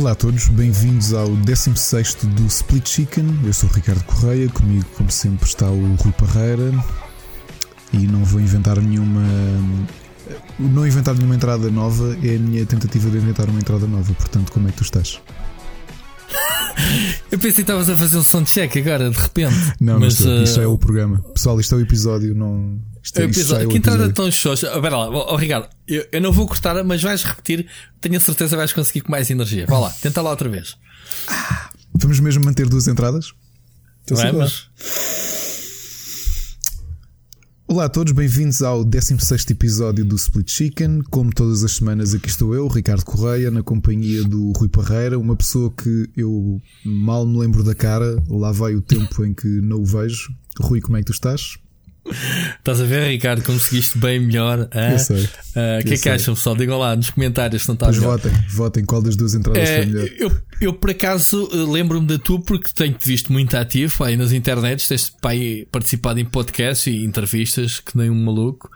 Olá a todos, bem-vindos ao 16 do Split Chicken. Eu sou o Ricardo Correia, comigo, como sempre, está o Rui Parreira e não vou inventar nenhuma. Não inventar nenhuma entrada nova é a minha tentativa de inventar uma entrada nova. Portanto, como é que tu estás? Eu pensei que estavas a fazer um soundcheck agora, de repente. Não, mas, isto, uh... isto é o programa. Pessoal, isto é o episódio, não. Isto é, isto é que entrada tão xoxa. Espera lá, oh, Ricardo, eu, eu, não vou cortar, mas vais repetir. Tenho a certeza que vais conseguir com mais energia. Vá lá, tenta lá outra vez. Ah, vamos mesmo manter duas entradas? Vamos. Olá a todos, bem-vindos ao 16 episódio do Split Chicken. Como todas as semanas, aqui estou eu, Ricardo Correia, na companhia do Rui Parreira, uma pessoa que eu mal me lembro da cara, lá vai o tempo em que não o vejo. Rui, como é que tu estás? Estás a ver, Ricardo? Conseguiste bem melhor. Eu sei. O que é que acham, pessoal? Digam lá nos comentários se não está pois votem, votem qual das duas entradas é, foi melhor. Eu, eu, por acaso, lembro-me da tua porque tenho-te visto muito ativo aí nas internets. Tens pai, participado em podcasts e entrevistas, que nem um maluco.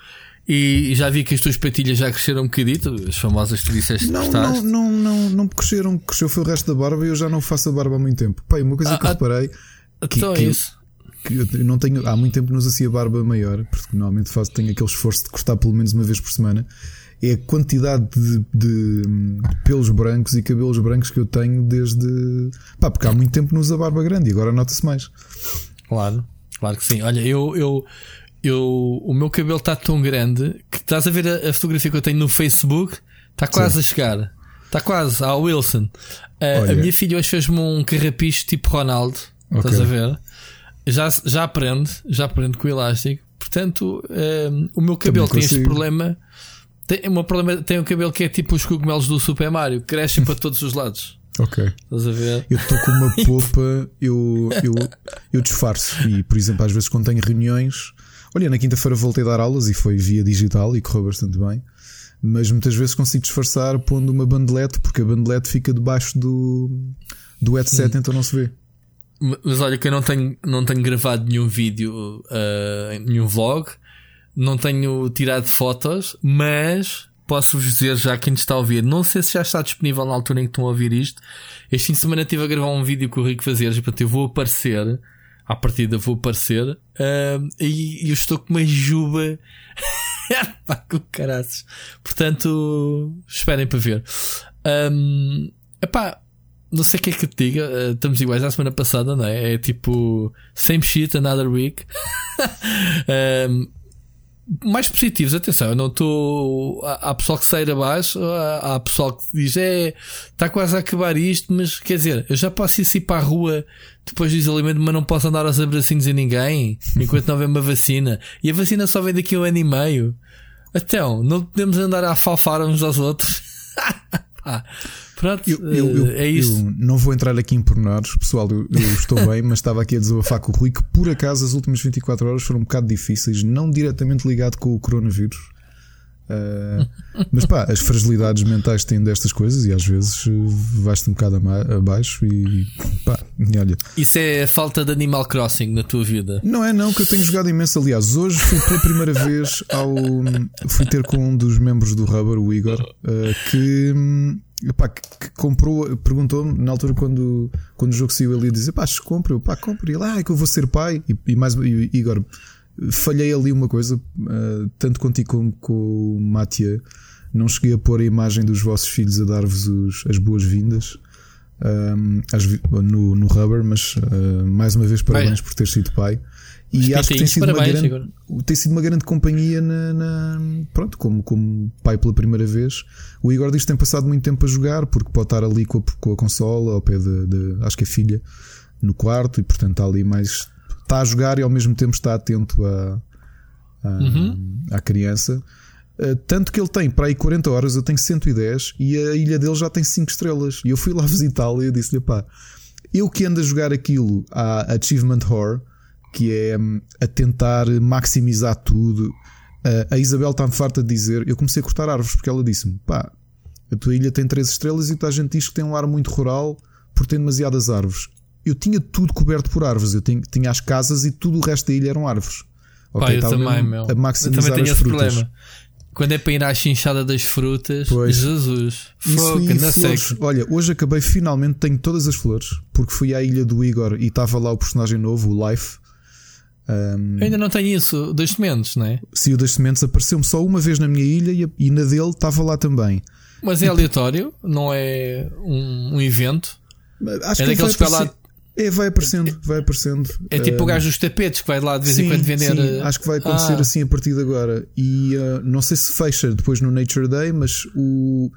E já vi que as tuas patilhas já cresceram um bocadito, as famosas que tu disseste não, não, não, não, não cresceram, cresceu foi o resto da barba e eu já não faço a barba há muito tempo. Pai, uma coisa ah, que ah, reparei. Que, então é que, isso que eu não tenho, há muito tempo não uso a barba maior, porque normalmente faço, tenho aquele esforço de cortar pelo menos uma vez por semana. É a quantidade de, de, de pelos brancos e cabelos brancos que eu tenho desde. Pá, porque há muito tempo não uso a barba grande e agora nota-se mais. Claro, claro que sim. Olha, eu, eu, eu o meu cabelo está tão grande que estás a ver a, a, fotografia que eu tenho no Facebook, está quase sim. a chegar. Está quase, ao Wilson. A, a minha filha hoje fez-me um carrapicho tipo Ronaldo. Okay. Estás a ver? Já, já aprende, já aprende com o elástico. Portanto, um, ehm, o meu cabelo tem este problema. Tem, uma problema. tem um cabelo que é tipo os cogumelos do Super Mario, crescem para todos os lados. Ok. Estás a ver? Eu estou com uma polpa, eu, eu, eu disfarço. E, por exemplo, às vezes quando tenho reuniões. Olha, na quinta-feira voltei a dar aulas e foi via digital e correu bastante bem. Mas muitas vezes consigo disfarçar pondo uma bandelete, porque a bandelete fica debaixo do, do headset, hum. então não se vê. Mas olha que eu não tenho, não tenho gravado nenhum vídeo, uh, nenhum vlog, não tenho tirado fotos, mas posso-vos dizer já quem está a ouvir, não sei se já está disponível na altura em que estão a ouvir isto. Este fim de semana estive a gravar um vídeo com o Rico Fazeres, portanto eu vou aparecer, à partida vou aparecer, uh, e, eu estou com uma juba. Pá, com caraças. Portanto, esperem para ver. Um, epá, não sei o que é que te diga, uh, estamos iguais à semana passada, não é? É tipo, same shit, another week. um, mais positivos, atenção, eu não estou. Há, há pessoal que sai abaixo, há, há pessoal que diz, é, está quase a acabar isto, mas quer dizer, eu já posso ir para a rua depois do isolamento, mas não posso andar aos abracinhos a ninguém enquanto não vem uma vacina. E a vacina só vem daqui a um ano e meio. Então, não podemos andar a falfar uns aos outros. ah, Pronto, eu, eu, eu, é isso. Eu não vou entrar aqui em pormenores, pessoal. Eu, estou bem, mas estava aqui a desabafar com o Rui que por acaso as últimas 24 horas foram um bocado difíceis, não diretamente ligado com o coronavírus. Uh, mas pá, as fragilidades mentais têm destas coisas e às vezes vais-te um bocado abaixo e pá, olha. Isso é falta de Animal Crossing na tua vida? Não é, não, que eu tenho jogado imenso. Aliás, hoje fui pela primeira vez ao. Fui ter com um dos membros do Rubber, o Igor, uh, que Epá, que, que comprou, perguntou-me na altura quando, quando o jogo saiu ele ia dizer: pá, compra, pá, compra. E lá, ah, é que eu vou ser pai. E, e mais, e, Igor, falhei ali uma coisa, uh, tanto contigo como com o Matia. Não cheguei a pôr a imagem dos vossos filhos a dar-vos as boas-vindas um, no, no Rubber, mas uh, mais uma vez parabéns por ter sido pai. E acho que tem sido, uma grande, tem sido uma grande companhia na, na, pronto, como, como pai pela primeira vez. O Igor diz que tem passado muito tempo a jogar, porque pode estar ali com a, com a consola, ao pé de, de, acho que a filha, no quarto, e portanto está ali mais. Está a jogar e ao mesmo tempo está atento a, a uhum. à criança. Uh, tanto que ele tem para aí 40 horas, eu tenho 110 e a ilha dele já tem 5 estrelas. E eu fui lá visitá-lo e eu disse-lhe: pá, eu que ando a jogar aquilo à Achievement Horror que é hum, a tentar maximizar tudo. a Isabel está-me farta de dizer: eu comecei a cortar árvores porque ela disse-me: pá, a tua ilha tem três estrelas e toda a gente diz que tem um ar muito rural por ter demasiadas árvores. Eu tinha tudo coberto por árvores, eu tinha, tinha as casas e tudo o resto da ilha eram árvores. Pá, eu também, meu. A maximizar eu também tenho as frutas. Problema. Quando é para ir à chinchada das frutas, Pois. Jesus. Fogo, e flores. seco. Olha, hoje acabei finalmente, tenho todas as flores, porque fui à ilha do Igor e estava lá o personagem novo, o Life. Um, Eu ainda não tenho isso das sementes, não é? se o das sementes apareceu-me só uma vez na minha ilha e, e na dele estava lá também. Mas é aleatório, não é um, um evento. Acho É que ele daqueles que vai lá- aparecer- É, vai aparecendo, vai aparecendo. É tipo o gajo dos tapetes que vai lá de vez sim, em quando vender. sim, eh, acho que vai acontecer Ah. assim a partir de agora. E uh, não sei se fecha depois no Nature Day, mas o.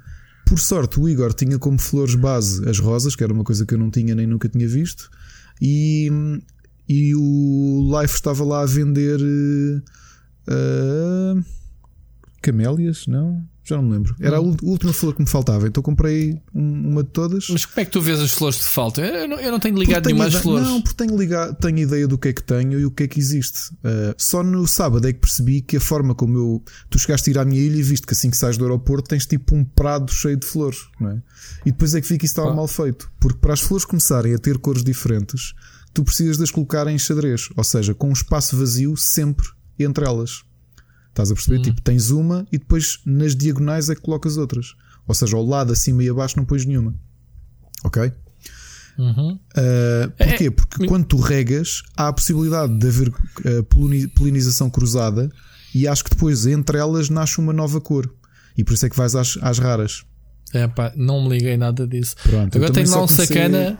Por sorte, o Igor tinha como flores base as rosas, que era uma coisa que eu não tinha nem nunca tinha visto, e, e o Life estava lá a vender uh, camélias, não? Já não me lembro. Era a ul- última flor que me faltava, então comprei um- uma de todas. Mas como é que tu vês as flores que te faltam? Eu não, eu não tenho ligado nenhuma às flores. Não, porque tenho, ligado, tenho ideia do que é que tenho e o que é que existe. Uh, só no sábado é que percebi que a forma como eu. Tu chegaste a ir à minha ilha e viste que assim que sais do aeroporto tens tipo um prado cheio de flores, não é? E depois é que vi que isso estava Pá. mal feito. Porque para as flores começarem a ter cores diferentes, tu precisas de as colocar em xadrez, ou seja, com um espaço vazio sempre entre elas. Estás a perceber? Tipo, tens uma e depois nas diagonais é que colocas outras. Ou seja, ao lado, acima e abaixo não pões nenhuma. Ok? Uhum. Uh, porquê? É, Porque quando tu regas, há a possibilidade de haver uh, polini- polinização cruzada e acho que depois entre elas nasce uma nova cor. E por isso é que vais às, às raras. É pá, não me liguei nada disso. Pronto, Agora tenho lá um sacana.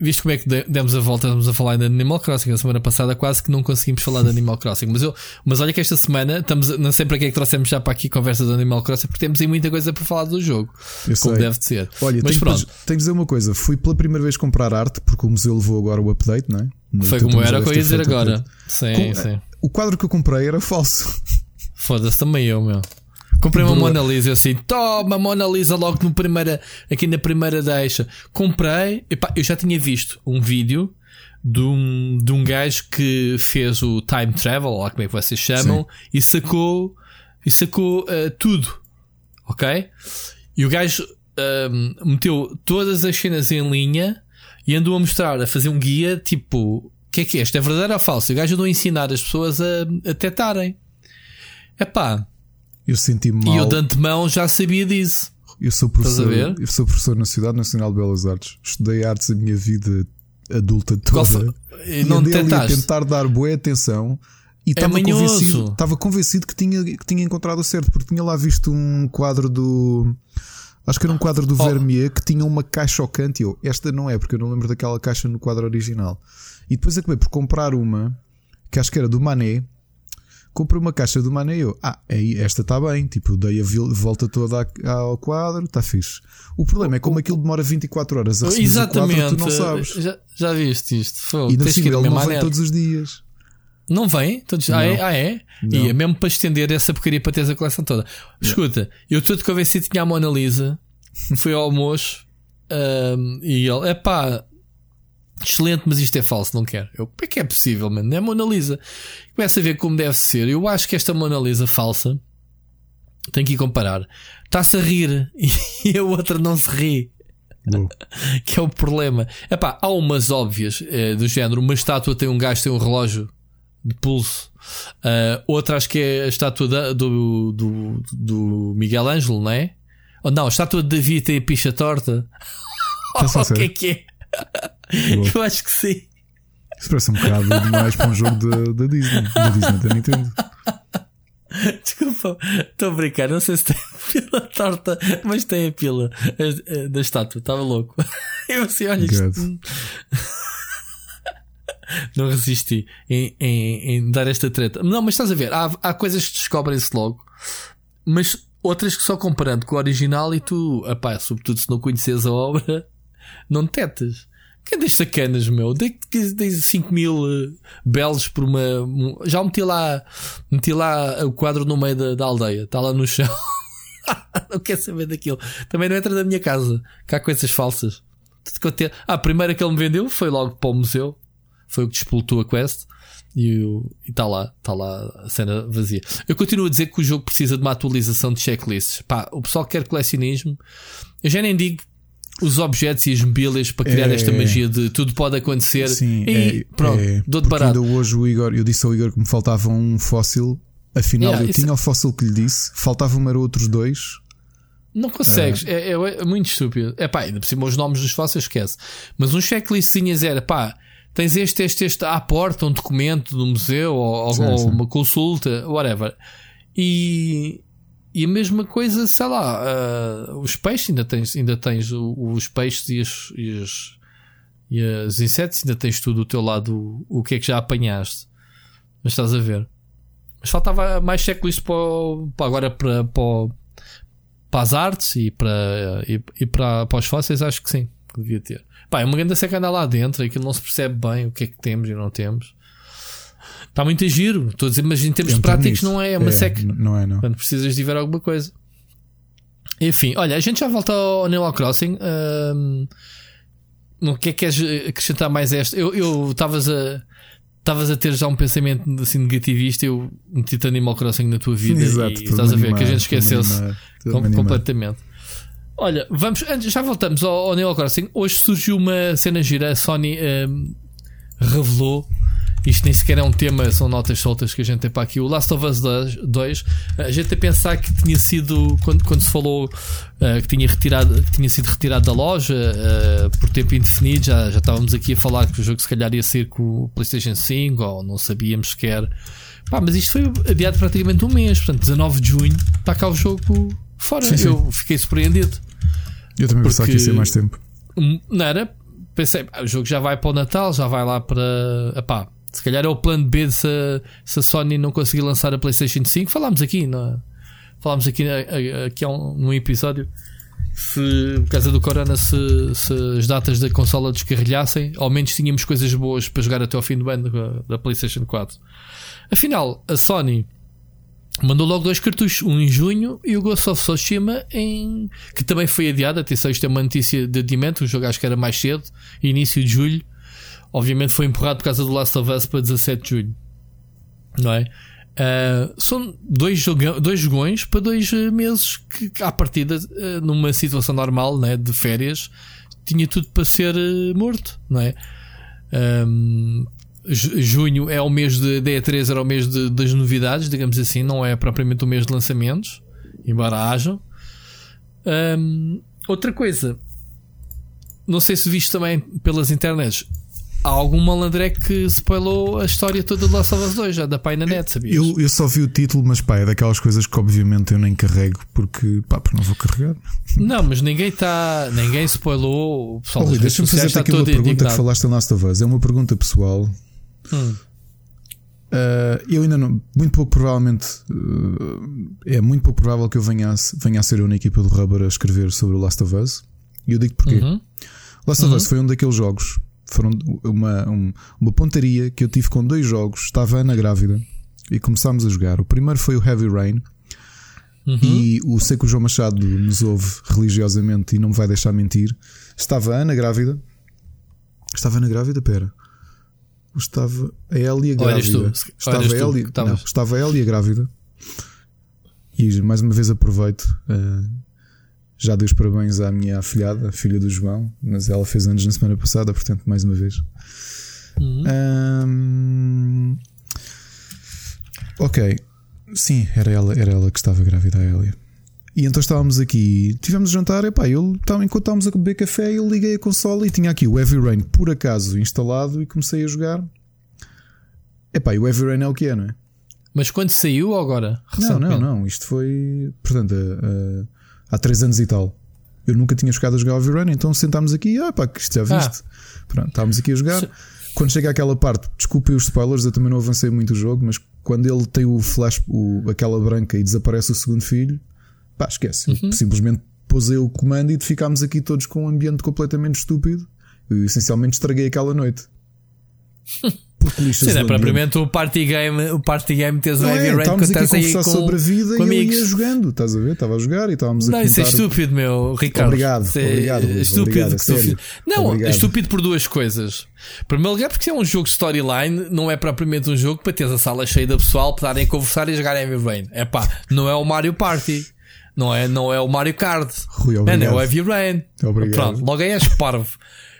Viste como é que de- demos a volta? Estamos a falar de Animal Crossing. A semana passada quase que não conseguimos falar de Animal Crossing. Mas, eu, mas olha que esta semana estamos, não sei para que é que trouxemos já para aqui conversa de Animal Crossing, porque temos aí muita coisa para falar do jogo. Eu como sei. deve de ser. Olha, mas tenho, pronto, tenho de dizer uma coisa: fui pela primeira vez comprar arte, porque o museu levou agora o update, não é? No foi como era o que eu ia dizer agora. Sim, Com- sim. O quadro que eu comprei era falso. Foda-se também eu, meu. Comprei uma. Mona Lisa, eu assim, toma Mona Lisa logo no primeira, aqui na primeira deixa. Comprei, epá, eu já tinha visto um vídeo de um, de um gajo que fez o time travel, ou lá como é que vocês chamam, e sacou, e sacou eh, tudo, ok? E o gajo ahm, meteu todas as cenas em linha e andou a mostrar, a fazer um guia tipo, o que é que é? Isto é verdadeiro ou falso? E o gajo andou a ensinar as pessoas a, a tetarem. Epá, Eu senti-me mal. e eu de antemão já sabia disso. Eu sou professor, eu sou professor na Sociedade Nacional de Belas Artes. Estudei artes a minha vida adulta toda. foi- E não andei ali a tentar dar boa atenção e estava manhoso. convencido, estava convencido que tinha, que tinha encontrado o certo, porque tinha lá visto um quadro do. Acho que era um quadro do Oh. Vermeer que tinha uma caixa ao canto e eu, esta não é, porque eu não lembro daquela caixa no quadro original. E depois acabei por comprar uma que acho que era do Manet. Comprei uma caixa do Manet e eu, ah, aí esta está bem. Tipo, dei a volta toda ao quadro, está fixe. O problema é como aquilo demora 24 horas a receber o Exatamente. quadro, tu não sabes. Já, já viste isto? Foi, E que cima ele não vem todos os dias. Não vem? Todos... Ah, é? Ah, é? Não. E é mesmo para estender essa porcaria para teres a coleção toda. Escuta, eu estou-te convencido que tinha a Mona Lisa. Fui ao almoço ahm, e ele, é pá, excelente, mas isto é falso, não quero. Eu, como é que é possível, mano? Não é Mona Lisa. Começa a ver como deve ser. Eu acho que esta Mona Lisa falsa tem que ir comparar. Está-se a rir e a outra não se ri. Boa. Que é o problema. Epá, há umas óbvias eh, do género. Uma estátua tem um gajo, tem um relógio de pulso. Ah, outra acho que é a estátua da- do, do, do Miguel Ângelo, não é? Ou não, a estátua de Davi tem a picha torta. A o que é que é? Eu acho que sim. Isso parece um bocado demais para um jogo da, da Disney. Da Disney, da Nintendo. Desculpa, estou a brincar. Não sei se tem a pila torta, mas tem a pila da estátua. Estava louco. Eu assim, olha, isto- não resisti em, em- em dar esta treta. Não, mas estás a ver, há, há coisas que descobrem-se logo, mas outras que só comparando com o original e tu, epá, sobretudo se não conheces a obra, não tetas. Que andas sacanas, meu? Dei, dei 5 mil eh, belos por uma. um- já meti lá, meti lá o quadro no meio da, da aldeia, está lá no chão. não quer saber daquilo. Também não entra na minha casa, que há coisas falsas. Ah, a primeira que ele me vendeu foi logo para o museu. Foi o que despoltou a quest. E está lá, está lá a cena vazia. Eu continuo a dizer que o jogo precisa de uma atualização de checklists. Pá, o pessoal que quer colecionismo. Eu já nem digo os objetos e as mobílias para criar É. esta magia de tudo pode acontecer. Sim, e é, pronto, é, dou de porque barato. Ainda hoje o Igor, eu disse ao Igor que me faltava um fóssil Afinal, yeah, eu tinha o fóssil que lhe disse, faltavam-me outros dois. Não consegues, é, é, é, muito estúpido. É pá, ainda por cima os nomes dos fósseis esquece. Mas um checklistzinhas era pá, tens este, este, este à porta, um documento do museu ou, sim, ou sim. uma consulta, whatever. E, e a mesma coisa, sei lá, uh, os peixes, ainda tens, ainda tens os peixes e os, e os, e os insetos, ainda tens tudo do teu lado, o, o que é que já apanhaste. Mas estás a ver. Mas faltava mais checklist para, para agora para, para, para as artes e para, e, e para, para os fósseis, acho que sim, que devia ter. Pá, é uma grande andar lá dentro, aquilo não se percebe bem o que é que temos e não temos. Está muito a giro, estou a dizer, mas em termos práticos nisso. não é, é uma é, seca. Não é, não. Quando precisas de ver alguma coisa. Enfim, olha, a gente já volta ao Animal Crossing. Um, o que é que queres acrescentar mais a esta? Eu estavas a estavas a ter já um pensamento assim negativista, eu meti-te Animal Crossing na tua vida Exato, e estás a ver que a gente esqueceu-se com, completamente. Olha, vamos, já voltamos ao, ao Animal Crossing. Hoje surgiu uma cena gira, a Sony um, revelou isto nem sequer é um tema, são notas soltas que a gente tem para aqui. O Last of Us 2, a gente a pensar que tinha sido, quando, quando se falou uh, que, tinha retirado, que tinha sido retirado da loja uh, por tempo indefinido, já, já estávamos aqui a falar que o jogo se calhar ia ser com o PlayStation 5, ou não sabíamos sequer. Pá, mas isto foi adiado praticamente um mês, portanto, 19 de junho está cá o jogo fora. Sim, sim. Eu fiquei surpreendido. Eu também pensava que ia ser mais tempo. Não era? Pensei, o jogo já vai para o Natal, já vai lá para. Epá, se calhar é o plano B se a, se a Sony não conseguir lançar a PlayStation 5. Falámos aqui, não é? Falámos aqui, aqui há um, num episódio. Se, por causa do Corona, se, se, as datas da consola descarrilhassem, ao menos tínhamos coisas boas para jogar até ao fim do ano da, da PlayStation 4. Afinal, a Sony mandou logo dois cartuchos, um em junho e o Ghost of Tsushima em que também foi adiado. Atenção, isto é uma notícia de adiamento. O jogo acho que era mais cedo, início de julho obviamente foi empurrado por causa do Last of Us para 17 de julho. Não é? Uh, são dois, dois jogões para dois meses que, à partida, uh, numa situação normal né, de férias, tinha tudo para ser uh, morto, não é? Um, junho é o mês de, de E3, era o mês de, das novidades, digamos assim, não é propriamente o mês de lançamentos, embora hajam. Um, outra coisa, não sei se viste também pelas internets, há algum malandré que spoilou a história toda do Last of Us 2, já da pai na net, sabias? Eu, eu só vi o título, mas pá, é daquelas coisas que obviamente eu nem carrego porque, pá, porque não vou carregar. Não, mas ninguém está. Ninguém spoilou. O pessoal Olha, deixa-me fazer aqui uma pergunta indignado. que falaste em Last of Us. É uma pergunta pessoal. Hum. Uh, eu ainda não, muito pouco provavelmente, uh, é muito pouco provável que eu venha a, venha a ser eu na equipa do Rubber a escrever sobre o Last of Us. E eu digo porquê. Uhum. Last of uhum. Us foi um daqueles jogos foram uma, um, uma pontaria que eu tive com dois jogos. Estava a Ana grávida e começámos a jogar. O primeiro foi o Heavy Rain. Uhum. E o sei que o João Machado nos ouve religiosamente e não me vai deixar mentir. Estava a Ana grávida. Estava a Ana grávida? Pera. Estava a Elia grávida. Estava, a Elia, não, estava a Elia grávida. E mais uma vez aproveito. Uh, já dei os parabéns à minha afilhada, filha do João, mas ela fez anos na semana passada, portanto, mais uma vez. Uhum. Um... Ok, sim, era ela, era ela que estava grávida, a Elia. E então estávamos aqui, tivemos jantar, epá, eu, enquanto estávamos a beber café, eu liguei a consola e tinha aqui o Heavy Rain por acaso instalado e comecei a jogar. Epá, e o Heavy Rain é o que é, não é? Mas quando saiu ou agora? Não, não, não. Isto foi. Portanto, a, há 3 anos e tal. Eu nunca tinha jogado a jogar Rain, então sentámos aqui, ah pá, que isto já viste. Ah. Pronto, estávamos aqui a jogar. Quando chega àquela parte, desculpem os spoilers, eu também não avancei muito o jogo, mas quando ele tem o flash, o, aquela branca e desaparece o segundo filho, pá, esquece. Uhum. Simplesmente posei o comando e ficámos aqui todos com um ambiente completamente estúpido. Eu essencialmente estraguei aquela noite. Porque lixas Sim, é propriamente o party game, o party game tens o Heavy Rain que estás aí com, sobre a vida e amigos. eu ia jogando, estás a ver? Estava a jogar e estávamos não, a Não, isso é estúpido, meu, Ricardo. Obrigado, é obrigado. estúpido obrigado, sério. Não, obrigado. é estúpido por duas coisas. Primeiro lugar, porque se é um jogo storyline, não é propriamente um jogo para teres a sala cheia de pessoal para darem a conversar e jogar Heavy Rain. É pá, não é o Mario Party. Não é, não é o Mario Kart. Rui, obrigado. é o Heavy Rain. Obrigado. Pronto, logo aí és parvo.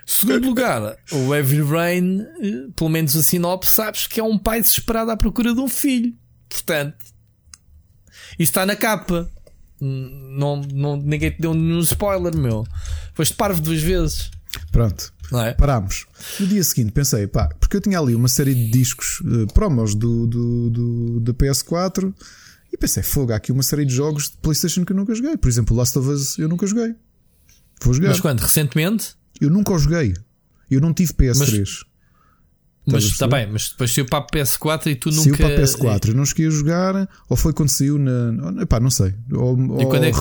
Segundo lugar, o Heavy Rain, eh, pelo menos a sinopse, sabes que é um pai desesperado à procura de um filho. Portanto, Isso está na capa. Não, não, ninguém te deu nenhum spoiler, meu. Foste parvo duas vezes. Pronto. É? Parámos. No dia seguinte pensei, pá, porque eu tinha ali uma série de discos uh, promos do, do, do, da PS4 e pensei, fogo, há aqui uma série de jogos de PlayStation que eu nunca joguei. Por exemplo, Last of Us eu nunca joguei. Vou jogar. Mas quando? Recentemente? Eu nunca o joguei. Eu não tive PS3. Mas, mas está bem, mas depois saiu para a PS4 e tu nunca. Saiu para a PS4, eu não cheguei a jogar, ou foi quando saiu na. Epá, não sei. Ou, e quando é que.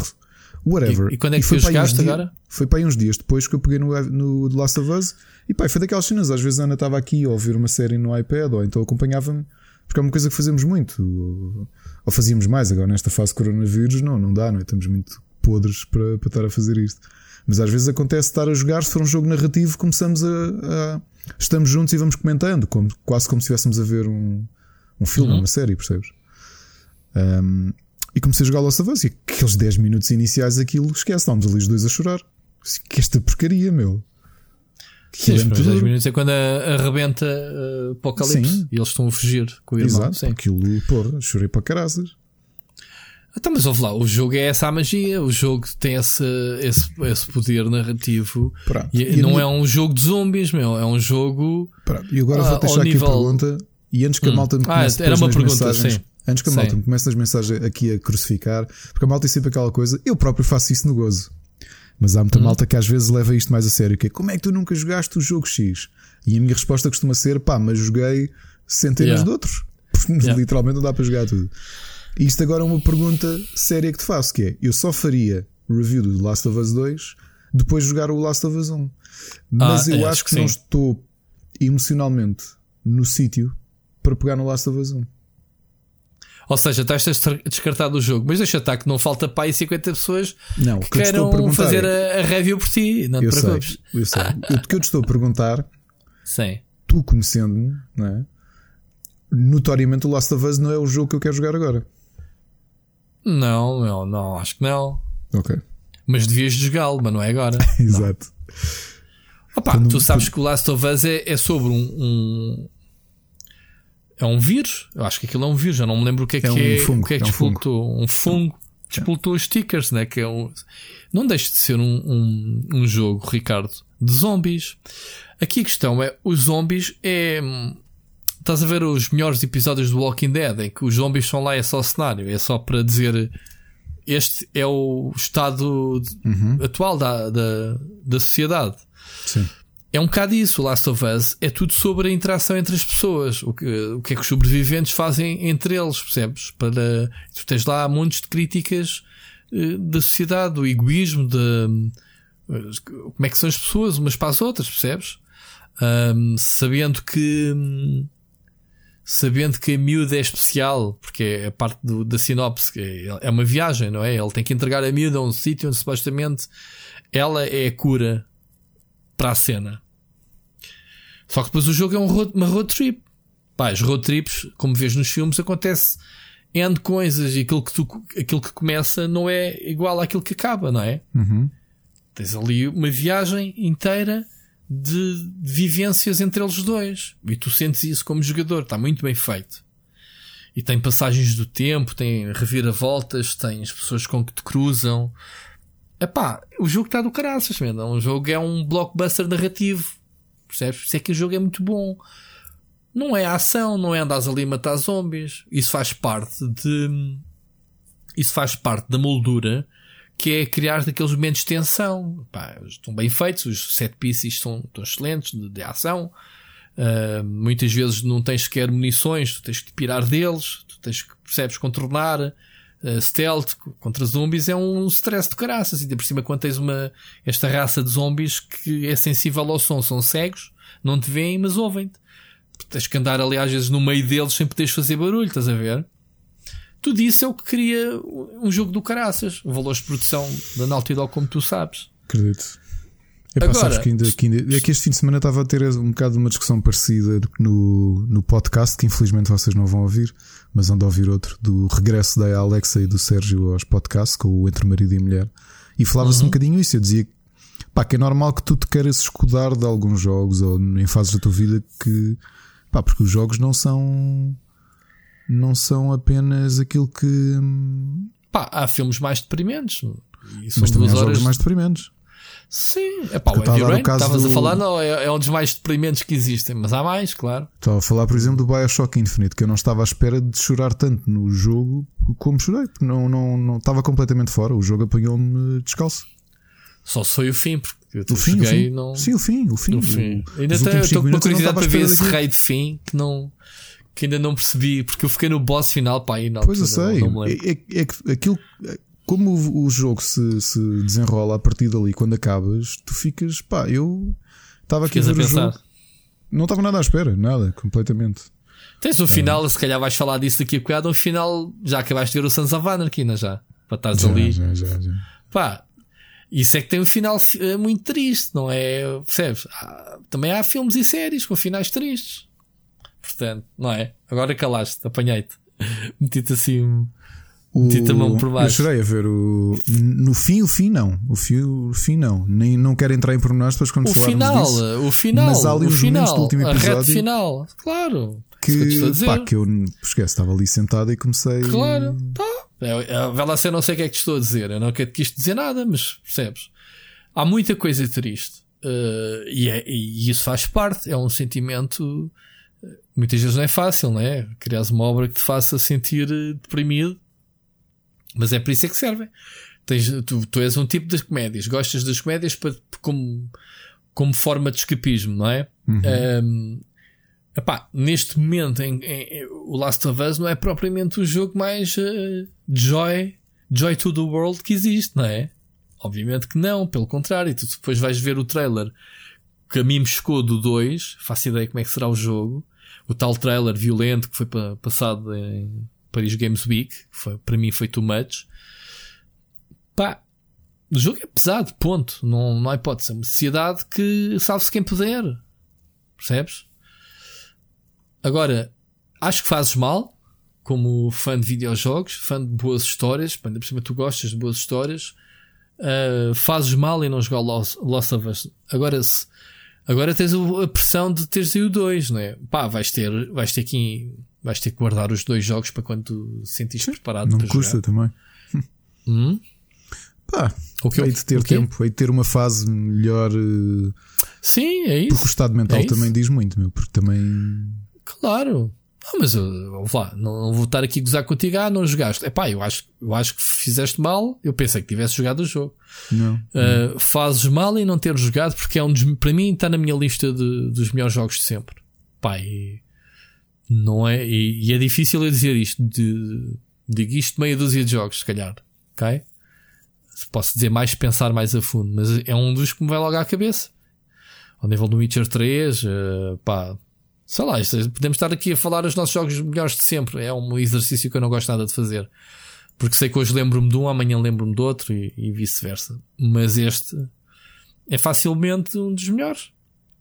Whatever. E, e quando é que foi jogaste agora? Foi para aí uns dias depois que eu peguei no, no The Last of Us. E pá, foi daquelas cenas. Às vezes a Ana estava aqui a ouvir uma série no iPad, ou então acompanhava-me. Porque é uma coisa que fazemos muito. Ou fazíamos mais agora nesta fase de coronavírus. Não, não dá, não é? Estamos muito podres para, para estar a fazer isto. Mas às vezes acontece estar a jogar, se for um jogo narrativo, começamos a, a estamos juntos e vamos comentando, como, quase como se estivéssemos a ver um, um filme, uhum. uma série, percebes? Um, e comecei a jogar Lost of Us e aqueles 10 minutos iniciais aquilo, esquece, estávamos ali os dois a chorar. Que esta porcaria, meu. Sim, os primeiros 10 minutos é quando arrebenta uh, Apocalipse Sim. e eles estão a fugir com o irmão. Exato, Sim. aquilo, pô, chorei para caraças. Então, mas ouve lá, o jogo é essa a magia, o jogo tem esse, esse, esse poder narrativo. Pronto. E, e não é um jogo de zombies, meu, é um jogo. Pronto. E agora uh, vou deixar aqui nível... a pergunta. E antes que a hum. malta me ah, comece ah, era uma pergunta, sim. Antes que a malta me comece nas mensagens aqui a crucificar, porque a malta é sempre aquela coisa, eu próprio faço isso no gozo. Mas há muita hum. malta que às vezes leva isto mais a sério, que é como é que tu nunca jogaste o jogo X? E a minha resposta costuma ser, pá, mas joguei centenas yeah. de outros. Yeah. Literalmente não dá para jogar tudo. E isto agora é uma pergunta séria que te faço, que é, eu só faria review do Last of Us 2 depois de jogar o Last of Us 1. Mas ah, eu acho que, que não estou emocionalmente no sítio para pegar no Last of Us 1. Ou seja, estás descartado o jogo, mas deixa estar que não falta para aí 50 pessoas não, que, que queiram fazer é, a, a, review por ti. Não te eu preocupes. Sei, eu sei. o que eu te estou a perguntar, Sim. tu conhecendo-me, é? notoriamente o Last of Us não é o jogo que eu quero jogar agora. Não, não, não, acho que não. Ok. Mas devias jogá-lo, mas não é agora. Exato. Opa, tu sabes que o Last of Us é, é sobre um, um, É um vírus. Eu acho que aquilo é um vírus. Já não me lembro o que é, é que um é. Fungo. O que é que é um Um fungo. Despoltou os stickers, né? Que é um, não deixa de ser um, um, um jogo, Ricardo, de zombies. Aqui a questão é: os zombies é Estás a ver os melhores episódios do Walking Dead em que os zombies são lá, é só cenário, é só para dizer este é o estado uhum. atual da, da, da sociedade. Sim. É um bocado isso, o Last of Us é tudo sobre a interação entre as pessoas, o que, o que é que os sobreviventes fazem entre eles, percebes? Para, tu tens lá montes de críticas uh, da sociedade, do egoísmo, de uh, como é que são as pessoas umas para as outras, percebes? Um, sabendo que um, sabendo que a miúda é especial, porque é a parte do, da sinopse, que é, é uma viagem, não é? Ele tem que entregar a miúda a um sítio onde supostamente ela é a cura para a cena. Só que depois o jogo é um road, uma road trip. Pá, os road trips, como vês nos filmes, acontece N coisas e aquilo que, tu, aquilo que começa não é igual àquilo que acaba, não é? Uhum. Tens ali uma viagem inteira de vivências entre eles dois. E tu sentes isso como jogador, está muito bem feito. E tem passagens do tempo, tem reviravoltas, tem as pessoas com que te cruzam. Epá, o jogo está do caraças, mesmo. Um jogo é um blockbuster narrativo. Percebes? Isso é que o jogo é muito bom. Não é ação, não é andares ali a matar zombies. Isso faz parte de. Isso faz parte da moldura que é criar daqueles momentos de tensão. Pá, estão bem feitos, os set pieces estão, estão excelentes de, de ação. Uh, muitas vezes não tens sequer munições, tu tens que te pirar deles, tu tens que, percebes, contornar. Uh, stealth contra zombies é um stress de caraças. De por cima, quando tens uma, esta raça de zombies que é sensível ao som, são cegos, não te veem, mas ouvem-te. Tens que andar ali às vezes no meio deles sem poderes fazer barulho, estás a ver? Tudo isso é o que cria um jogo do caraças. Valores de produção da Naughty Dog, como tu sabes. Acredito. É Agora, que ainda, que ainda, é que este fim de semana estava a ter um bocado uma discussão parecida no, no podcast, que infelizmente vocês não vão ouvir, mas onde ouvir outro, do regresso da Alexa e do Sérgio aos podcasts, com o Entre Marido e Mulher. E falava-se uhum. um bocadinho isso. Eu dizia pá, que é normal que tu te queiras escudar de alguns jogos ou em fases da tua vida que. Pá, porque os jogos não são não são apenas aquilo que. hum, Pá, há filmes mais deprimentes. E Mas também há horas. mais deprimentes. Sim, é pá, o Heavy a o Rain, caso estavas a do- falar, não, é, é um dos mais deprimentes que existem, mas há mais, claro. Estava a falar, por exemplo, do Bioshock Infinite, que eu não estava à espera de chorar tanto no jogo como chorei, porque não, não, não estava completamente fora. O jogo apanhou-me descalço. Só se foi o fim, porque eu O fim, o cheguei fim. não. Sim, o fim, o fim. no fim. O- Ainda tenho- estou com uma curiosidade para ver esse rei de fim que não. Que ainda não percebi, porque eu fiquei no boss final, pá, aí na Pois eu sei. Não, não é, é- é que aquilo. Como o, o jogo se, se desenrola a partir dali, quando acabas, tu ficas. Pá, eu estava aqui a Ficas a ver o pensar. jogo. Não estava nada à espera, nada, completamente. Tens o final, se calhar vais falar disso daqui a bocado. O final, já acabaste de ver o Sons of Anarchy, não é já? Para estares Já, ali. já, já, já. Pá, isso é que tem um final eh, muito triste, não é? Percebes? Há- também há filmes e séries com finais tristes. Portanto, não é? Agora calaste, apanhei-te. Meti-te assim. Meti-te a mão por baixo. Eu chorei a ver o. No fim, o fim não. O fim, o fim não. Nem, não quero entrar em pormenores depois quando O falarmos final, disso. o final, Mas há ali o final, do último a reta episódio final, claro. Que te a Que, dizer. pá, que eu esquece, estava ali sentado e comecei. Claro, tá. É, é, vai lá ser, não sei o que é que te estou a dizer. Eu não quero quis dizer nada, mas percebes? Há muita coisa triste. eh, e, é- e isso faz parte. É um sentimento. Muitas vezes não é fácil, não é? Criares uma obra que te faça sentir eh, deprimido. Mas é para isso é que servem. Tens, tu, tu és um tipo de comédias. Gostas das comédias para, como, como forma de escapismo, não é? Uhum. Um, epá, neste momento em, em- o Last of Us não é propriamente o jogo mais eh, joy, joy to the world que existe, não é? Obviamente que não, pelo contrário, tu depois vais ver o trailer que a mim me chocou do 2, faço ideia como é que será o jogo, o tal trailer violento que foi pa- passado em Paris Games Week, foi, para mim foi too much. Pá, o jogo é pesado, ponto. Não, não há hipótese. É uma sociedade que salve-se quem puder. Percebes? Agora, acho que fazes mal, como fã de videojogos, fã de boas histórias, ainda por cima tu gostas de boas histórias, ah, fazes mal em não jogar Lost, Lost of Us. Agora, se, agora tens a pressão de teres aí o 2, não é? Pá, vais ter, vais ter que, vais ter que guardar os dois jogos para quando sentires preparado Não para custa jogar. também. Hum? Pá, hei de ter tempo, hei de ter uma fase melhor. eh, Sim, é isso. Porque o estado mental É também diz muito, meu. Porque também. Claro. Ah, mas eu, vou lá, não, não vou estar aqui a gozar contigo. Ah, não jogaste. Epá, eu acho, eu acho que fizeste mal. Eu pensei que tivesse jogado o jogo. Não. Uh, fazes mal em não ter jogado porque é um dos, para mim está na minha lista de- dos melhores jogos de sempre. Pá, e não é, e, e é difícil eu dizer isto. De, digo isto meia dúzia de jogos, se calhar. Ok? Posso dizer mais, pensar mais a fundo, mas é um dos que me vai logo à cabeça. Ao nível do Witcher 3, uh, pá, sei lá, isto- podemos estar aqui a falar os nossos jogos melhores de sempre. É um exercício que eu não gosto nada de fazer. Porque sei que hoje lembro-me de um, amanhã lembro-me do outro e, e vice-versa. Mas este é facilmente um dos melhores.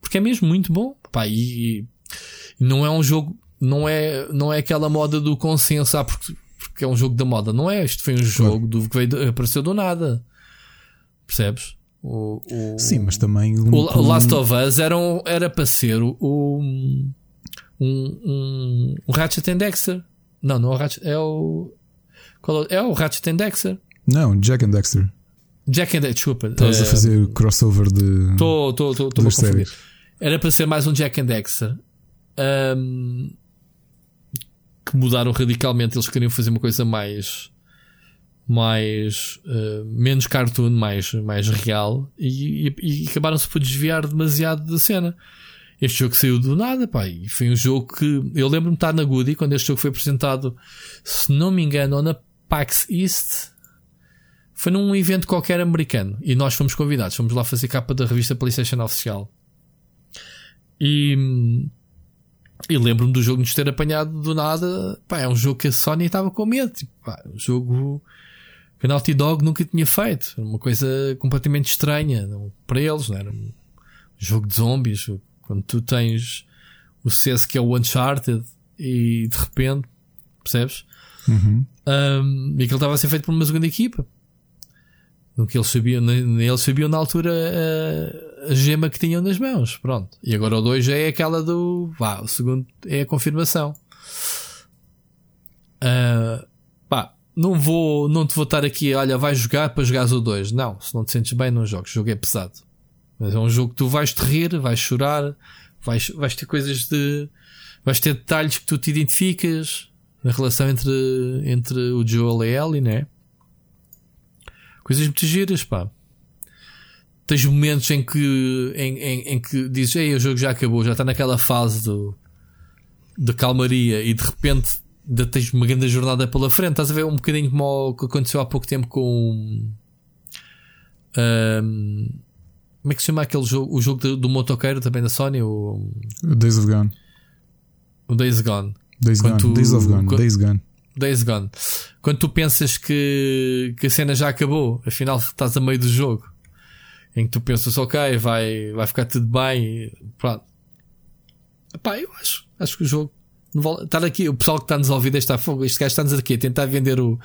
Porque é mesmo muito bom. Pá, e, e não é um jogo, não é, não é aquela moda do consenso, ah, porque, porque é um jogo da moda. Não é. Isto foi um jogo do, que veio, apareceu do nada. Percebes? O, o, Sim, mas também. um- o, Last of Us era, um- era para ser o, o- um, um, um Ratchet and Dexter. Não, não é o Ratchet, é o. qual é? É o Ratchet and Dexter. Não, Jack and Dexter. Jack and Dexter, desculpa. Estavas a fazer o crossover de. Estou a das confundir. séries. Era para ser mais um Jack and Dexter. Ahm, que mudaram radicalmente. Eles queriam fazer uma coisa mais. Mais. ah, menos cartoon, mais, mais real. E, e, e acabaram-se por desviar demasiado da cena. Este jogo saiu do nada, pá. E foi um jogo que. Eu lembro-me de estar na Goody quando este jogo foi apresentado, se não me engano, na PAX East. Foi num evento qualquer americano. E nós fomos convidados. Fomos lá fazer capa da revista PlayStation Oficial. E. E lembro-me do jogo nos ter apanhado do nada. Pá, é um jogo que a Sony estava com medo. Tipo, pá, um jogo que a Naughty Dog nunca tinha feito. Era uma coisa completamente estranha não, para eles. Não era um jogo de zombies. Quando tu tens o sucesso que é o Uncharted e de repente, percebes? Uhum. Um, e aquilo estava a ser feito por uma segunda equipa. No que eles sabiam, nem eles sabiam na altura a, a gema que tinham nas mãos. Pronto. E agora o 2 já é aquela do. Vá, o segundo é a confirmação. Uh, não vou, não te vou estar aqui, olha, vai jogar para jogares o 2. Não, se não te sentes bem, não jogues. O jogo é pesado. Mas é um jogo que tu vais te rir, vais chorar, vais, vais ter coisas de. vais ter detalhes que tu te identificas na relação entre, entre o Joel e a Ellie, né? Coisas muito giras, pá. Tens momentos em que, em, em, em que dizes, ei, o jogo já acabou, já está naquela fase do, de calmaria e de repente ainda tens uma grande jornada pela frente. Estás a ver um bocadinho como o que aconteceu há pouco tempo com. Um, como é que se chama aquele jogo? O jogo do, do motoqueiro também da Sony? O, Days of Gone. O Days Gone. Days Gone. Tu, Days of Gone. Days Gone. Days Gone. Quando tu pensas que, que a cena já acabou, afinal estás a meio do jogo. Em que tu pensas, ok, vai, vai ficar tudo bem. Pronto. Pá, eu acho. Acho que o jogo. Estar aqui, o pessoal que está nos ouvindo está fogo. Este gajo está-nos aqui a tentar vender o.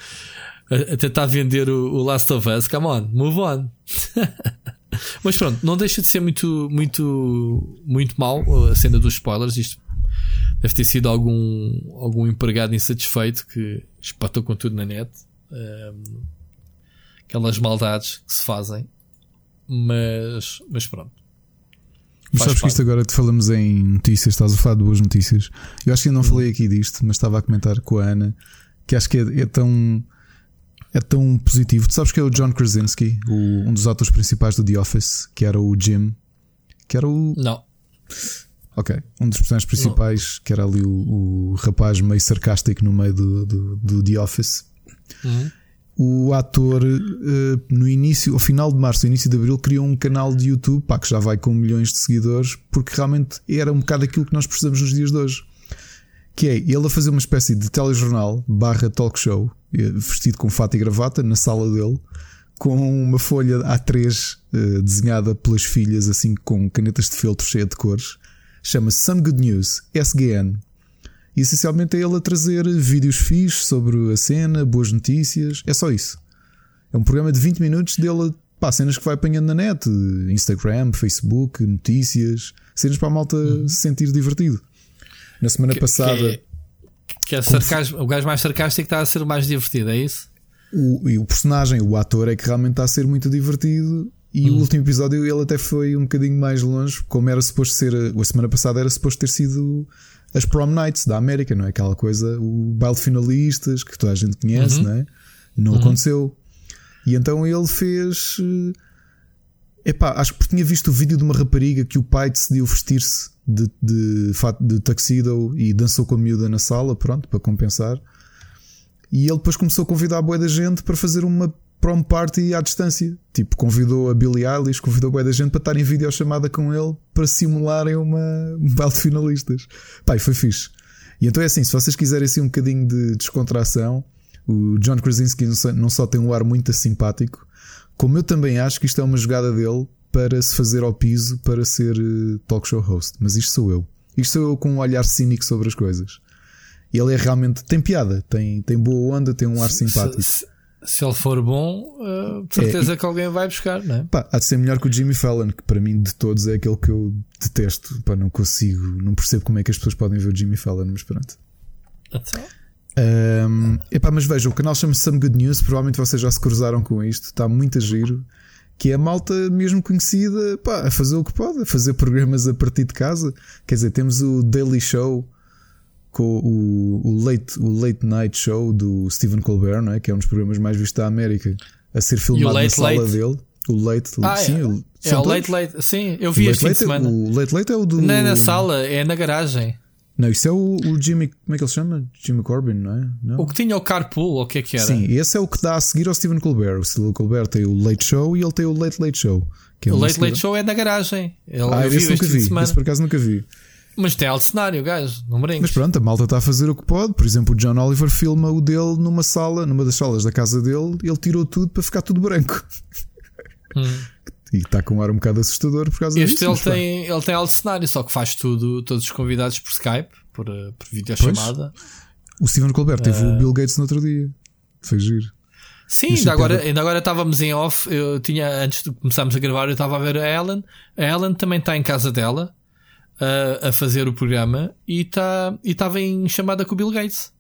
A, a tentar vender o, o, Last of Us. Come on, move on. Mas pronto, não deixa de ser muito, muito, muito mal a cena dos spoilers. Isto deve ter sido algum, algum empregado insatisfeito que espatou com tudo na net. Um, aquelas maldades que se fazem. Mas, mas pronto. Mas sabes que isto agora te falamos em notícias, estás a falar de boas notícias. Eu acho que eu não hum. falei aqui disto, mas estava a comentar com a Ana que acho que é, é tão é tão positivo. Tu sabes que é o John Krasinski, o, um dos atores principais do The Office, que era o Jim, que era o. Não. Ok. Um dos personagens principais, Não. que era ali o, o, rapaz meio sarcástico no meio do, do, do The Office. Uhum. O ator, uh, no início, ao final de março, início de abril, criou um canal de YouTube pá, que já vai com milhões de seguidores, porque realmente era um bocado aquilo que nós precisamos nos dias de hoje. Que é ele a fazer uma espécie de telejornal barra talk show, eh, vestido com fato e gravata, na sala dele, com uma folha A3 uh, desenhada pelas filhas, assim com canetas de feltro cheia de cores Chama-se Some Good News, SGN. E essencialmente é ele a trazer vídeos fixos sobre a cena, boas notícias. É só isso. É um programa de 20 minutos dele pá, cenas que vai apanhando na net, Instagram, Facebook, notícias, cenas para a malta uhum. se sentir divertido. Na semana que, passada. Que é, que é sarcasmo, o gajo mais sarcástico está a ser o mais divertido, é isso? O, e o personagem, o ator, é que realmente está a ser muito divertido e o último episódio ele até foi um bocadinho mais longe, como era suposto ser. A semana passada era suposto ter sido as prom nights da América, não é? Aquela coisa, o baile de finalistas que toda a gente conhece, uhum. não é? Não uhum. aconteceu. E então ele fez. Eh, epá, acho que tinha visto o vídeo de uma rapariga que o pai decidiu vestir-se de, de, de tuxedo e dançou com a miúda na sala, pronto, para compensar. E ele depois começou a convidar a boa da gente para fazer uma prom party à distância. Tipo, convidou a Billie Eilish, convidou a da gente para estar em videochamada com ele para simularem uma, um baile de finalistas. Pai, foi fixe. E então é assim: se vocês quiserem assim um bocadinho de descontração, o John Krasinski não só tem um ar muito simpático, como eu também acho que isto é uma jogada dele para se fazer ao piso para ser eh, talk show host. Mas isto sou eu. Isto sou eu com um olhar cínico sobre as coisas. Ele é realmente. tem piada, tem, tem boa onda, tem um ar simpático. Se, ele for bom, uh, certeza é, que alguém vai buscar, não é? Pá, há de ser melhor que o Jimmy Fallon, que para mim de todos é aquele que eu detesto. Pá, não consigo, não percebo como é que as pessoas podem ver o Jimmy Fallon, mas pronto. Então. Um, epá, mas veja, o canal chama-se Some Good News, provavelmente vocês já se cruzaram com isto, está muito a giro. Que é a malta mesmo conhecida pá, a fazer o que pode, a fazer programas a partir de casa. Quer dizer, temos o Daily Show com o, o, late, o Late Night Show do Stephen Colbert, não é? que é um dos programas mais vistos da América, a ser filmado na sala late? dele. O Late, ah, sim, é, o, é o Late Late, sim, eu vi este fim de é- semana. O Late Late é o do. Não é na sala, é na garagem. Não, isso é o, o, Jimmy, como é que ele se chama? Jimmy Corbin, não é? Não. O que tinha o carpool, ou o que é que era? Sim, esse é o que dá a seguir ao Stephen Colbert. O Stephen Colbert tem o Late Show e ele tem o Late Late Show. É o Late Late Show é na garagem. Ele ah, esse nunca vi. Esse por acaso nunca vi. Mas tem alto cenário, gajo, não brinques. Mas pronto, a malta está a fazer o que pode. Por exemplo, o John Oliver filma o dele numa sala, numa das salas da casa dele, ele tirou tudo para ficar tudo branco. Hum. E está com um ar um bocado assustador por causa este disso. Este ele tem, ele tem alto cenário, só que faz tudo, todos os convidados por Skype, por, eh, por videochamada. O Steven Colbert uh... teve o eh, Bill Gates no outro dia. Foi giro. Sim, ainda agora, ainda agora estávamos em off. Eu tinha, antes de começarmos a gravar, eu estava a ver a Ellen. A Ellen também está em casa dela a, a fazer o programa e tá, estava em chamada com o Bill Gates.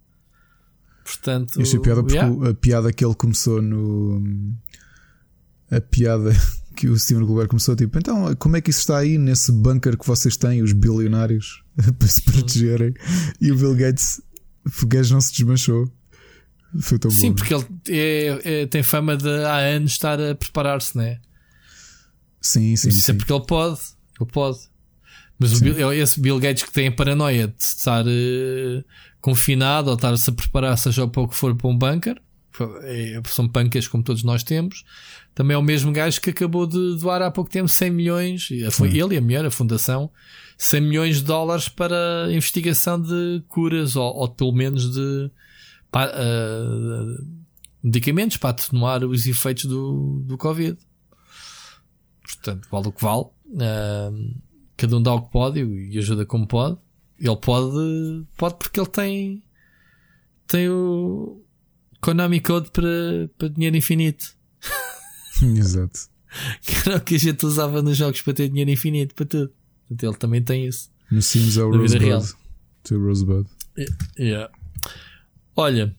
Portanto, Achei piada porque yeah. a piada que ele começou no. A piada que o Steven Goldberg começou, tipo, então como é que isso está aí nesse bunker que vocês têm, os bilionários, para se protegerem? E o Bill Gates, o gajo não se desmanchou. Foi tão Sim, bom. porque ele é, é, tem fama de há anos estar a preparar-se, né? Sim, sim. Mas isso sim. é porque ele pode. Ele pode. Mas Bill, esse Bill Gates que tem a paranoia de estar uh, confinado ou estar-se a preparar, seja para o que for, para um bunker. É, são bunkers como todos nós temos. Também é o mesmo gajo que acabou de doar há pouco tempo 100 milhões, foi ele e a mulher, a fundação, 100 milhões de dólares para investigação de curas ou, ou pelo menos de para, uh, medicamentos para atenuar os efeitos do, do Covid. Portanto, vale o que vale. Uh, cada um dá o que pode e ajuda como pode. Ele pode, pode porque ele tem, tem o Konami Code para, para dinheiro infinito. Exato. Que era o que a gente usava nos jogos para ter dinheiro infinito, para tudo. Portanto, ele também tem isso. No Sims é o Rosebud. Teu Rosebud. Yeah. Olha,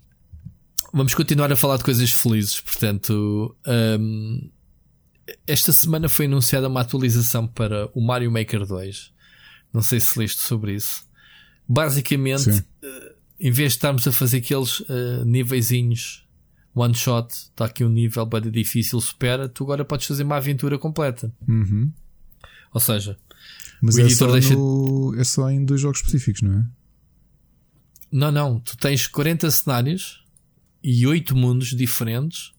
vamos continuar a falar de coisas felizes. Portanto, um, esta semana foi anunciada uma atualização para o Mario Maker 2. Não sei se leste sobre isso. Basicamente, uh, em vez de estarmos a fazer aqueles uh, niveizinhos one shot, está aqui um nível bem difícil, supera, tu agora podes fazer uma aventura completa. Uhum. Ou seja, mas é só, deixa... no... é só em dois jogos específicos, não é? Não, não. Tu tens 40 cenários e 8 mundos diferentes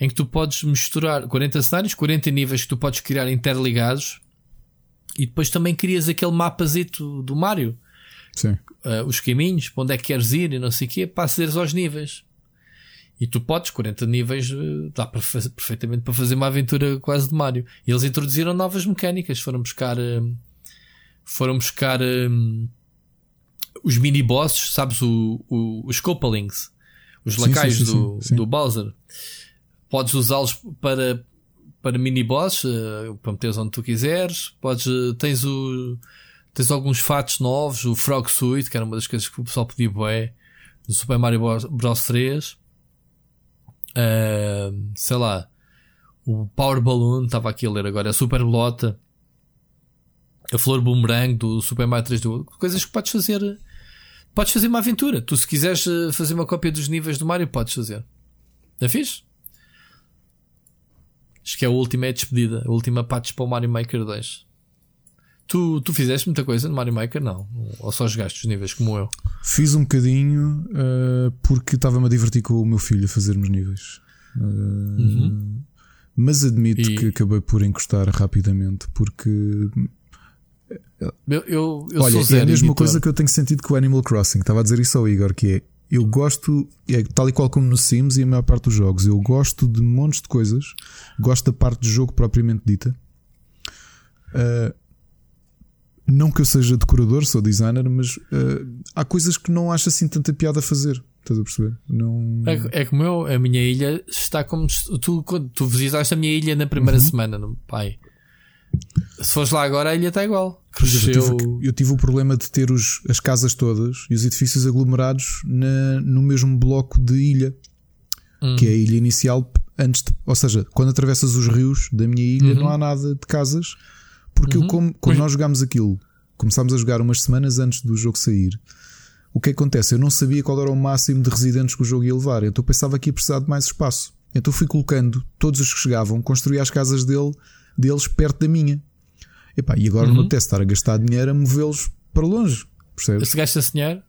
em que tu podes misturar 40 cenários, 40 níveis que tu podes criar interligados e depois também crias aquele mapazito do Mario. Sim. Uh, os caminhos, para onde é que queres ir e não sei o quê, para acederes aos níveis. E tu podes, 40 níveis, dá para fazer, perfeitamente para fazer uma aventura quase de Mario. E eles introduziram novas mecânicas, foram buscar, foram buscar um, os mini bosses, sabes, o, o, os Copalings, os sim, lacaios sim, sim, do, do Bowser. Podes usá-los para, para mini bosses, uh, para meteres onde tu quiseres. Podes, uh, tens o, tens alguns fatos novos, o Frog Suit, que era uma das coisas que o pessoal podia bué, do Super Mario Bros 3. Uh, sei lá, o Power Balloon, estava aqui a ler agora, a Super Blota, a Flor Boomerang do Super Mario 3 do coisas que podes fazer. Podes fazer uma aventura. Tu, se quiseres fazer uma cópia dos níveis do Mario, podes fazer. É fixe? Acho que é a última é a despedida, a última patch para o Mario Maker 2. Tu, tu fizeste muita coisa no Mario Maker? Não. Ou só jogaste os níveis como eu? Fiz um bocadinho uh, porque estava-me a divertir com o meu filho a fazermos níveis. Uh, uhum. Mas admito e... que acabei por encostar rapidamente porque. Eu, eu, eu Olha, é a mesma editor. coisa que eu tenho sentido com o Animal Crossing. Estava a dizer isso ao Igor, que é. Eu gosto, é tal e qual como no Sims e a maior parte dos jogos, eu gosto de montes de coisas, gosto da parte do jogo propriamente dita. Uh, não que eu seja decorador, sou designer, mas uh, há coisas que não acho assim tanta piada a fazer. Estás a perceber? Não... É, é como eu, a minha ilha está como tu, quando tu visitaste a minha ilha na primeira uhum. semana, pai. Se fores lá agora, a ilha está igual. Cresceu... Eu, tive, eu tive o problema de ter os, as casas todas e os edifícios aglomerados na, no mesmo bloco de ilha, hum. que é a ilha inicial. Antes de, ou seja, quando atravessas os rios da minha ilha, uhum. não há nada de casas porque uhum. eu, como, quando nós jogámos aquilo, começámos a jogar umas semanas antes do jogo sair. O que acontece? Eu não sabia qual era o máximo de residentes que o jogo ia levar. Então pensava que ia precisar de mais espaço. Então fui colocando todos os que chegavam, construí as casas dele, deles perto da minha. Epá, e agora uhum. não apetece estar a gastar dinheiro a movê-los para longe. Percebes? Se gasta-se dinheiro?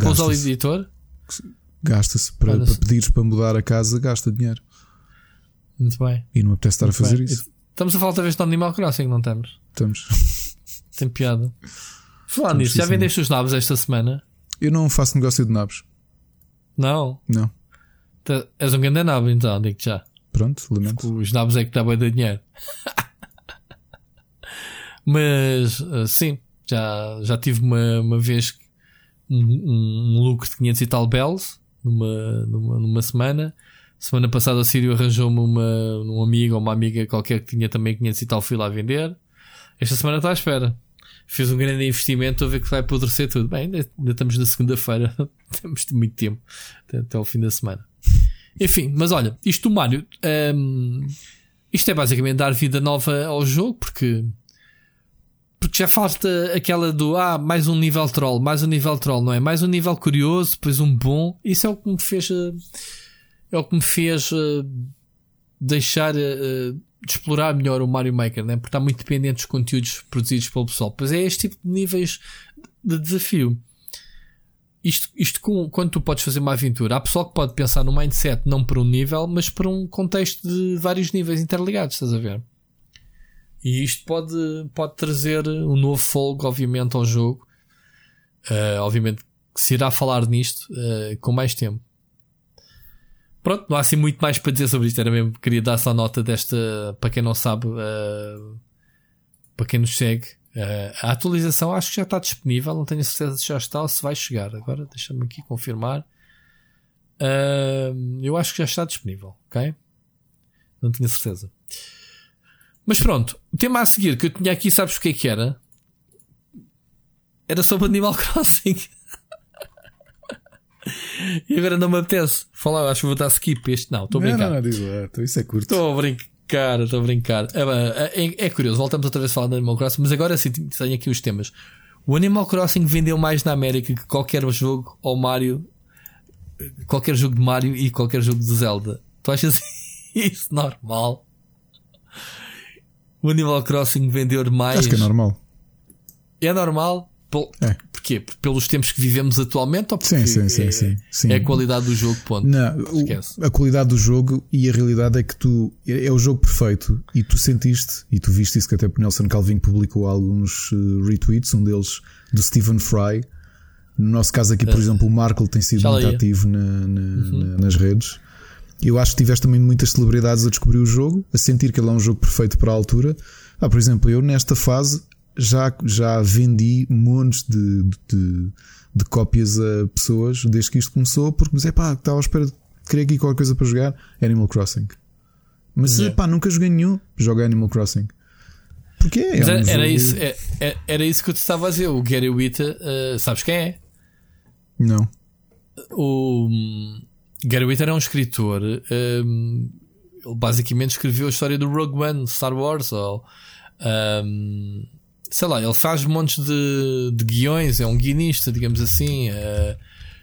Pôs ao editor? Gasta-se. Para, para pedires para mudar a casa, gasta dinheiro. Muito bem. E não apetece estar Muito a fazer bem. isso. Estamos a falar talvez de Animal Crossing, não estamos? Estamos. Tem piada. Falar nisso, já vendeste os nabos esta semana? Eu não faço negócio de nabos. Não? Não. Tu, és um grande nabo então, digo já. Pronto, lamento. Os nabos é que dá bem de dinheiro. Mas uh, sim, já, já tive uma, uma vez um, um, lucro de 500 e tal bells numa, numa, numa semana. Semana passada o Sírio arranjou-me uma, um amigo ou uma amiga qualquer que tinha também 500 e tal fui lá vender. Esta semana está à espera. fez um grande investimento a ver que vai apodrecer tudo. Bem, ainda, ainda estamos na segunda-feira, temos muito tempo até, até ao fim da semana. Enfim, mas olha, isto Mario, um, isto é basicamente dar vida nova ao jogo, porque porque já falta aquela do ah, mais um nível troll, mais um nível troll, não é? Mais um nível curioso, depois um bom. Isso é o que me fez eh, é o que me fez uh, deixar de explorar melhor o Mario Maker, né? porque está muito dependente dos conteúdos produzidos pelo pessoal. Pois é este tipo de níveis de desafio. Isto, isto com, quando tu podes fazer uma aventura, há pessoal que pode pensar no mindset não para um nível, mas para um contexto de vários níveis interligados, estás a ver? E isto pode, pode trazer um novo folgo, obviamente, ao jogo. Uh, obviamente que se irá falar nisto uh, com mais tempo. Pronto, não há assim muito mais para dizer sobre isto. Era mesmo, queria dar só nota desta, para quem não sabe, uh, para quem nos segue. a atualização acho que já está disponível, não tenho certeza se já está ou se vai chegar. Agora deixa-me aqui confirmar. eu acho que já está disponível, ok? Não tenho certeza. Mas pronto, o tema a seguir que eu tinha aqui, sabes o que é que era? Era sobre Animal Crossing. e agora não me apetece falar, acho que vou dar skip este. Não, estou a brincar. Não, não, digo, é, isso é curto. Estou a brincar, estou a brincar. É, é, é, curioso, voltamos outra vez a falar do Animal Crossing, mas agora sim tenho aqui os temas. O Animal Crossing vendeu mais na América que qualquer jogo ou Mario, qualquer jogo de Mario e qualquer jogo de Zelda. Tu achas isso normal? O Animal Crossing vender mais. Acho que é normal. É normal? Pel... É. Porquê? Pelos tempos que vivemos atualmente ou porque sim, sim, sim, é, sim, sim. é a qualidade do jogo, ponto. Não, o, a qualidade do jogo e a realidade é que tu é, é o jogo perfeito e tu sentiste e tu viste isso que até o Nelson Calvin publicou alguns uh, retweets, um deles do Stephen Fry. No nosso caso aqui, por uh, exemplo, o Markle tem sido muito ativo na, na, uhum. na, nas redes. Eu acho que tiveste também muitas celebridades a descobrir o jogo, a sentir que ele é um jogo perfeito para a altura. Ah, por exemplo, eu nesta fase já, já vendi montes de, de, de cópias a pessoas desde que isto começou, porque me pá, estava à espera de querer aqui qualquer coisa para jogar. Animal Crossing. Mas yeah. pá, nunca joguei nenhum. Joga Animal Crossing. Porque é, é um era, isso, é, é, era isso que eu te estava a dizer. O Gary Witta, uh, sabes quem é? Não. O Gary é um escritor. Um, ele basicamente escreveu a história do Rogue One, Star Wars, ou um, sei lá, ele faz montes de, de guiões, é um guionista, digamos assim. Uh,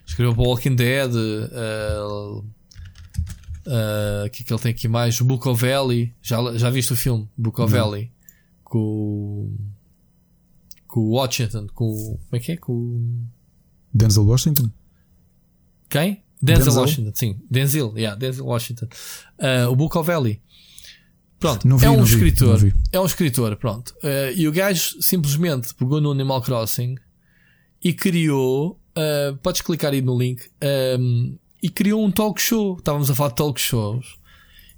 escreveu para Walking Dead. Uh, uh, que é que ele tem aqui mais? O Book of Valley. Já, já viste o filme? Book of Valley. Com, com o Washington. Com, como é que é? Com Denzel Washington? Quem? Denzel, Denzel, Washington, sim. Denzel, yeah, Denzel Washington. Uh, o Book of Valley. Pronto, vi, é um escritor. Vi, é um escritor, pronto. Uh, e o gajo simplesmente pegou no Animal Crossing e criou. Uh, podes clicar aí no link. Um, e criou um talk show. Estávamos a falar de talk shows.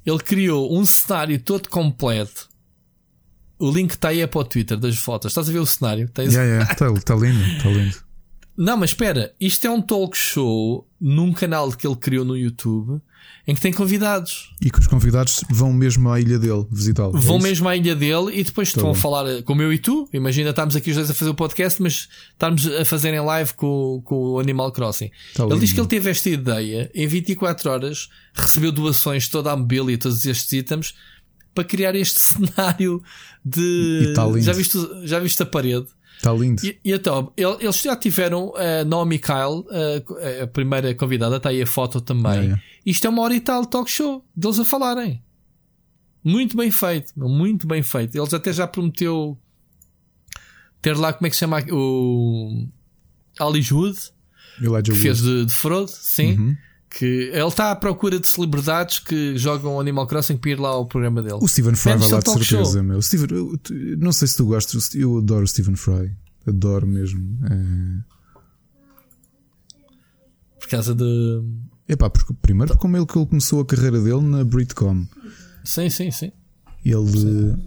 Ele criou um cenário todo completo. O link está aí é para o Twitter das fotos. Estás a ver o cenário? Está yeah, yeah. tá, tá lindo, está lindo. Não, mas espera, isto é um talk show num canal que ele criou no YouTube em que tem convidados. E que os convidados vão mesmo à ilha dele visitá-lo. É vão é mesmo à ilha dele e depois tá estão a falar como eu e tu. Imagina, estamos aqui os dois a fazer o podcast, mas estamos a fazer em live com, com o Animal Crossing. Tá ele lindo. diz que ele teve esta ideia, em 24 horas recebeu doações, toda a mobília e todos estes itens para criar este cenário de. Tá já, viste, já viste a parede? Está lindo. E, e, então, eles já tiveram a uh, Naomi Kyle, uh, a primeira convidada, está aí a foto também. É. Isto é uma hora e tal talk show deles a falarem. Muito bem feito, muito bem feito. Eles até já prometeu ter lá, como é que se chama o Hollywood, que fez de, de Frodo, sim. Uhum. Que ele está à procura de celebridades que jogam Animal Crossing para ir lá ao programa dele. O Stephen Fry vai lá de certeza, show. meu. Steven, eu, não sei se tu gostas, eu adoro o Stephen Fry. Adoro mesmo. É... Por causa de. Epá, porque, primeiro porque como ele que ele começou a carreira dele na Britcom. Sim, sim, sim. Ele.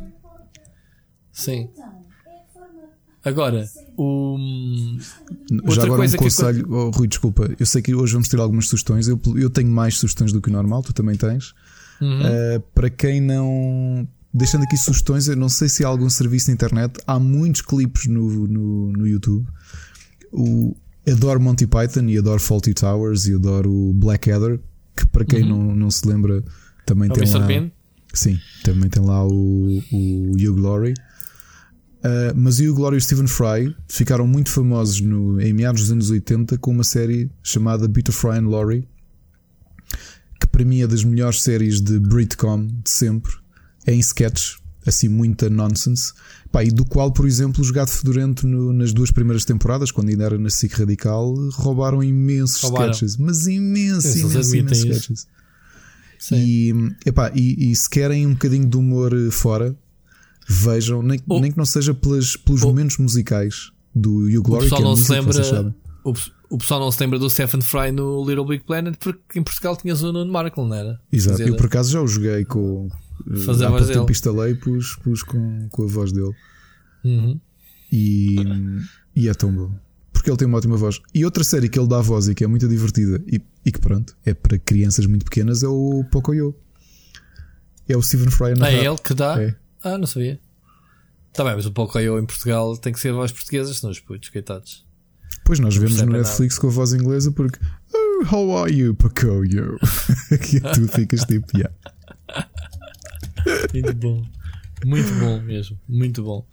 Sim. sim. Agora, o. Já agora um conselho, que... oh, Rui, desculpa. Eu sei que hoje vamos ter algumas sugestões. Eu, eu tenho mais sugestões do que o normal, tu também tens. Uhum. Uh, para quem não. deixando aqui sugestões, eu não sei se há algum serviço na internet, há muitos clipes no, no, no YouTube. O, adoro Monty Python e adoro Faulty Towers e adoro Blackadder, que para quem uhum. não, não se lembra, também o tem Mr. lá. Bean? Sim, também tem lá o, o Glory. Uh, mas Glory e o Stephen Fry ficaram muito famosos no, em meados dos anos 80 com uma série chamada Peter Fry and Laurie, que para mim é das melhores séries de Britcom de sempre, é em sketches, assim muita nonsense. Pá, e do qual, por exemplo, os Gato Fedorento no, nas duas primeiras temporadas, quando ainda era na SIC Radical, roubaram imensos roubaram. sketches, mas imensos, imensos, imensos sketches. E, epá, e, e se querem um bocadinho de humor fora, vejam, nem, o, nem que não seja pelas, pelos o, momentos musicais do You Glory, o pessoal que é não se lembra. O, o pessoal não se lembra do Stephen Fry no Little Big Planet porque em Portugal tinhas o Nuno Markle, não era? Exato, eu por acaso já o joguei com. Fazer a voz dele. instalei pus, pus com, com a voz dele. Uhum. E, e é tão bom. Porque ele tem uma ótima voz. E outra série que ele dá a voz e que é muito divertida e, e que pronto, é para crianças muito pequenas é o Pocoyo. É o Stephen Fry na É ele que dá? É. Ah, não sabia. Tá bem, mas o Pocoyo em Portugal tem que ser voz portuguesa, senão os putos, coitados. Pois nós vemos no Netflix nada. com a voz inglesa porque Oh, how are you, Pocoyo? que tu ficas tipo, yeah. Muito bom. Muito bom mesmo. Muito bom.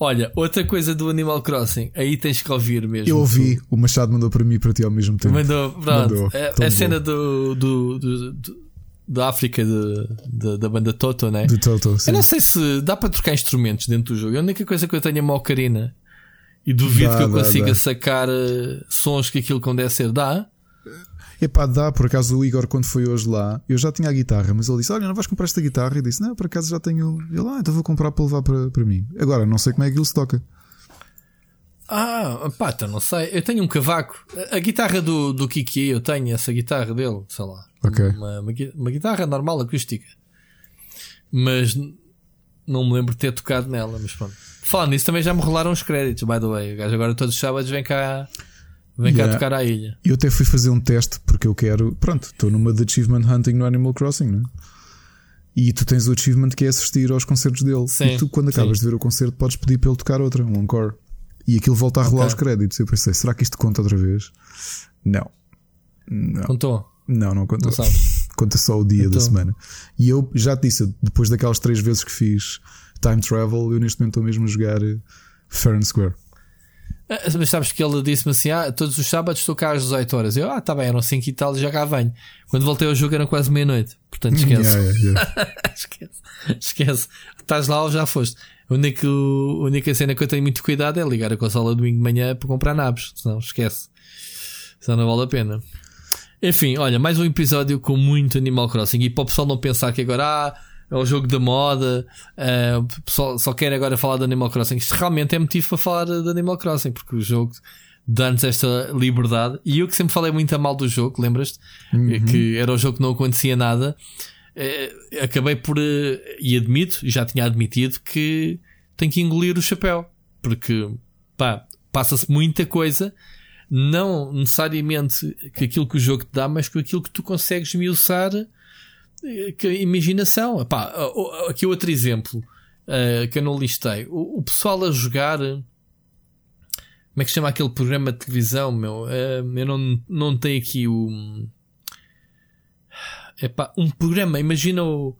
Olha, outra coisa do Animal Crossing, aí tens que ouvir mesmo. Eu ouvi, tu. o Machado mandou para mim e para ti ao mesmo tempo. Mandou, pronto. Mandou. É, a cena do, do, do, do, da África de, de, da banda Toto, né? De Toto, sim. Eu não sei se dá para trocar instrumentos dentro do jogo. A única coisa que eu tenho é uma ocarina e duvido dá, que eu dá, consiga dá. sacar uh, sons que aquilo deve ser. Dá? Epá, dá, por acaso o Igor, quando foi hoje lá, eu já tinha a guitarra, mas ele disse: Olha, não vais comprar esta guitarra? E disse: Não, por acaso já tenho. Eu lá, ah, então vou comprar para levar para, para mim. Agora, não sei como é que ele se toca. Ah, pá, então não sei. Eu tenho um cavaco. A guitarra do, do Kiki, eu tenho essa guitarra dele, sei lá. Ok. Uma, uma, uma guitarra normal, acústica. Mas não me lembro de ter tocado nela, mas pronto. Falando nisso, também já me rolaram os créditos, by the way. O gajo agora todos os sábados vem cá Vem yeah. cá tocar à ilha. Eu até fui fazer um teste porque eu quero. Pronto, estou numa de Achievement Hunting no Animal Crossing, não é? E tu tens o achievement que é assistir aos concertos dele. Sim, e tu, quando acabas sim. de ver o concerto, podes pedir para ele tocar outra, um encore. E aquilo volta a rolar okay. os créditos. Eu pensei, será que isto conta outra vez? Não. não. Contou? Não, não contou. Não conta só o dia então. da semana. E eu já te disse, depois daquelas três vezes que fiz Time Travel, eu neste momento estou mesmo a jogar Fair and Square. Ah, mas sabes que ele disse-me assim: ah, todos os sábados estou cá às 18 horas. Eu, ah, tá bem, eram 5 e tal e já cá venho. Quando voltei ao jogo era quase meia-noite. Portanto, esquece. Yeah, yeah, yeah. esquece. Esquece. Estás lá ou já foste. A única, a única cena que eu tenho muito cuidado é ligar a consola domingo de manhã para comprar nabos. Senão, esquece. Senão não vale a pena. Enfim, olha, mais um episódio com muito Animal Crossing. E para o pessoal não pensar que agora, ah, é o jogo da moda, uh, só, só quer agora falar de Animal Crossing. Isto realmente é motivo para falar de Animal Crossing, porque o jogo dá-nos esta liberdade. E eu que sempre falei muito a mal do jogo, lembras-te? Uhum. Que era o jogo que não acontecia nada. Uh, acabei por, uh, e admito, já tinha admitido, que tenho que engolir o chapéu, porque pá, passa-se muita coisa. Não necessariamente que aquilo que o jogo te dá, mas com aquilo que tu consegues miuçar que imaginação. Epá, aqui outro exemplo uh, que eu não listei. O, o, pessoal a jogar. Como é que se chama aquele programa de televisão, meu? Uh, eu não, não tenho aqui o. Epá, um programa, imagina o.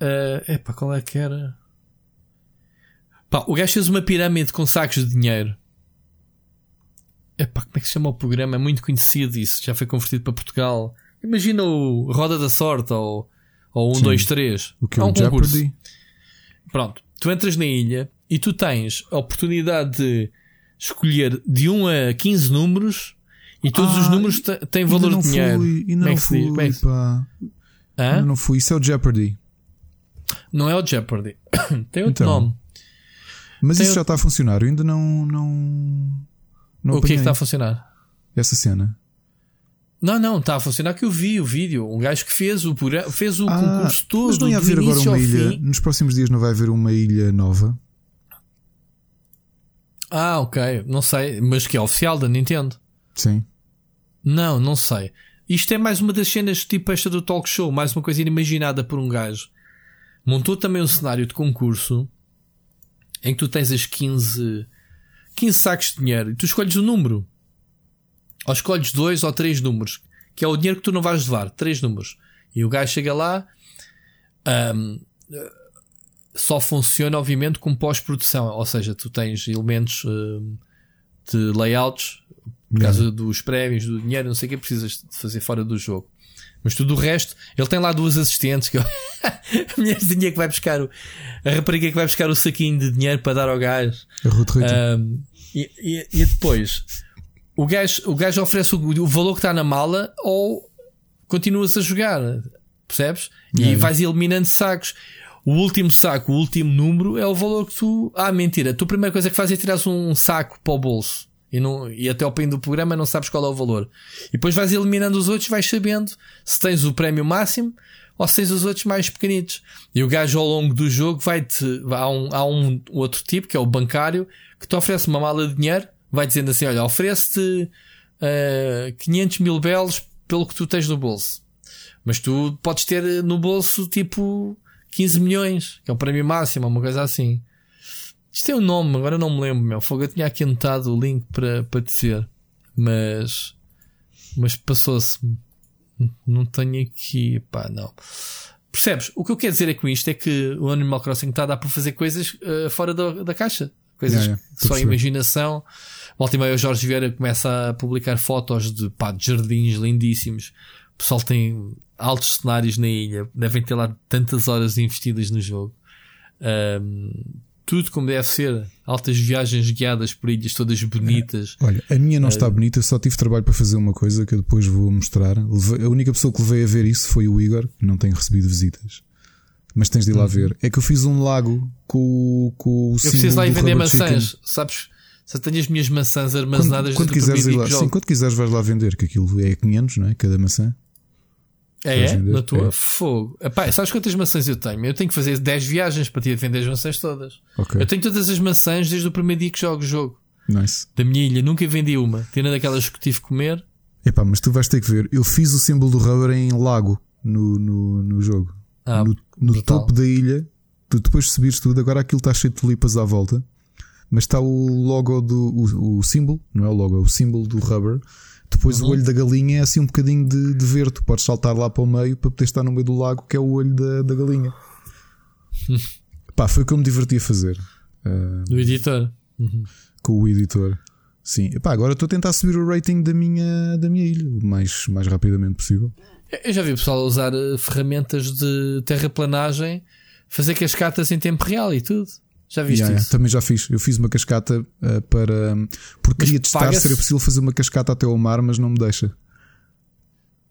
Uh, epá, qual é que era? Pá, o gajo fez uma pirâmide com sacos de dinheiro. Epá, como é que se chama o programa? É muito conhecido isso. Já foi convertido para Portugal. Imagina o Roda da Sorte ou, ou 1, 2, 3. O que é um concurso. Jeopardy? Pronto, tu entras na ilha e tu tens a oportunidade de escolher de 1 a 15 números e todos ah, os números têm valor de dinheiro. Fui, ainda não fui, é pá. Ainda não fui. Isso é o Jeopardy. Não é o Jeopardy. Tem outro então, nome. Mas Tem isso outro... já está a funcionar. Eu ainda não. não, não o que é que está a funcionar? Essa cena. Não, não, está a funcionar que eu vi o vídeo. Um gajo que fez o, fez o ah, concurso todo. Mas não ia haver agora uma ilha. Fim. Nos próximos dias não vai haver uma ilha nova? Ah, ok. Não sei. Mas que é oficial da Nintendo? Sim. Não, não sei. Isto é mais uma das cenas tipo esta do talk show. Mais uma coisa imaginada por um gajo. montou também um cenário de concurso em que tu tens as 15, 15 sacos de dinheiro e tu escolhes o um número. Ou escolhes dois ou três números, que é o dinheiro que tu não vais levar, três números. E o gajo chega lá, um, só funciona, obviamente, com pós-produção. Ou seja, tu tens elementos um, de layouts, por causa dos prémios, do dinheiro, não sei o que precisas de fazer fora do jogo. Mas tudo o resto, ele tem lá duas assistentes que eu... a mulherzinha que vai buscar o... a rapariga que vai buscar o saquinho de dinheiro para dar ao gajo. Um, e, e, e, depois o gajo, o gajo oferece o, o, valor que está na mala ou continuas a jogar, percebes? E vais eliminando sacos. O último saco, o último número é o valor que tu. Ah, mentira. Tu a primeira coisa que fazes é tirar um saco para o bolso. E, não, e até ao fim do programa não sabes qual é o valor. E depois vais eliminando os outros, vais sabendo se tens o prémio máximo ou se tens os outros mais pequenitos. E o gajo ao longo do jogo vai-te. Há um, há um outro tipo, que é o bancário, que te oferece uma mala de dinheiro, vai dizendo assim: Olha, oferece-te uh, 500 mil belos pelo que tu tens no bolso. Mas tu podes ter no bolso tipo 15 milhões, que é o prémio máximo, uma coisa assim. Isto tem um nome, agora não me lembro, meu. Fogo, eu tinha aqui anotado o link para, para dizer. Mas. Mas passou-se. Não tenho aqui. Pá, não. Percebes? O que eu quero dizer é com isto é que o Animal Crossing está a dar para fazer coisas uh, fora da, da caixa. Coisas yeah, yeah. só imaginação. Volta e meia o Jorge Vieira começa a publicar fotos de, pá, de jardins lindíssimos. O pessoal tem altos cenários na ilha. Devem ter lá tantas horas investidas no jogo. Um, tudo como deve ser. Altas viagens guiadas por ilhas todas bonitas. É. Olha, a minha não está bonita, só tive trabalho para fazer uma coisa que eu depois vou mostrar. A única pessoa que levei a ver isso foi o Igor, que não tem recebido visitas. Mas tens de ir lá uhum. ver. É que eu fiz um lago com, com o Eu preciso lá ir vender maçãs, chicken. sabes? Só tenho as minhas maçãs armazenadas quando, quando quiseres ir lá, Sim, quando quiseres vais lá vender, que aquilo é 500, não é? Cada maçã. É, é? Na tua? É. Fogo. Epá, sabes quantas maçãs eu tenho? Eu tenho que fazer 10 viagens para te vender as maçãs todas. Okay. Eu tenho todas as maçãs desde o primeiro dia que jogo o jogo. Nice. Da minha ilha, nunca vendi uma. Tendo daquelas que tive que comer. Epá, mas tu vais ter que ver. Eu fiz o símbolo do rubber em lago no, no, no jogo. Ah, no no topo da ilha. Tu depois subires tudo, agora aquilo está cheio de tulipas à volta. Mas está o logo do. O, o símbolo, não é o logo, é o símbolo do rubber depois uhum. o olho da galinha é assim um bocadinho de, de verde. Tu podes saltar lá para o meio para poder estar no meio do lago, que é o olho da, da galinha. Pá, foi o que eu me diverti a fazer. Uh, do editor. Uhum. Com o editor. Sim. Epá, agora estou a tentar subir o rating da minha, da minha ilha o mais, mais rapidamente possível. Eu já vi o pessoal usar eh, ferramentas de terraplanagem, fazer cascatas em tempo real e tudo. Já viste yeah, isso? Também já fiz. Eu fiz uma cascata uh, para. Porque queria testar se era possível fazer uma cascata até ao mar, mas não me deixa.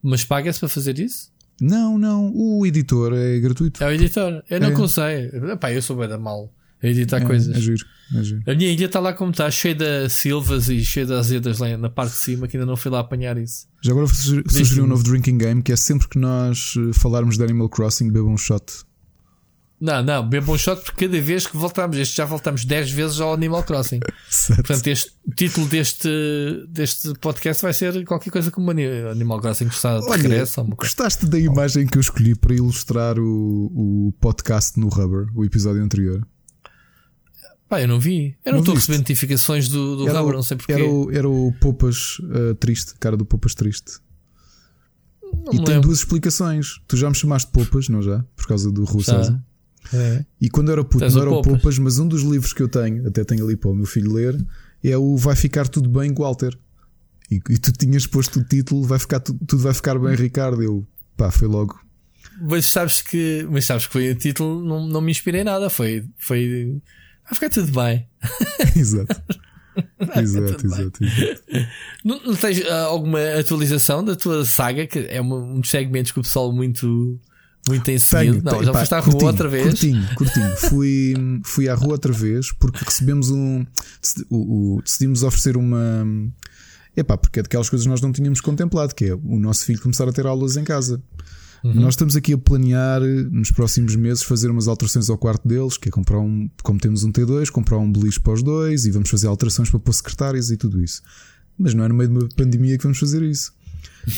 Mas paga-se para fazer isso? Não, não. O editor é gratuito. É o editor. Eu não é. consigo. Epá, eu sou bem da mal a editar é, coisas. É giro, é giro. A minha ilha está lá como está, cheia de silvas e cheia de azedas lá na parte de cima, que ainda não fui lá apanhar isso. Já agora vou sugerir um novo drinking game que é sempre que nós eh, falarmos de Animal Crossing, bebam um shot não, não, bem bom shot porque cada vez que voltamos, este já voltamos 10 vezes ao Animal Crossing. Certo. Portanto, este, o título deste, deste podcast vai ser qualquer coisa como Animal Crossing está de regresso. Gostaste da imagem que eu escolhi para ilustrar o, o podcast no Rubber, o episódio anterior? Pá, eu não vi. Eu não, estou a receber notificações do, do Rubber, não sei porquê. Era o, era o Poupas uh, triste, cara do Poupas triste. Não e tem lembro. duas explicações. Tu já me chamaste Poupas, não já? Por causa do Rui César. É. E quando era puto, não era o Poupas, mas um dos livros que eu tenho, até tenho ali para o meu filho ler, é o Vai Ficar Tudo Bem, Walter. E, e tu tinhas posto o título, vai ficar, tudo vai ficar bem, Ricardo. Eu, pá, foi logo. Mas sabes que, mas sabes que foi o título, não, não me inspirei nada. Foi, foi, vai ficar tudo bem. exato. exato, exato, exato. Não, não tens uh, alguma atualização da tua saga? Que é um, um dos segmentos que o pessoal muito muito tem seguido. Não, tenho, já pá, foste à rua curtinho, outra vez. Curtinho, curtinho. fui, fui à rua outra vez porque recebemos um. O, o, decidimos oferecer uma. Epá, porque é daquelas coisas que nós não tínhamos contemplado, que é o nosso filho começar a ter aulas em casa. Uhum. Nós estamos aqui a planear nos próximos meses fazer umas alterações ao quarto deles, que é comprar um, como temos um T2, comprar um beliche para os dois e vamos fazer alterações para pôr secretárias e tudo isso. Mas não é no meio de uma pandemia que vamos fazer isso.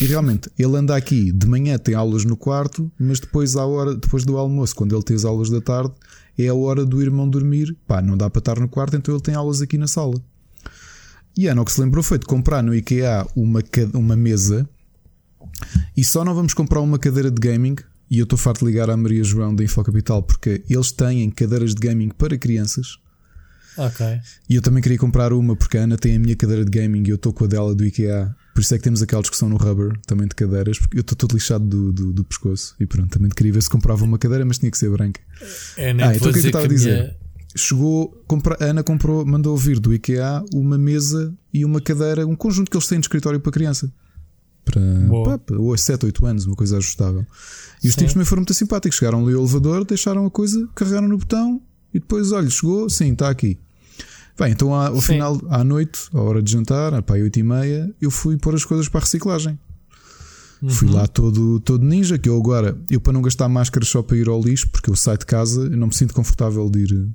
E realmente, ele anda aqui, de manhã tem aulas no quarto, mas depois, à hora, depois do almoço, quando ele tem as aulas da tarde, é a hora do irmão dormir. Pá, não dá para estar no quarto, então ele tem aulas aqui na sala. E a Ana o que se lembrou foi de comprar no IKEA uma, uma mesa e só não vamos comprar uma cadeira de gaming. E eu estou farto de ligar à Maria João da Infocapital porque eles têm cadeiras de gaming para crianças. Ok. E eu também queria comprar uma porque a Ana tem a minha cadeira de gaming e eu estou com a dela do IKEA. Por isso é que temos aquela discussão no rubber também de cadeiras, porque eu estou todo lixado do, do, do, pescoço. E pronto, também queria ver se comprava uma cadeira, mas tinha que ser branca. É, ah, então o que é que eu estava a dizer? Minha... Chegou, compra, a Ana comprou, mandou vir do IKEA uma mesa e uma cadeira, um conjunto que eles têm de escritório para criança para, pá, ou 7, 8 anos, uma coisa ajustável. E os tipos também foram muito simpáticos. Chegaram ali ao elevador, deixaram a coisa, carregaram no botão e depois, olha, chegou, sim, está aqui. Bem, então ao final, à noite, à hora de jantar, pá, 8 e meia, eu fui pôr as coisas para a reciclagem. Uhum. Fui lá todo, todo ninja, que eu agora, eu para não gastar máscaras só para ir ao lixo, porque eu saio de casa, eu não me sinto confortável de ir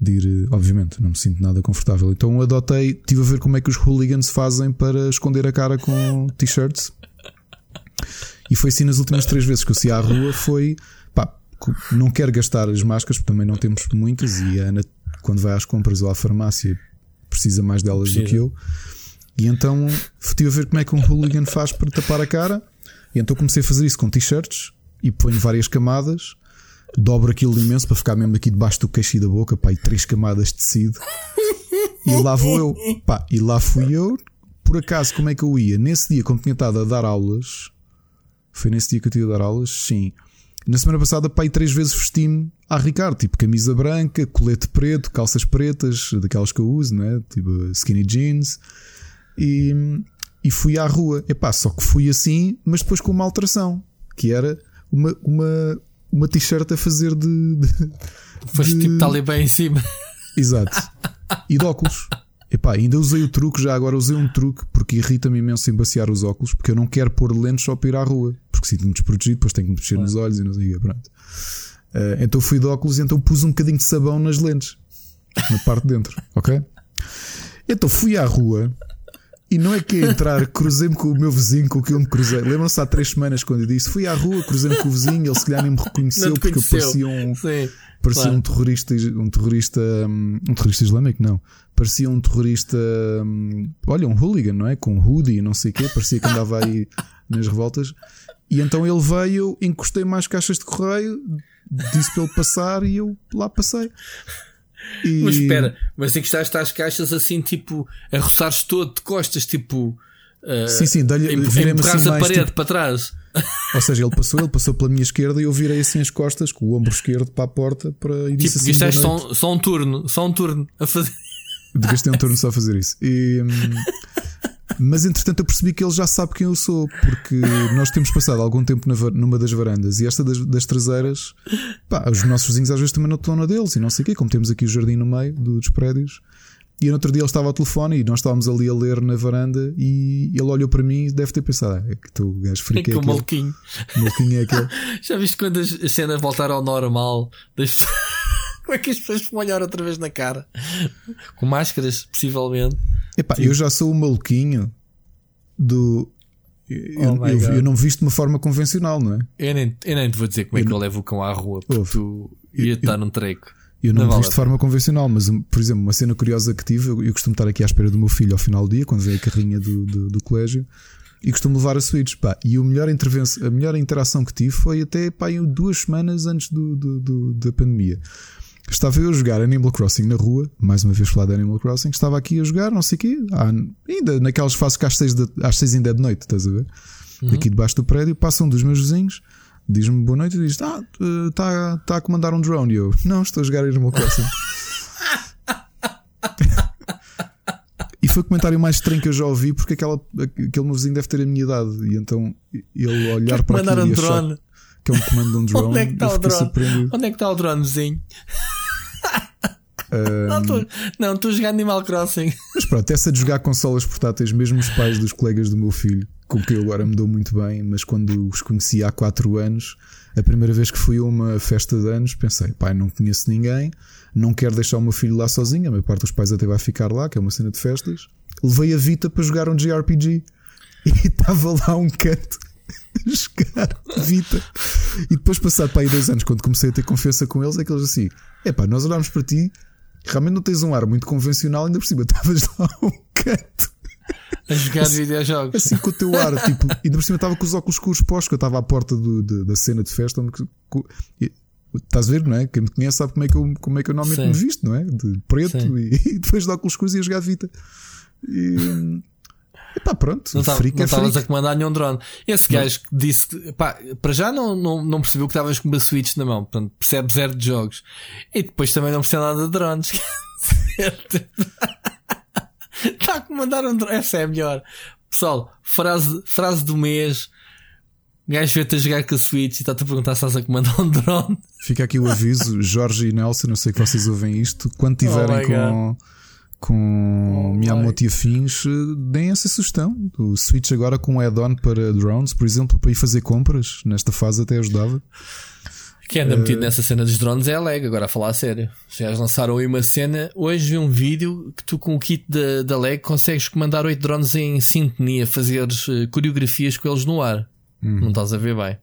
de ir, obviamente, não me sinto nada confortável. Então adotei, tive a ver como é que os hooligans fazem para esconder a cara com t-shirts. E foi assim nas últimas três vezes que eu saí à rua. Foi pá, não quero gastar as máscaras, porque também não temos muitas. E a Ana, quando vai às compras ou à farmácia, precisa mais delas Precisa. do que eu. E então estive a ver como é que um hooligan faz para tapar a cara. E então comecei a fazer isso com t-shirts e ponho várias camadas dobro aquilo imenso para ficar mesmo aqui debaixo do queixo e da boca, pá, e três camadas de tecido. E lá vou eu, pá, e lá fui eu. Por acaso, como é que eu ia? Nesse dia, como tinha estado a dar aulas, foi nesse dia que eu tinha a dar aulas, sim. Na semana passada, e três vezes vesti-me a Ricardo, tipo camisa branca, colete preto, calças pretas, daquelas que eu uso, né? Tipo skinny jeans. E, e fui à rua. Epá, só que fui assim, mas depois com uma alteração, que era uma, uma, uma t-shirt a fazer de. de Foste de... tipo, está ali bem em cima. Exato. E de óculos. Epá, ainda usei o truque, já agora usei um truque porque irrita-me imenso embaciar os óculos porque eu não quero pôr lentes só para ir à rua porque sinto-me desprotegido, depois tenho que mexer nos olhos e não sei o pronto. Uh, então fui de óculos e então pus um bocadinho de sabão nas lentes na parte de dentro, ok? Então fui à rua e não é que ia entrar, cruzei-me com o meu vizinho com o que eu me cruzei. Lembram-se há três semanas quando eu disse: fui à rua, cruzei-me com o vizinho, ele se calhar nem me reconheceu porque eu parecia um, Sim, parecia claro. um terrorista, um terrorista, um terrorista islâmico, não. Parecia um terrorista, um, olha, um hooligan, não é? Com hoodie, não sei o quê, parecia que andava aí nas revoltas. E então ele veio, encostei mais caixas de correio, disse para ele passar e eu lá passei. E... Mas espera, mas que estás às caixas assim, tipo, a roçar-se todo de costas, tipo. Uh, sim, sim, dá-lhe assim, a parede tipo... para trás. Ou seja, ele passou, ele passou pela minha esquerda e eu virei assim as costas com o ombro esquerdo para a porta para e disse tipo, assim. Só, só um turno, só um turno a fazer. Gastei um turno só a fazer isso. E, hum, mas entretanto eu percebi que ele já sabe quem eu sou, porque nós temos passado algum tempo na, numa das varandas e esta das, das traseiras, pá, os nossos vizinhos às vezes também não estão na deles e não sei o quê, como temos aqui o jardim no meio dos prédios. E no outro dia ele estava ao telefone e nós estávamos ali a ler na varanda e ele olhou para mim e deve ter pensado: ah, é que tu gajo frico é, é aquele. Maluquinho. maluquinho é aquele. Já viste quando as cenas voltaram ao normal? Das... Como é que as pessoas vão olhar outra vez na cara? Com máscaras, possivelmente. Epá, eu já sou o maluquinho do. Eu, oh eu, eu, não visto de uma forma convencional, não é? Eu nem, eu nem te vou dizer como é que eu levo o cão à rua, porque tu ia estar num treco. Eu não, não visto de forma convencional, mas, por exemplo, uma cena curiosa que tive, eu, eu, costumo estar aqui à espera do meu filho ao final do dia, quando vem a carrinha do, do, do colégio, e costumo levar a Switch. Pá, e o melhor intervenção, a melhor interação que tive foi até pá, duas semanas antes do, do, do da pandemia. Estava eu a jogar Animal Crossing na rua, mais uma vez falar de Animal Crossing. Estava aqui a jogar, não sei o quê, ah, ainda naquelas fases que às seis, de, às seis ainda é de noite, estás a ver? Uhum. Aqui debaixo do prédio, passa um dos meus vizinhos, diz-me boa noite e diz: Ah, está tá a comandar um drone. E eu, não, estou a jogar Animal Crossing. e foi o comentário mais estranho que eu já ouvi, porque aquela, aquele meu vizinho deve ter a minha idade. E então ele olhar para aquilo um e achar drone. que é um comando de um drone. Onde é que está o drone? Onde é que está o dronezinho? Não, estou a jogar Animal Crossing. Mas pronto, essa de jogar consolas portáteis, mesmo os pais dos colegas do meu filho, com que eu agora me dou muito bem, mas quando os conheci há 4 anos, a primeira vez que fui a uma festa de anos, pensei, pai, não conheço ninguém, não quero deixar o meu filho lá sozinho, a maior parte dos pais até vai ficar lá, que é uma cena de festas. Levei a Vita para jogar um JRPG. e estava lá um canto a jogar Vita. E depois, passado para aí dois anos, quando comecei a ter confiança com eles, é que eles assim: é pá, nós olhámos para ti, realmente não tens um ar muito convencional, ainda por cima estavas lá um canto. A jogar assim, videojogos. Assim com o teu ar, tipo, ainda por cima estava com os óculos escuros postos, que eu estava à porta do, de, da cena de festa. Estás a ver, não é? Quem me conhece sabe como é que eu, como é que eu normalmente Sim. me visto, não é? De preto e, e, depois de óculos escuros e a jogar Vita. E, Epá, pronto, não estavas a comandar nenhum drone. Esse gajo que disse que, pá, para já não, não, não percebeu que estavas com uma Switch na mão, portanto, percebe zero de jogos. E depois também não percebe nada de drones. Está a comandar um drone. Essa é a melhor. Pessoal, frase, frase do mês. Gajo vê-te a jogar com a Switch e está-te a perguntar se estás a comandar um drone. Fica aqui o aviso, Jorge e Nelson, não sei que vocês ouvem isto, quando tiverem oh com. God com oh, Miyamoto e afins, eh, deem essa sugestão. O Switch agora com um add-on para drones, por exemplo, para ir fazer compras, nesta fase até ajudava. Quem anda uh... metido nessa cena dos drones é a Leg, agora a falar a sério. Já lançaram aí uma cena. Hoje vi um vídeo que tu com o kit da, da Leg consegues comandar oito drones em sintonia, fazer uh, coreografias com eles no ar. Uhum. Não estás a ver bem.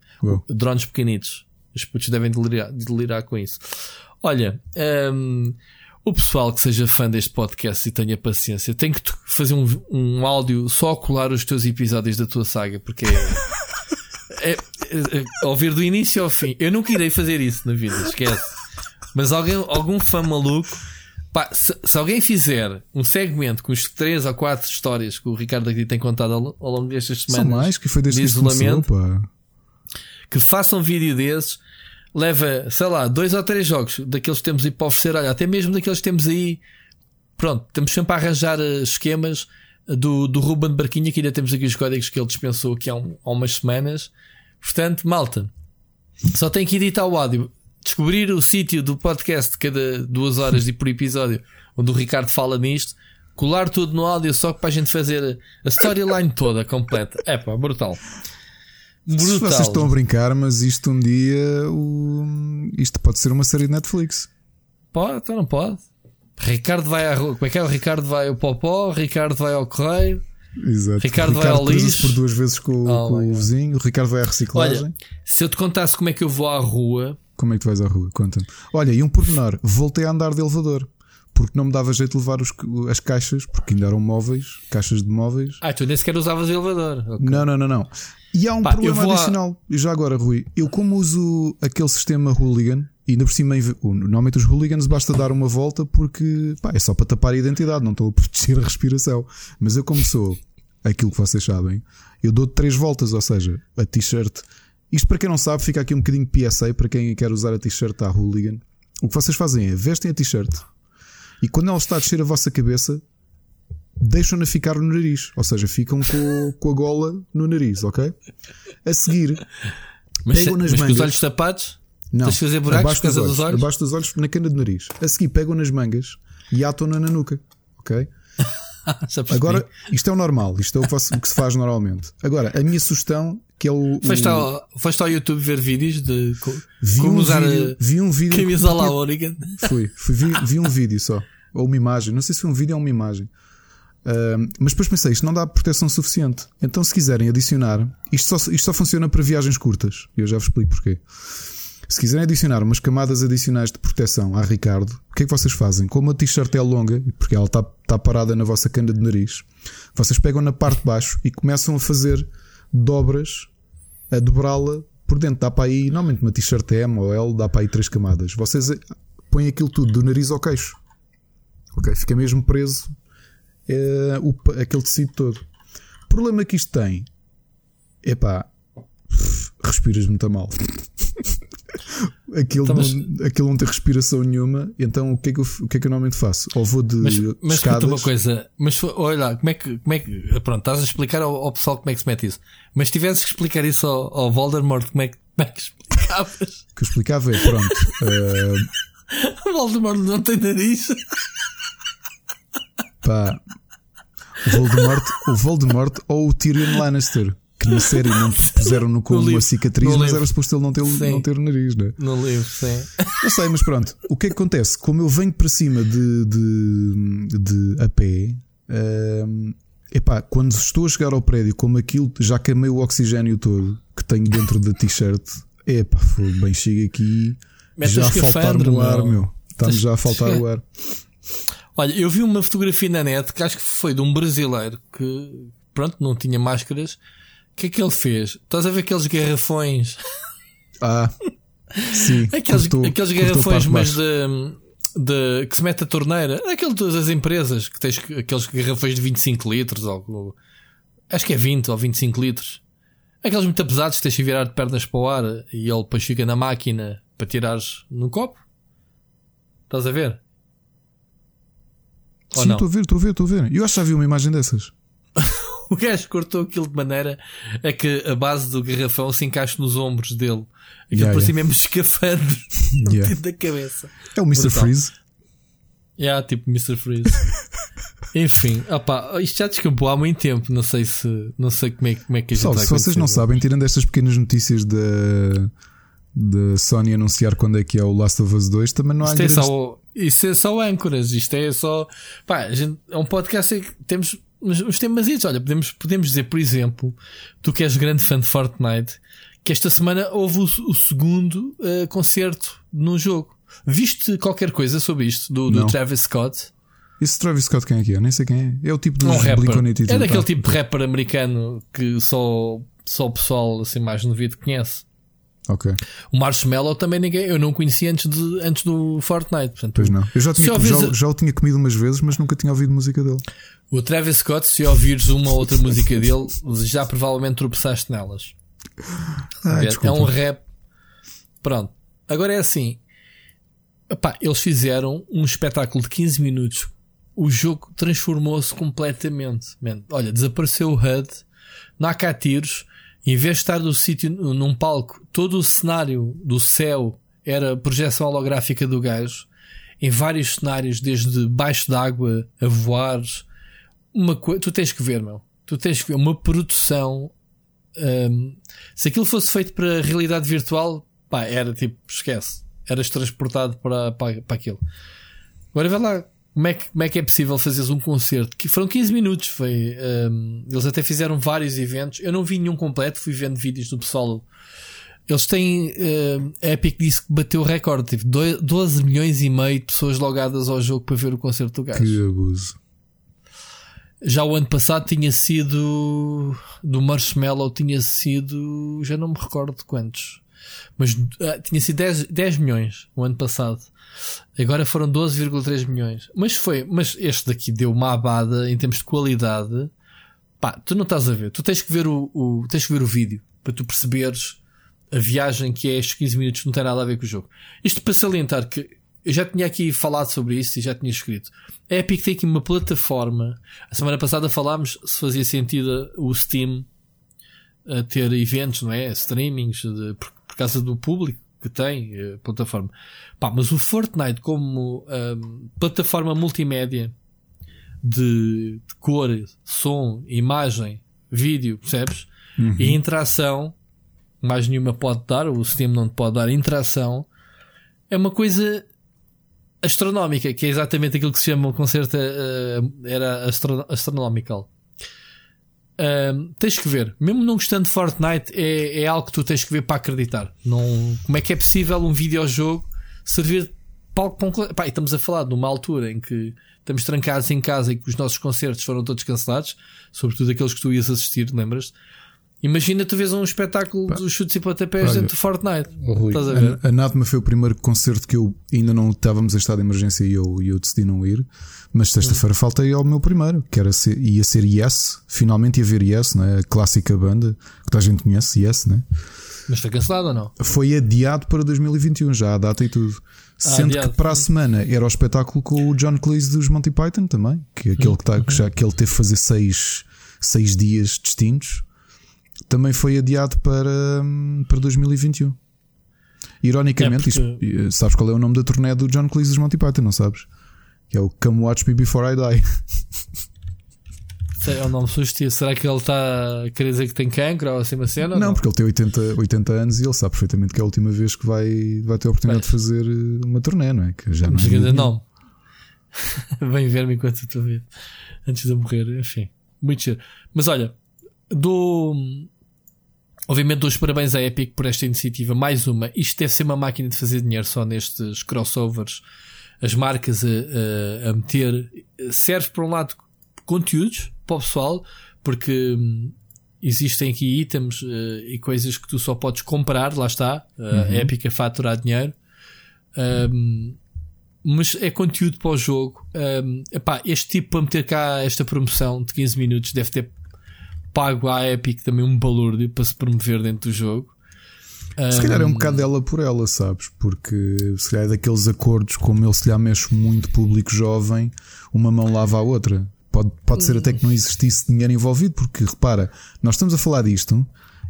Drones pequenitos. Os putos devem delirar, delirar com isso. Olha, um, o pessoal que seja fã deste podcast e tenha paciência, tem que fazer um, um áudio só a colar os teus episódios da tua saga, porque é, é, é, é, ouvir do início ao fim. Eu nunca irei fazer isso na vida, esquece. Mas alguém, algum fã maluco, pá, se, se, alguém fizer um segmento com os três ou quatro histórias que o Ricardo aqui tem contado ao, ao longo destas semanas, São mais que foi desde de isolamento, começou, que façam um vídeo desses leva, sei lá, dois ou três jogos daqueles que temos aí para oferecer, olha, até mesmo daqueles que temos aí. Pronto, temos sempre a arranjar eh, esquemas do, do Ruben Barquinha, que ainda temos aqui os códigos que ele dispensou aqui há, um, há umas semanas. Portanto, malta, só tem que editar o áudio, descobrir o sítio do podcast cada duas horas de por episódio, onde o Ricardo fala nisto, colar tudo no áudio só para a gente fazer a storyline toda completa. É pá, brutal. Brutal. Vocês estão a brincar, mas isto um dia. Isto pode ser uma série de Netflix. Pode, então não pode. Ricardo vai à rua. Como é que é? O Ricardo vai ao Popó, Ricardo vai ao Correio. Exato. Ricardo, Ricardo vai ao lixo. por duas vezes com, oh, com o vizinho. O Ricardo vai à reciclagem. Olha, se eu te contasse como é que eu vou à rua. Como é que tu vais à rua? Conta-me. Olha, e um pormenor. Voltei a andar de elevador. Porque não me dava jeito de levar os, as caixas, porque ainda eram móveis, caixas de móveis. Ah, tu nem sequer usavas o elevador. Okay. Não, não, não, não. E há um Pá, problema adicional. A... Já agora, Rui, eu como uso aquele sistema hooligan, e ainda por cima, normalmente os hooligans basta dar uma volta porque pá, é só para tapar a identidade, não estou a proteger a respiração. Mas eu, como sou aquilo que vocês sabem, eu dou três voltas, ou seja, a t-shirt. Isto para quem não sabe, fica aqui um bocadinho PSA para quem quer usar a t-shirt à hooligan. O que vocês fazem é vestem a t-shirt e quando ela está a descer a vossa cabeça, deixam-na ficar no nariz. Ou seja, ficam com, com a gola no nariz, ok? A seguir, mas, pegam nas mas mangas. Os olhos tapados? Não, Tens de fazer buracos abaixo dos olhos, dos olhos? Abaixo dos olhos, na cana de nariz. A seguir, pegam nas mangas e atam-na na nuca, ok? Agora, isto é o normal, isto é o que se faz normalmente. Agora, a minha sugestão, que é o. Foste, o... Ao, foste ao YouTube ver vídeos de vi como um usar vídeo, vi um vídeo camisola Oregon? Fui, fui vi, vi, um vídeo só, ou uma imagem, não sei se foi um vídeo ou uma imagem. Uh, mas depois pensei, isto não dá proteção suficiente. Então, se quiserem adicionar, isto só, isto só funciona para viagens curtas. Eu já vos explico porquê. Se quiserem adicionar umas camadas adicionais de proteção à Ricardo, o que é que vocês fazem? Como a t-shirt é longa, porque ela está, está parada na vossa cana de nariz, vocês pegam na parte de baixo e começam a fazer dobras, a dobrá-la por dentro. Dá para aí, normalmente uma t-shirt M ou L, dá para aí três camadas. Vocês põem aquilo tudo do nariz ao queixo. Ok? Fica mesmo preso é, o, aquele tecido todo. O problema que isto tem é pá, respiras muito mal. aquilo, então, mas... não, aquilo não tem respiração nenhuma, então o que é que eu, o que é que eu normalmente faço? Ou vou de mas, mas escadas. uma coisa, mas olha como é que, como é que pronto, estás a explicar ao, ao, pessoal como é que se mete isso. Mas se tivesse que explicar isso ao, ao Voldemort, como é, que, como é que explicavas? O que eu explicava é, pronto. uh... Voldemort não tem nariz. Pá, o Voldemort, o Voldemort ou o Tyrion Lannister. Que na série não puseram no como uma cicatriz, no mas livro. era suposto ele não ter, não ter o nariz, né? No livro, sim. Não sei, mas pronto. O que é que acontece? Como eu venho para cima de, de, de a pé, uh, epá, quando estou a chegar ao prédio, como aquilo já queimei o oxigênio todo que tenho dentro da t-shirt, epá, foi bem, chega aqui, já a faltar o ar, meu. Está-me já a faltar o ar. Olha, eu vi uma fotografia na net que acho que foi de um brasileiro que, pronto, não tinha máscaras. O que é que ele fez? Estás a ver aqueles garrafões? Ah, sim. Aqueles, cortou- aqueles garrafões, de mas de, de- que se mete a torneira. Aqueles das empresas que tens aqueles garrafões de 25 litros ou acho que é 20 ou 25 litros. Aqueles muito pesados que tens que virar de pernas para o ar e ele depois fica na máquina para tirares no copo. Estás a ver? Sim, estou a ver, estou a ver, estou a ver. Eu acho que já vi uma imagem dessas. O gajo cortou aquilo de maneira a que a base do garrafão se encaixe nos ombros dele. Aquilo Yeah, parecia yeah. mesmo escafandro Yeah. da cabeça. É o Mr. Brutal. Freeze. Yeah, tipo Mr. Freeze. Enfim, opa, isto já descampou há muito tempo. Não sei se não sei como é, como é que a gente Pessoal, se vocês não sabem, tirando estas pequenas notícias da, da Sony anunciar quando é que é o Last of Us 2, também não há Isto é, só, isso é só âncoras, isto é só. Pá, gente, é um podcast em que temos uns, temas. Olha, podemos, podemos dizer, por exemplo, tu que és grande fã de Fortnite, que esta semana houve o, o segundo eh, concerto no jogo. Viste qualquer coisa sobre isto do, do. Travis Scott? Esse Travis Scott quem é que é? Nem sei quem é. É o tipo dos Um rapper. Blink-182. É daquele tipo de rapper americano que só, só o pessoal assim mais novido conhece. Ok, O Marshmallow também ninguém, eu não conhecia antes, de, antes do Fortnite. Portanto, pois não. Eu já, tinha, ouvires já, já o tinha comido umas vezes, mas nunca tinha ouvido música dele. O Travis Scott, se ouvires uma ou outra música dele, já provavelmente tropeçaste nelas. Ah, é um rap. Pronto. Agora é assim. Epá, eles fizeram um espetáculo de 15 minutos. O jogo transformou-se completamente. Man, olha, desapareceu o HUD, não há cá tiros. Em vez de estar no sítio, num palco, todo o cenário do céu era projeção holográfica do gajo. Em vários cenários, desde baixo d'água a voar. Uma coisa, tu tens que ver, meu. Tu tens que ver uma produção Hum, se aquilo fosse feito para realidade virtual, pá, era tipo, esquece. Eras transportado para, para, para aquilo. Agora vê lá como é, que, como é que é possível fazeres um concerto que foram 15 minutos. Foi, hum, eles até fizeram vários eventos. Eu não vi nenhum completo, fui vendo vídeos do pessoal. Eles têm. hum, a Epic disse que bateu o recorde. Tive doi- 12 milhões e meio de pessoas logadas ao jogo para ver o concerto do gajo. Que abuso. Já o ano passado tinha sido do Marshmallow, tinha sido já não me recordo quantos, mas ah, tinha sido 10, 10 milhões o ano passado. Agora foram 12,3 milhões. Mas foi, mas este daqui deu uma abada em termos de qualidade. Pá, tu não estás a ver, tu tens que ver o, o- tens que ver o vídeo para tu perceberes a viagem que é estes 15 minutos não tem nada a ver com o jogo. Isto para salientar que eu já tinha aqui falado sobre isso e já tinha escrito. A Epic tem aqui uma plataforma. A semana passada falámos se fazia sentido o Steam ter eventos, não é? Streamings de- por, por causa do público que tem a plataforma. Pá, mas o Fortnite como plataforma multimédia de, de cor, som, imagem, vídeo, percebes? E interação, mais nenhuma pode dar, o Steam não te pode dar interação, é uma coisa astronómica, que é exatamente aquilo que se chama o concerto eh, era astro astronomical. Ahm, tens que ver, mesmo não gostando de Fortnite, é, é algo que tu tens que ver para acreditar. Não, como é que é possível um videojogo servir palco para um Pá, estamos a falar de uma altura em que estamos trancados em casa e que os nossos concertos foram todos cancelados, sobretudo aqueles que tu ias assistir, lembras? Imagina tu vês um espetáculo dos chutes e pontapés dentro do Fortnite. Rui, Estás a ver? a, a Natma foi o primeiro concerto que eu ainda não estávamos em estado de emergência e eu, eu decidi não ir. Mas sexta-feira faltei ao meu primeiro, que era ser, ia ser Yes. Finalmente ia ver Yes, né? a clássica banda que toda a gente conhece, Yes, né? Mas está cancelado ou não? foi adiado para 2021, já a data e tudo. Sendo adiado. que para a semana era o espetáculo com o John Cleese dos Monty Python também, que é aquele que, tá, que já que ele teve que fazer seis, seis dias distintos, também foi adiado para, hum, para 2021. Ironicamente, É porque- isto- sabes qual é o nome da turnê do John Cleese dos Monty Python, não sabes? Que é o Come Watch Me Before I Die. É o nome sugestivo. Será que ele está a querer dizer que tem cancro ou assim uma cena? ou Não, porque ele tem 80, 80 anos e ele sabe perfeitamente que é a última vez que vai, vai ter a oportunidade de fazer eh, uma turnê, não é? Que já não Mas é não. Vem ver-me enquanto estou a ver. Antes de eu morrer, enfim. Muito giro. Mas olha, dou. Obviamente dou os parabéns à Epic por esta iniciativa. Mais uma. Isto deve ser uma máquina de fazer dinheiro só nestes crossovers. As marcas a, a, a meter. Serve por um lado conteúdos para o pessoal, porque hum, existem aqui itens uh, e coisas que tu só podes comprar, lá está. Uh, uhum. A Epic a faturar dinheiro. Um, mas é conteúdo para o jogo. Um, epá, este tipo para meter cá esta promoção de 15 minutos deve ter pago à Epic também um valor para se promover dentro do jogo. Se calhar é um bocado dela por ela, sabes? Porque se calhar é daqueles acordos, como ele se lhe mexe muito público jovem, uma mão lava a outra. Pode, pode ser até que não existisse dinheiro envolvido, porque repara, nós estamos a falar disto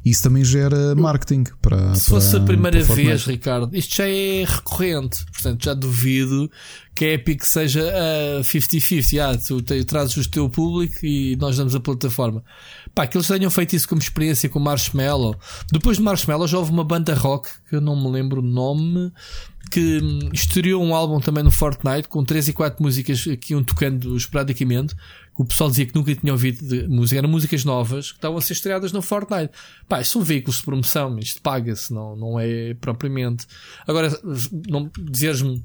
isso também gera marketing para. Se fosse a primeira vez, Ricardo, isto já é recorrente. Portanto, já duvido que a Epic seja a 50-50. Ah, tu trazes o teu público e nós damos a plataforma. Pá, que eles tenham feito isso como experiência com Marshmallow. Depois de Marshmallow já houve uma banda rock que eu não me lembro o nome que estreou um álbum também no Fortnite com 3 e 4 músicas que iam tocando esporadicamente. O pessoal dizia que nunca tinha ouvido música, eram músicas novas que estavam a ser estreadas no Fortnite. Pá, isto são veículos de promoção, isto paga-se, não, não é propriamente. Agora, não dizeres-me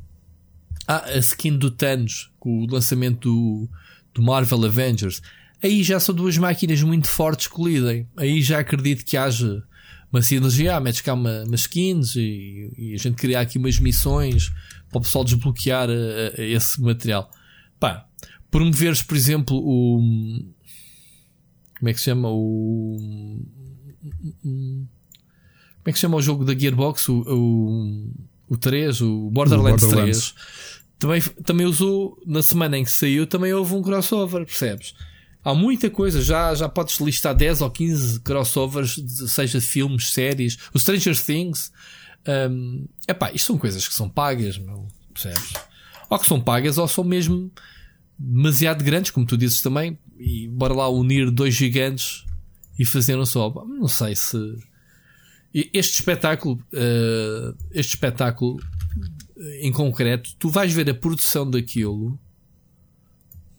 ah, a skin do Thanos com o lançamento do, do Marvel Avengers. Aí já são duas máquinas muito fortes que lidem. Aí já acredito que haja uma sinergia, ah, metes cá uma, umas skins e, e, a gente criar aqui umas missões para o pessoal desbloquear a, a, a esse material. Pá, promoveres, por exemplo, o. Como é que se chama? O. Como é que se chama o jogo da Gearbox? O, o, o 3, o Borderlands, o Borderlands. 3. Também, também usou, na semana em que saiu, também houve um crossover, percebes? Há muita coisa, já, já podes listar 10 ou 15 crossovers, seja de filmes, séries, o Stranger Things. Um, epá, isto são coisas que são pagas, meu, percebes? Ou que são pagas ou são mesmo demasiado grandes, como tu dizes também, e bora lá unir dois gigantes e fazer um só. Não sei se. Este espetáculo, uh, este espetáculo em concreto, tu vais ver a produção daquilo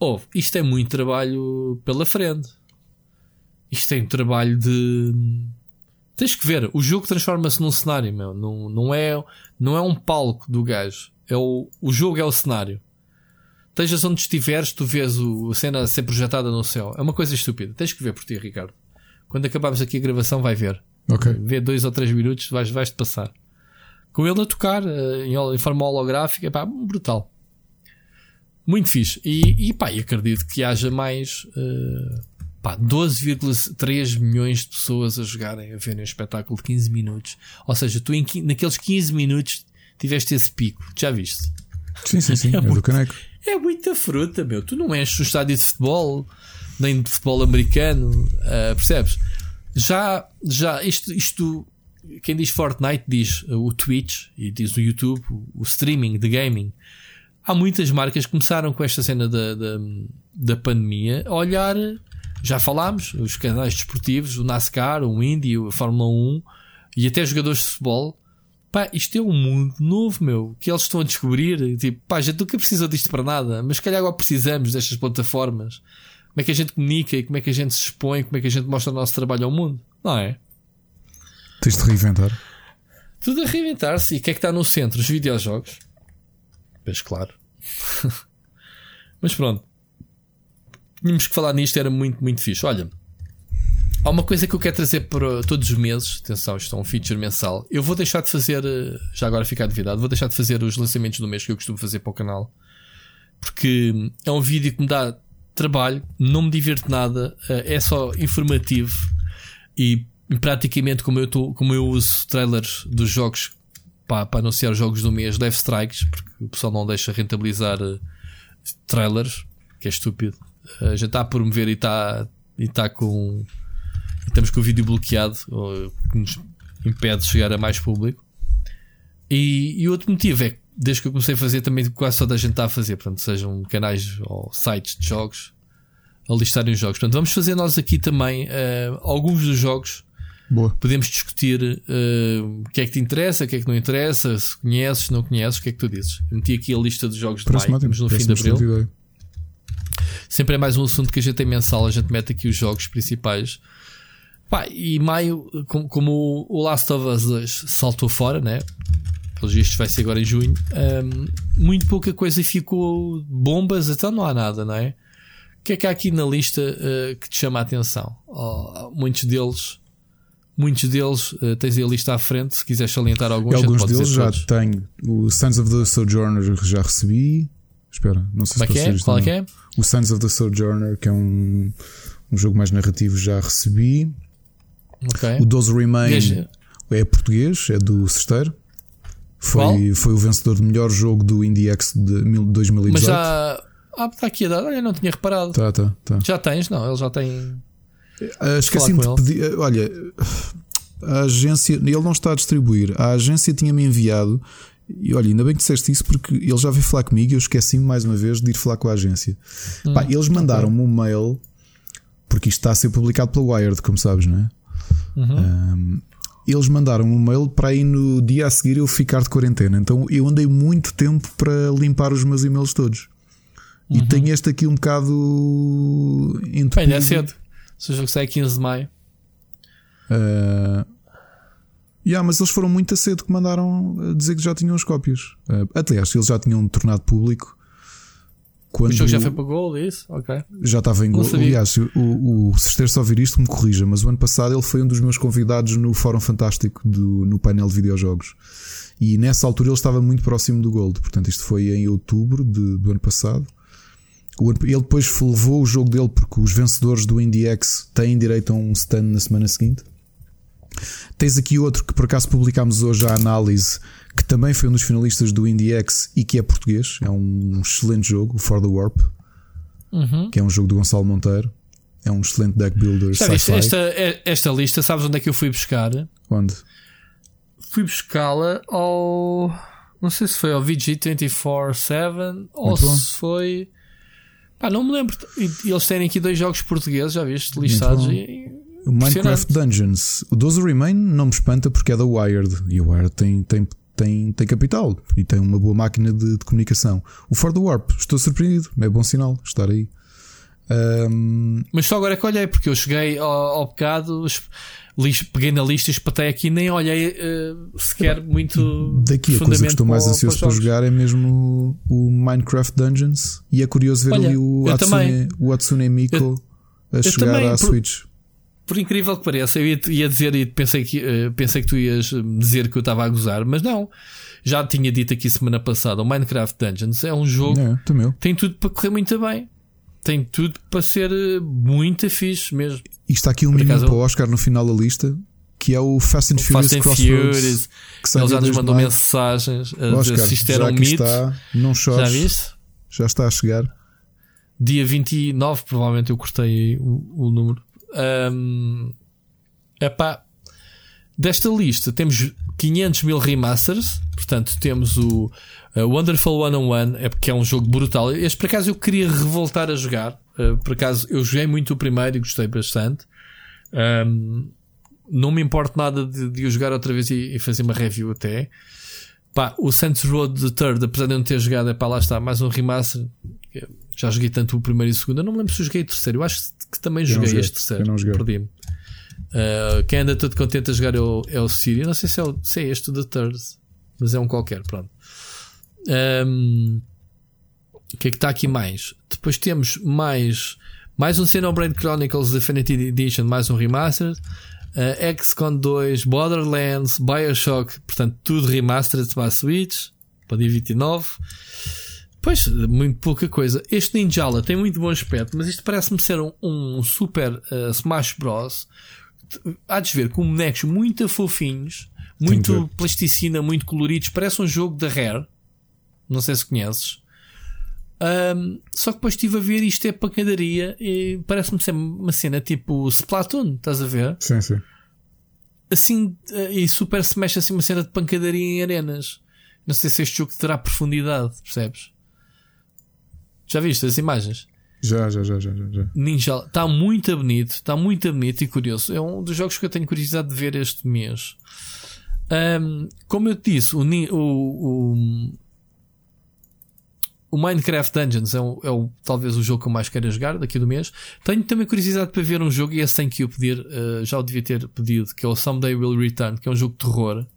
Oh, isto é muito trabalho pela frente. Isto tem um trabalho de. Tens que ver, o jogo transforma-se num cenário, meu. Não, não, é, não é um palco do gajo. É o, o jogo é o cenário. Estejas onde estiveres, tu vês o, a cena a ser projetada no céu. É uma coisa estúpida. Tens que ver por ti, Ricardo. Quando acabarmos aqui a gravação, vai ver. Ok. Vê dois ou três minutos, vais, vais-te passar. Com ele a tocar eh, em, em forma holográfica, pá, brutal. Muito fixe. E, e pá, acredito que haja mais uh, pá, 12,3 milhões de pessoas a jogarem, a verem um espetáculo de 15 minutos. Ou seja, tu em, naqueles 15 minutos tiveste esse pico. Já viste? Sim, sim, sim. É, é muito, do caneco. É muita fruta, meu. Tu não enches o estádio de futebol, nem de futebol americano, uh, percebes? Já, já, isto, isto, quem diz Fortnite diz uh, o Twitch e diz o YouTube, o, o streaming de gaming há muitas marcas que começaram com esta cena da, da, da pandemia a olhar, já falámos, os canais desportivos, o NASCAR, o Indy, a Fórmula 1 e até jogadores de futebol. Pá, isto é um mundo novo, meu, que eles estão a descobrir. Tipo, pá, a gente nunca precisa disto para nada, mas se calhar agora precisamos destas plataformas. Como é que a gente comunica e como é que a gente se expõe, como é que a gente mostra o nosso trabalho ao mundo, não é? Tens de reinventar. Tudo a reinventar-se. E o que é que está no centro? Os videojogos. Pois claro. Mas pronto. Tínhamos que falar nisto, era muito, muito fixe. Olha, há uma coisa que eu quero trazer para todos os meses. Atenção, isto é um feature mensal. Eu vou deixar de fazer, eh, já agora ficar duvidado, vou deixar de fazer os lançamentos do mês que eu costumo fazer para o canal. Porque é um vídeo que me dá trabalho, não me divirto nada, eh, é só informativo e praticamente como eu, tô, como eu uso trailers dos jogos para, para anunciar os jogos do mês, leve strikes, porque o pessoal não deixa rentabilizar uh, trailers, que é estúpido. Gente está a promover e está e tá com. Estamos com o vídeo bloqueado, que nos impede de chegar a mais público. E, e outro motivo é que, desde que eu comecei a fazer, também quase só da gente está a fazer, portanto, sejam canais ou sites de jogos a listarem os jogos. Portanto, vamos fazer nós aqui também uh, alguns dos jogos Boa. Podemos discutir uh, o que é que te interessa, o que é que não interessa, se conheces, se não conheces, o que é que tu dizes. Eu meti aqui a lista dos jogos de maio, estamos no fim de abril. Sempre é mais um assunto que a gente tem mensal, a gente mete aqui os jogos principais. Pá, e maio, como, como o Last of Us 2 saltou fora, né? Pelos vistos vai ser agora em junho. Um, muito pouca coisa ficou bombas, então não há nada, não é? O que é que há aqui na lista uh, que te chama a atenção? Oh, muitos deles, muitos deles, uh, tens a lista à frente, se quiseres salientar alguns. E alguns deles já tenho. O Sons of the Sojourner já recebi. Espera, não sei Como se é é? Qual é que é? O Sons of the Sojourner, que é um, um jogo mais narrativo, já recebi. Okay. O Doze Remain é português, é do Cesteiro. Foi, foi o vencedor do melhor jogo do IndieX de 2018. Mas já ah, está aqui a dar. Olha, não tinha reparado. Tá, tá, tá. Já tens? Não, ele já tem. Uh, Esqueci-me de pedir. Olha, a agência. Ele não está a distribuir. A agência tinha-me enviado. E olha, ainda bem que disseste isso porque ele já veio falar comigo e eu esqueci-me mais uma vez de ir falar com a agência. Hum, Pá, eles mandaram-me um mail porque isto está a ser publicado pela Wired, como sabes, não é? Uhum. Um, eles mandaram um mail para aí no dia a seguir eu ficar de quarentena. Então eu andei muito tempo para limpar os meus e-mails todos. Uhum. E tenho este aqui um bocado entupido. Bem, é cedo. Se o jogo sai 15 de maio. Uh, yeah, mas eles foram muito a cedo que mandaram dizer que já tinham as cópias. Uh, aliás, eles já tinham tornado público. Quando o jogo já foi para Gold, é isso? Ok. Já estava em Gold. Aliás, o, o Sesteiro só ouvir isto me corrija, mas o ano passado ele foi um dos meus convidados no Fórum Fantástico do, no painel de videojogos. E nessa altura ele estava muito próximo do Gold. Portanto, isto foi em outubro de, do ano passado. Ele depois levou o jogo dele porque os vencedores do IndieX têm direito a um stand na semana seguinte. Tens aqui outro que por acaso publicámos hoje a análise, que também foi um dos finalistas do IndieX e que é português. É um excelente jogo, o For the Warp, uhum. que é um jogo do Gonçalo Monteiro. É um excelente deck builder. esta, esta lista, sabes onde é que eu fui buscar? Onde? Fui buscá-la ao. Não sei se foi ao VG247 ou se foi Pá, não me lembro. Eles terem aqui dois jogos portugueses, já viste, listados. O Minecraft Dungeons. O 12 Remain não me espanta porque é da Wired. E a Wired tem, tem, tem, tem capital e tem uma boa máquina de, de comunicação. O For the Warp, estou surpreendido. É bom sinal estar aí. Um... Mas só agora é que olhei, porque eu cheguei ao, ao bocado, peguei na lista e espatei aqui, nem olhei uh, sequer muito. Daqui a coisa que estou mais ansioso para, para jogar é mesmo o, Minecraft Dungeons. E é curioso ver Olha, ali o Hatsune, o Hatsune Miku eu, a chegar também, à por, Switch. Por incrível que pareça, eu ia, ia dizer e pensei que, uh, pensei que tu ias dizer que eu estava a gozar, mas não. Já tinha dito aqui semana passada, o Minecraft Dungeons é um jogo é, tem tudo para correr muito bem tem tudo para ser eh, muito fixe mesmo. E está aqui um menino para o Oscar no final da lista, que é o Fast and Furious Fast and Crossroads. Furious. Que Ele já nos mandou mensagens a Oscar, dizer se isto era um mito. Está, não chores. Já viste? Já está a chegar. Dia 29, provavelmente eu cortei o, o número. Um, epá, desta lista temos 500 mil remasters. Portanto, temos o Uh, Wonderful One on One é porque é um jogo brutal. Este por acaso eu queria revoltar a jogar. Uh, por acaso eu joguei muito o primeiro e gostei bastante. Um, não me importa nada de, de o jogar outra vez e, e, fazer uma review até. Pá, o Saints Road the Third, apesar de eu não ter jogado, é pá, lá está, mais um remaster. Já joguei tanto o primeiro e o segundo. Eu não me lembro se joguei o terceiro. Eu acho que também joguei, joguei, este terceiro. Perdi-me. Uh, quem anda todo contente a jogar é o, é o Siri. Não sei se é, o, se é este o The Third, mas é um qualquer. Pronto. Um, o que é que está aqui mais? Depois temos mais, mais um Xenoblade Chronicles Definitive Edition, mais um remastered. Uh, XCOM 2, Borderlands, Bioshock, portanto, tudo remastered para a Switch, para dia 29. Pois, muito pouca coisa. Este Ninjala tem muito bom aspecto, mas isto parece-me ser um, um super uh, Smash Bros. Há de ver com bonecos muito fofinhos, muito plasticina, muito coloridos. Parece um jogo da Rare. Não sei se conheces. Um, só que depois estive a ver isto é pancadaria e parece-me ser uma cena tipo Splatoon, estás a ver? Sim, sim. Assim, eh, e super se mexe assim uma cena de pancadaria em arenas. Não sei se este jogo terá profundidade, percebes? Já viste as imagens? Já, já, já, já, já. Ninja está muito bonito, está muito bonito e curioso. É um dos jogos que eu tenho curiosidade de ver este mês. Um, como eu te disse, o, o, o Minecraft Dungeons é, o, é o, talvez o jogo que eu mais quero jogar daqui do mês. Tenho também curiosidade para ver um jogo, e esse sem que eu pedir, uh, já o devia ter pedido, que é o Someday Will Return, que é um jogo de terror.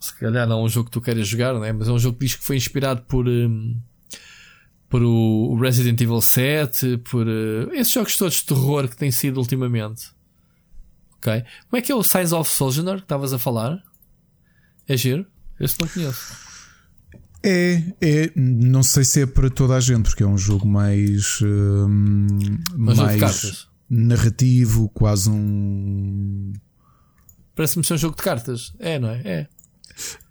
Se calhar não é um jogo que tu queiras jogar, né? mas é um jogo que diz que foi inspirado por, um, por o Resident Evil 7, por uh, esses jogos todos de terror que têm sido ultimamente. Ok? Como é que é o Size of Sojourner que estavas a falar? É giro? Esse não conheço. É, é, não sei se é para toda a gente, porque é um jogo mais. Hum, mais narrativo, quase um. Parece-me ser um jogo de cartas. É, não é? É.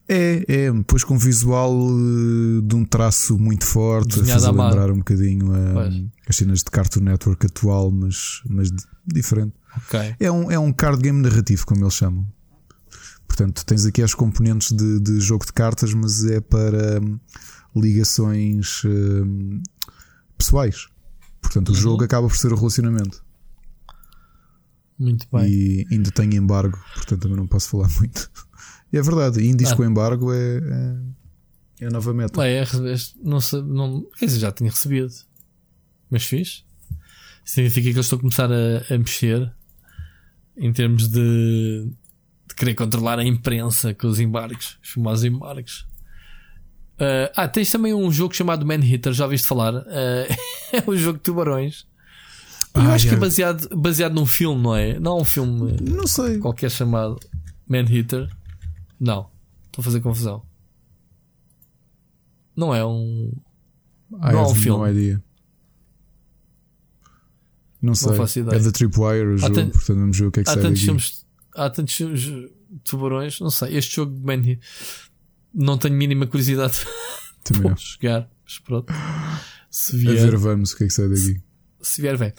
É, é, depois com um visual uh, de um traço muito forte, a fazer lembrar um bocadinho uh, as cenas de Cartoon Network atual, mas, mas diferente. Okay. É, um, é um card game narrativo, como eles chamam. Portanto, tens aqui as componentes de, de jogo de cartas, mas é para hum, ligações hum, pessoais. Portanto, uhum. o jogo acaba por ser o relacionamento. Muito bem. E ainda tem embargo, portanto também não posso falar muito. É verdade, indies ah. com embargo é, é, é nova meta. É, é, não, sei, não, quer dizer, já tinha recebido, mas fiz. Significa que eles estão a começar a, a mexer em termos de de querer controlar a imprensa com os embargos, os famosos embargos. Uh, ah, tens também um jogo chamado Man Hitter, já ouviste falar? Uh, é um jogo de tubarões. Eu ah, acho que é baseado, baseado num filme, não é? Não é um filme não sei. qualquer chamado Man Hitter. Não, estou a fazer confusão. Não é um. Ah, não é um filme. Idea. Não sei. Não faço ideia. É da Tripwire o jogo, portanto vamos ver o que é que há sai tantos daqui. filmes há tantos tubarões, não sei. Este jogo de Man não tenho mínima curiosidade para jogar, mas pronto. Se vier, a ver, vamos o que é que sai daqui. Se vier, vem.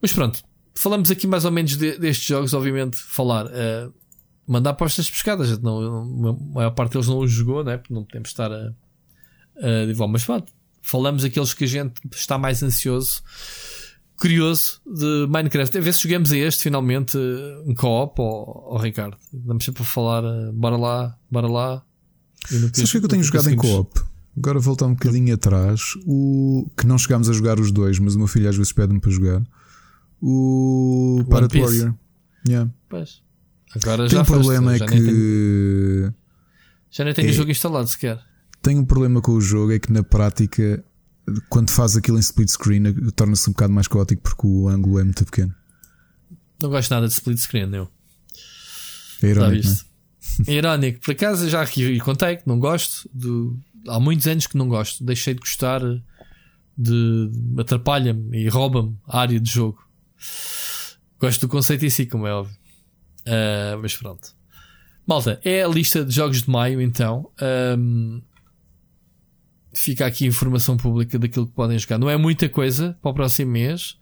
Mas pronto, falamos aqui mais ou menos de, destes jogos, obviamente, falar. Uh, mandar apostas pescadas. Não, a maior parte deles não os jogou, né? porque não podemos estar a, a mas pronto, falamos aqueles que a gente está mais ansioso curioso de Minecraft. A ver se jogamos a este finalmente um co-op ou, Ricardo. Vamos sempre a falar, eh, bora lá, bora lá. Sabes que é que eu tenho jogado em co-op? Agora voltar um bocadinho atrás, o que não chegámos a jogar os dois, mas o meu filho às vezes pede-me para jogar. O Pirate Warrior. Yeah. Pois. Agora Tem já um problema é que tenho, já nem tenho é, o jogo instalado sequer. Tenho um problema com o jogo é que na prática quando faz aquilo em split screen, torna-se um bocado mais caótico porque o ângulo é muito pequeno. Não gosto nada de split screen, eu. É irónico. É? é irónico. Por acaso já aqui contei que não gosto. De... Há muitos anos que não gosto. Deixei de gostar de. atrapalha-me e rouba-me a área de jogo. Gosto do conceito em si, como é óbvio. Uh, mas pronto. Malta, é a lista de jogos de maio então. Um, fica aqui informação pública daquilo que podem jogar. Não é muita coisa para o próximo mês.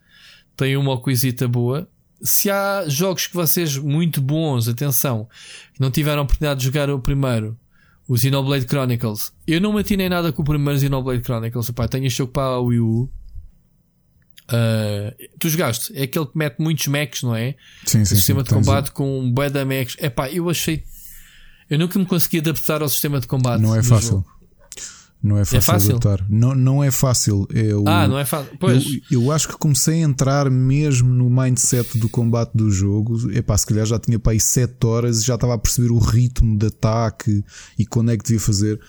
Tem uma coisita boa. Se há jogos que vocês muito bons, atenção, que não tiveram a oportunidade de jogar o primeiro, o Xenoblade Chronicles. Eu não matinei nada com o primeiro Xenoblade Chronicles. Epá, tenho este jogo para a Wii U. Uh, tu jogaste? É aquele que mete muitos mechs, não é? Sim, sim. O sistema sim, de combate com um bué da mechs. Epá, eu achei. Eu nunca me consegui adaptar ao sistema de combate. Não é fácil. Jogo. Não é fácil, é fácil? Adaptar. Não, não é fácil. É o, ah, não é fácil. Pois. Eu, eu, acho que comecei a entrar mesmo no mindset do combate do jogo. Epá, se calhar já tinha para aí 7 horas e já estava a perceber o ritmo de ataque e quando é que devia fazer.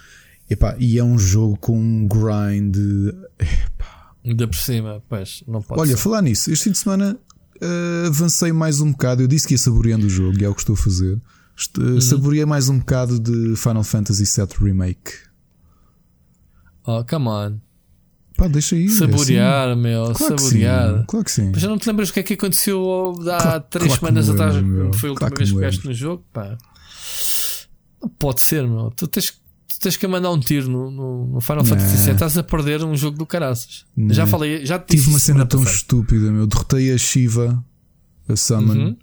Epá, e é um jogo com um grind. Epá. Ainda por cima, pois, não pode Olha, ser. falar nisso, este fim de semana uh, avancei mais um bocado. Eu disse que ia saboreando o jogo e é o que estou a fazer. Uh, uhum. Saboreei mais um bocado de Final Fantasy VII Remake. Oh, come on. Pá, deixa aí. Saborear, assim. meu, claro saborear. Que claro que sim. Mas já não te lembras o que é que aconteceu há claro, três claro semanas atrás? Foi a última vez que jogaste no jogo? Pá. Não pode ser, meu. Tu tens, tu tens que mandar um tiro no, no, no Final Fantasy VII. Estás a perder um jogo do caraças. Não. Já falei, já Tive uma cena tão estúpida, meu. Derrotei a Shiva, a Summon. Uhum.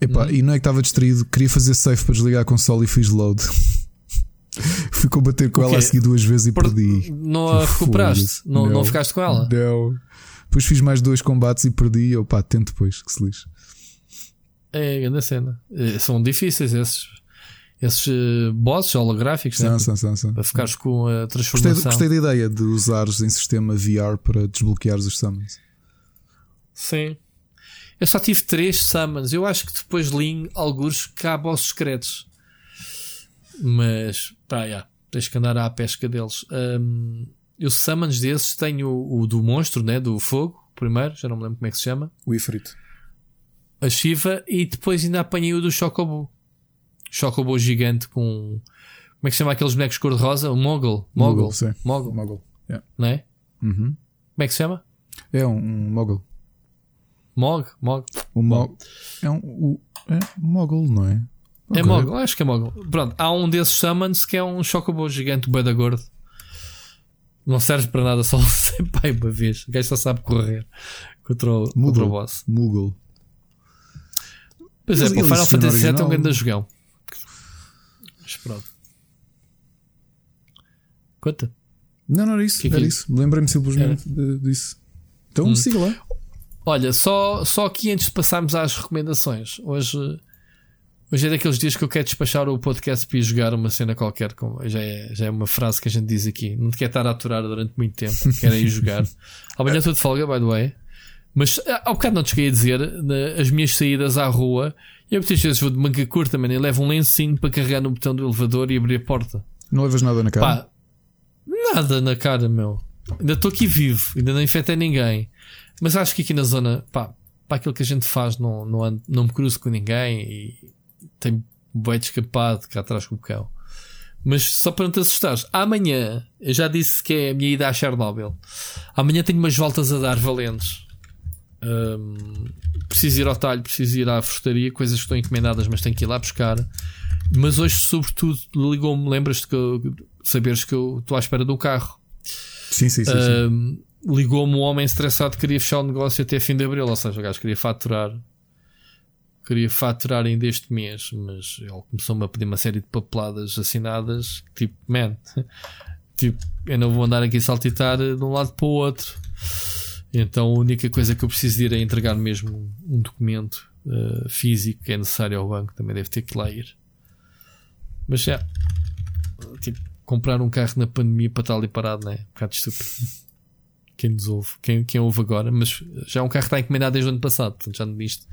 Epá, uhum. E não é que estava distraído, queria fazer safe para desligar a console e fiz load. Fui combater com ela a seguir duas vezes e Por... perdi. Não a recuperaste? Não, não, não, ficaste com ela? Não. Depois fiz mais dois combates e perdi. Eu pá, tento depois, que se lixe. É grande cena. É, são difíceis esses. Esses uh, bosses holográficos São, né? são, são, são. para ficares com a Gostei, transformação. gostei da ideia de usares em sistema VR para desbloqueares os summons. Sim. Eu só tive três summons. Eu acho que depois li alguns que há bosses secretos. Mas, pá, já. Tens que andar à pesca deles. Um, eu summons desses tenho o, o do monstro, né? Do fogo, primeiro. Já não me lembro como é que se chama. O Ifrit. A Shiva. E depois ainda apanhei o do Chocobo. Chocobo gigante com. Como é que se chama aqueles bonecos cor-de-rosa? O Mogul. Mogul. Mogul. Mogul. Mogul. Yeah. Não é? Uhum. Como é que se chama? É um, um Mogul. Mog? Mog? O Mogul. É um o, é Mogul, não é? É Ok. Mogul, acho que é Mogul. Pronto, há um desses summons que é um chocobo gigante, bué da gordo. Não serve para nada, só sem pai uma vez. O gajo só sabe correr contra o, contra o Moogle. boss. Moogle. Pois é, o Final Fantasy VII é um grande jogão. Pronto. Conta. Não, não era isso. Que que era é? isso. Lembrei-me simplesmente de- disso. Então Hum. siga lá. Olha, só, só aqui antes de passarmos às recomendações. Hoje, hoje é daqueles dias que eu quero despachar o podcast para ir jogar uma cena qualquer. Como, já, é, já é uma frase que a gente diz aqui. Não te quer estar a aturar durante muito tempo. Quero ir jogar. Amanhã estou de folga, by the way. Mas ah, há bocado não te cheguei a dizer as minhas saídas à rua. Eu muitas vezes vou de manga curta, mano, e levo um lencinho para carregar no botão do elevador e abrir a porta. Não levas nada na cara. Pá, nada na cara, meu. Ainda estou aqui vivo, ainda não infectei ninguém. Mas acho que aqui na zona, pá, para aquilo que a gente faz, não, não, ando- não me cruzo com ninguém e tenho de escapado cá atrás com o cão. Mas só para não te assustares, amanhã, eu já disse que é a minha ida a Chernobyl. Amanhã tenho umas voltas a dar valentes. Hum, preciso ir ao talho, preciso ir à frustaria, coisas que estão encomendadas, mas tenho que ir lá buscar. Mas hoje, sobretudo, ligou-me. Lembras-te que eu, saberes que eu estou à espera de um carro? Sim, sim, sim. Ahm, Ligou-me um homem estressado que queria fechar o negócio até fim de abril, ou seja, o gajo queria faturar. Queria faturar ainda este mês, mas ele começou-me a pedir uma série de papeladas assinadas. Tipo, man, tipo, eu não vou andar aqui a saltitar de um lado para o outro. Então a única coisa que eu preciso ir é entregar mesmo um documento eh, físico que é necessário ao banco. Também deve ter que lá ir. Mas já, tipo, comprar um carro na pandemia para estar ali parado, não é? Um bocado estúpido. Quem nos ouve, quem, quem ouve agora, mas já um carro está encomendado desde o ano passado, portanto já isto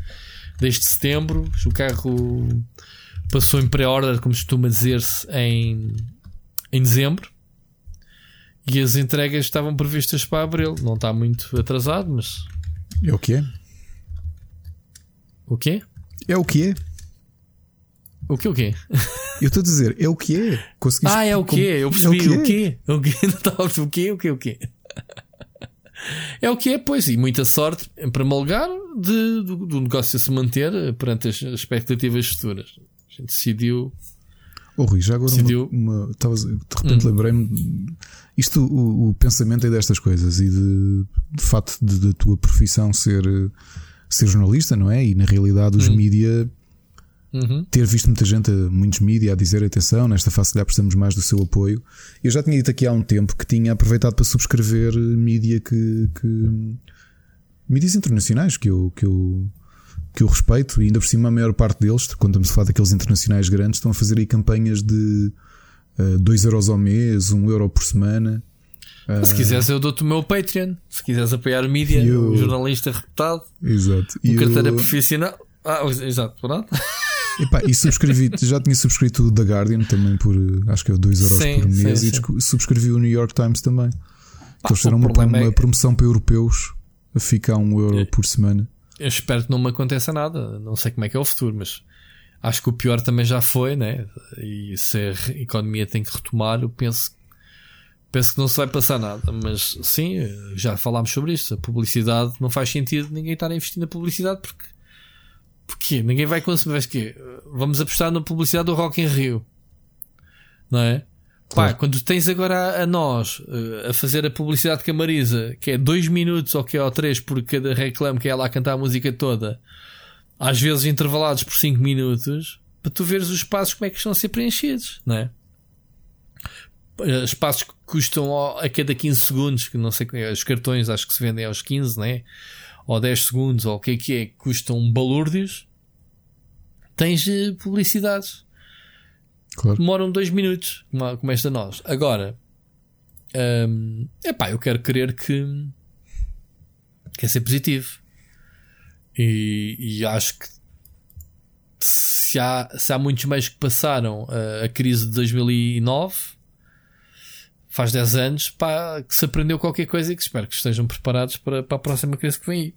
desde setembro. O carro passou em pré-order, como costuma dizer-se, em, em dezembro. E as entregas estavam previstas para abril. Não está muito atrasado, mas É o que é? o quê? É o que é? O quê? O quê? Eu estou a dizer, é o que é. Conseguiste Ah, é o quê? Eu percebi. é o quê? O quê? O quê? O quê? O quê? É o que é, pois, e muita sorte para malgar de, do, do negócio se manter perante as expectativas futuras. A gente decidiu. Oh, Rui, já agora Decidiu. uma, uma- de repente Hum. lembrei-me. Isto, o, o pensamento é destas coisas e de, de facto de- da tua profissão ser, ser jornalista, não é? E na realidade os Hum. mídia Uhum. ter visto muita gente, muitos mídia a dizer atenção, nesta fase já precisamos mais do seu apoio. Eu já tinha dito aqui há um tempo que tinha aproveitado para subscrever mídia que, que mídias internacionais que eu, que eu que eu respeito e ainda por cima a maior parte deles, quando estamos a falar daqueles internacionais grandes, estão a fazer aí campanhas de 2 euros ao mês, 1 um euro por semana. Se quiseres, eu dou-te o meu Patreon. Se quiseres apoiar mídia, Eu- um jornalista reputado, Exato. um E carteira eu- profissional. Ah, exato, pronto. Epá, e subscrevi, já tinha subscrito o The Guardian também por eh, acho que é 2 euros Sim, por mês sim, e sim. desco- subscrevi o New York Times também. Ah, eles fizeram o uma, é uma promoção para europeus a ficar 1 euro É. por semana. Eu espero que não me aconteça nada. Não sei como é que é o futuro, mas acho que o pior também já foi, né? E se a economia tem que retomar, eu penso, penso que não se vai passar nada. Mas sim, já falámos sobre isto. A publicidade não faz sentido ninguém estar a investir na publicidade porque. Porquê? Ninguém vai consumir. Mas quê? Vamos apostar na publicidade do Rock in Rio. Não é? Pá, quando tens agora a, a nós eh, a fazer a publicidade com a Marisa, que é 2 minutos ou que é ou 3 por cada reclame que é ela a cantar a música toda, às vezes intervalados por 5 minutos, para tu veres os espaços como é que estão a ser preenchidos, não é? Eh, Espaços que custam a cada 15 segundos, que não sei, os cartões acho que se vendem aos 15, né? Ou 10 segundos, ou o que é que é, que custam balúrdios, tens eh, publicidades Claro. demoram dois minutos, como, esta nós. Agora, hum, epá, eu quero crer que quer ser positivo. E, e acho que se há, se há muitos meios que passaram a, a crise de 2009, faz 10 anos, pá, que se aprendeu qualquer coisa e que espero que estejam preparados para, para a próxima crise que vem aí.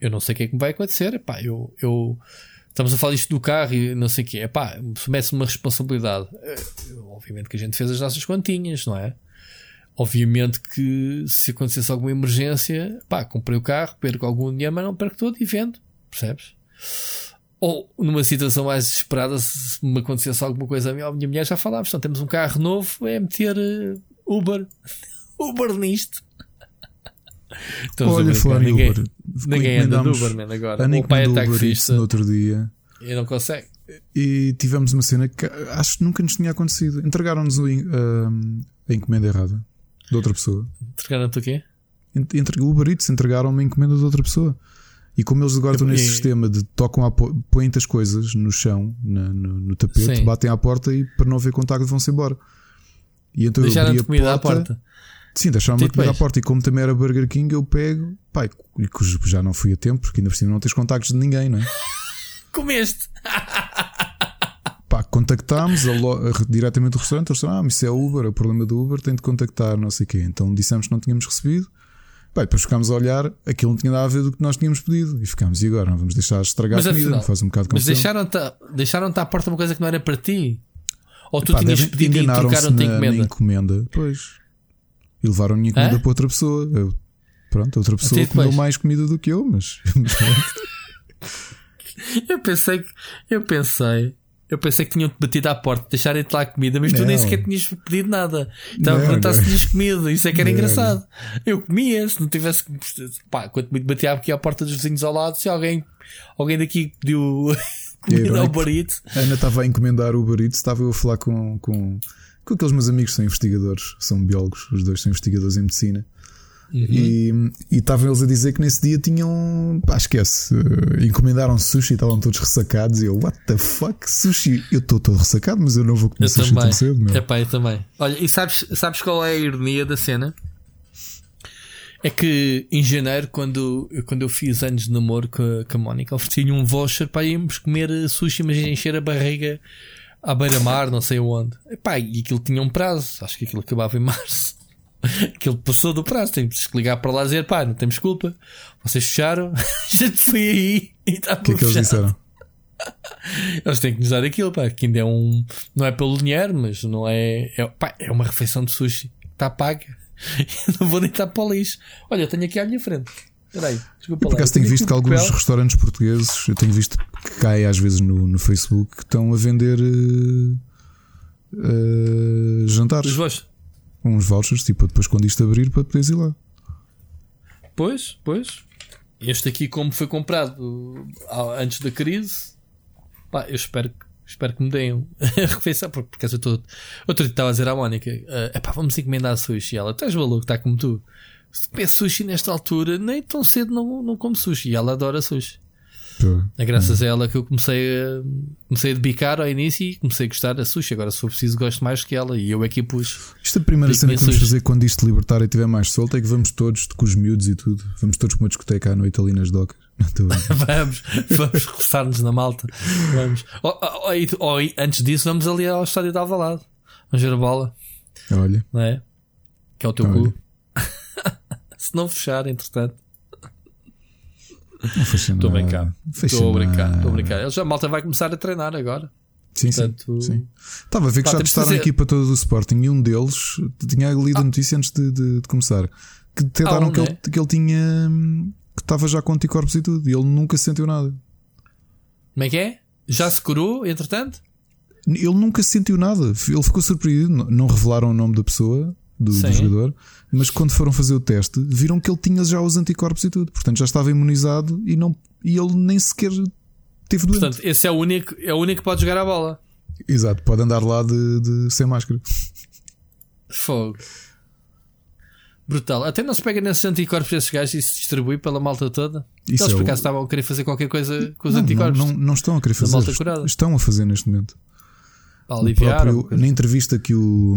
Eu não sei o que é que vai acontecer, pá, eu, eu estamos a falar isto do carro e não sei o quê, pá, mete uma responsabilidade. Eu, obviamente que a gente fez as nossas continhas, não é? Obviamente que se acontecesse alguma emergência, pá, comprei o carro, perco algum dinheiro, mas não perco todo e vendo, percebes? Ou numa situação mais desesperada, se me acontecesse alguma coisa a mim, a minha mulher já falava, então temos um carro novo, é meter uh, Uber, Uber nisto. Olha, falar em ninguém, Uber. ninguém anda de Uber, man, agora. A O pai é taxista no outro dia e não consegue. e tivemos uma cena que acho que nunca nos tinha acontecido. Entregaram-nos um, a encomenda errada de outra pessoa. Entregaram-te o quê? Entre- Uber Eats entregaram uma encomenda de outra pessoa. E como eles agora estão E- nesse sistema de tocam à po- põem as coisas no chão, na- no, no tapete, Sim. batem à porta e para não haver contacto vão-se embora. E então eu abri a comida à porta. Sim, deixaram-me E a comida à porta. E como também era Burger King, eu pego, e cujo já não fui a tempo, porque ainda por cima não tens contactos de ninguém, não é? Comeste! Pá, contactámos diretamente do restaurante, eles disseram, ah, mas isso é Uber, é o problema do Uber, tem de contactar, não sei o quê. Então dissemos que não tínhamos recebido. E depois ficámos a olhar, aquilo não tinha nada a ver do que nós tínhamos pedido. E ficámos, e agora? Não vamos deixar estragar Mas a comida, afinal- faz um bocado de Mas confusão. deixaram-te deixaram à porta uma coisa que não era para ti? Ou tu tinhas pedido e trocaram-te a na- na encomenda? encomenda. Pois. E levaram a minha encomenda Hã? para outra pessoa. Eu- pronto, outra pessoa depois? comeu mais comida do que eu, mas. mas. Eu pensei que. Eu pensei. Eu pensei que tinham-te batido à porta, deixarem-te lá comida, mas tu Não. nem sequer tinhas pedido nada. Estava a Não, perguntar se não. tinhas comido, isso é que era Não, engraçado. Eu comia, se não tivesse. Pá, quanto muito batia aqui à porta dos vizinhos ao lado, se alguém, alguém daqui pediu comida ao barito. A Ana estava a encomendar o Eats, estava eu a falar com, com, com aqueles meus amigos que são investigadores, são biólogos, os dois são investigadores em medicina. E, e estavam eles a dizer que nesse dia tinham. Pá, esquece. eh, encomendaram sushi e estavam todos ressacados. E eu, what the fuck? Sushi? Eu estou todo ressacado, mas eu não vou comer Eu sushi também. tão cedo, meu. Epá, eu também. Olha, e sabes, sabes qual é a ironia da cena? É que em janeiro, quando, quando eu fiz anos de namoro com a, com a Mónica, ofereci-lhe um voucher para irmos comer sushi, mas encher a barriga à beira-mar, não sei onde. Epá, e aquilo tinha um prazo, acho que aquilo acabava em março. Aquilo passou do prazo, temos que ligar para lá e dizer: pá, não temos culpa, vocês fecharam, a gente foi aí e estava O que é que eles disseram? Eles têm que nos dar aquilo, pá, que ainda é um. Não é pelo dinheiro, mas não é. É, pá, é uma refeição de sushi. Está paga. não vou nem estar para o lixo. Olha, eu tenho aqui à minha frente. Espera aí, desculpa Eu por acaso tenho visto que alguns papel. restaurantes portugueses, eu tenho visto que cai às vezes no, no Facebook, que estão a vender eh, eh, jantares. Os vossos? Uns vouchers, tipo, depois quando isto abrir, para poderes ir lá. Pois, pois. Este aqui, como foi comprado ah, antes da crise, pá, eu espero que. Espero que me deem a refeição, porque, porque eu estou. Outro dia estava a dizer à Mónica: é pá, vamos encomendar sushi. E ela, estás maluco, está como tu. Se sushi nesta altura, nem tão cedo não, não como sushi. E ela adora sushi. É graças a ela que eu comecei a, comecei a debicar ao início e comecei a gostar da sushi. Agora, se for preciso, gosto mais que ela. E eu aqui pus. Isto é a primeira cena que vamos sushi. fazer quando isto libertar e estiver mais solto é que vamos todos com os miúdos e tudo. Vamos todos com uma discoteca à noite ali nas docas. Vamos, vamos roçar-nos na malta. Vamos. Oh, oh, oh, antes disso, vamos ali ao estádio de Alvalade. Vamos ver a bola, Olha, não é? Que é o teu Olha. clube. se não fechar, entretanto. Não Estou a brincar. Estou a brincar, estou a brincar. Ele já, a malta vai começar a treinar agora. Sim, Portanto- sim. Estava a ver que já testaram a equipa toda do Sporting e um deles tinha lido a notícia antes de, de- de começar que tentaram Ah, que, ele, né? que ele tinha que estava já com anticorpos e tudo e ele nunca sentiu nada. Como é que é? Já se curou, entretanto? Ele nunca sentiu nada. Ele ficou surpreendido. Não revelaram o nome da pessoa, do, do jogador, mas quando foram fazer o teste, viram que ele tinha já os anticorpos e tudo. Portanto, já estava imunizado e, não, e ele nem sequer teve doente. Portanto, esse é o único, é o único que pode jogar a bola. Exato, pode andar lá de, de- sem máscara. Fogo. Brutal. Até não se pega nesses anticorpos desses gajos e se distribui pela malta toda. Isso Eles é por o- acaso estavam a querer fazer qualquer coisa com os Não, anticorpos. Não, não, não estão a querer fazer. malta est- curada. Estão a fazer neste momento. Aliviar. Próprio, na entrevista que o,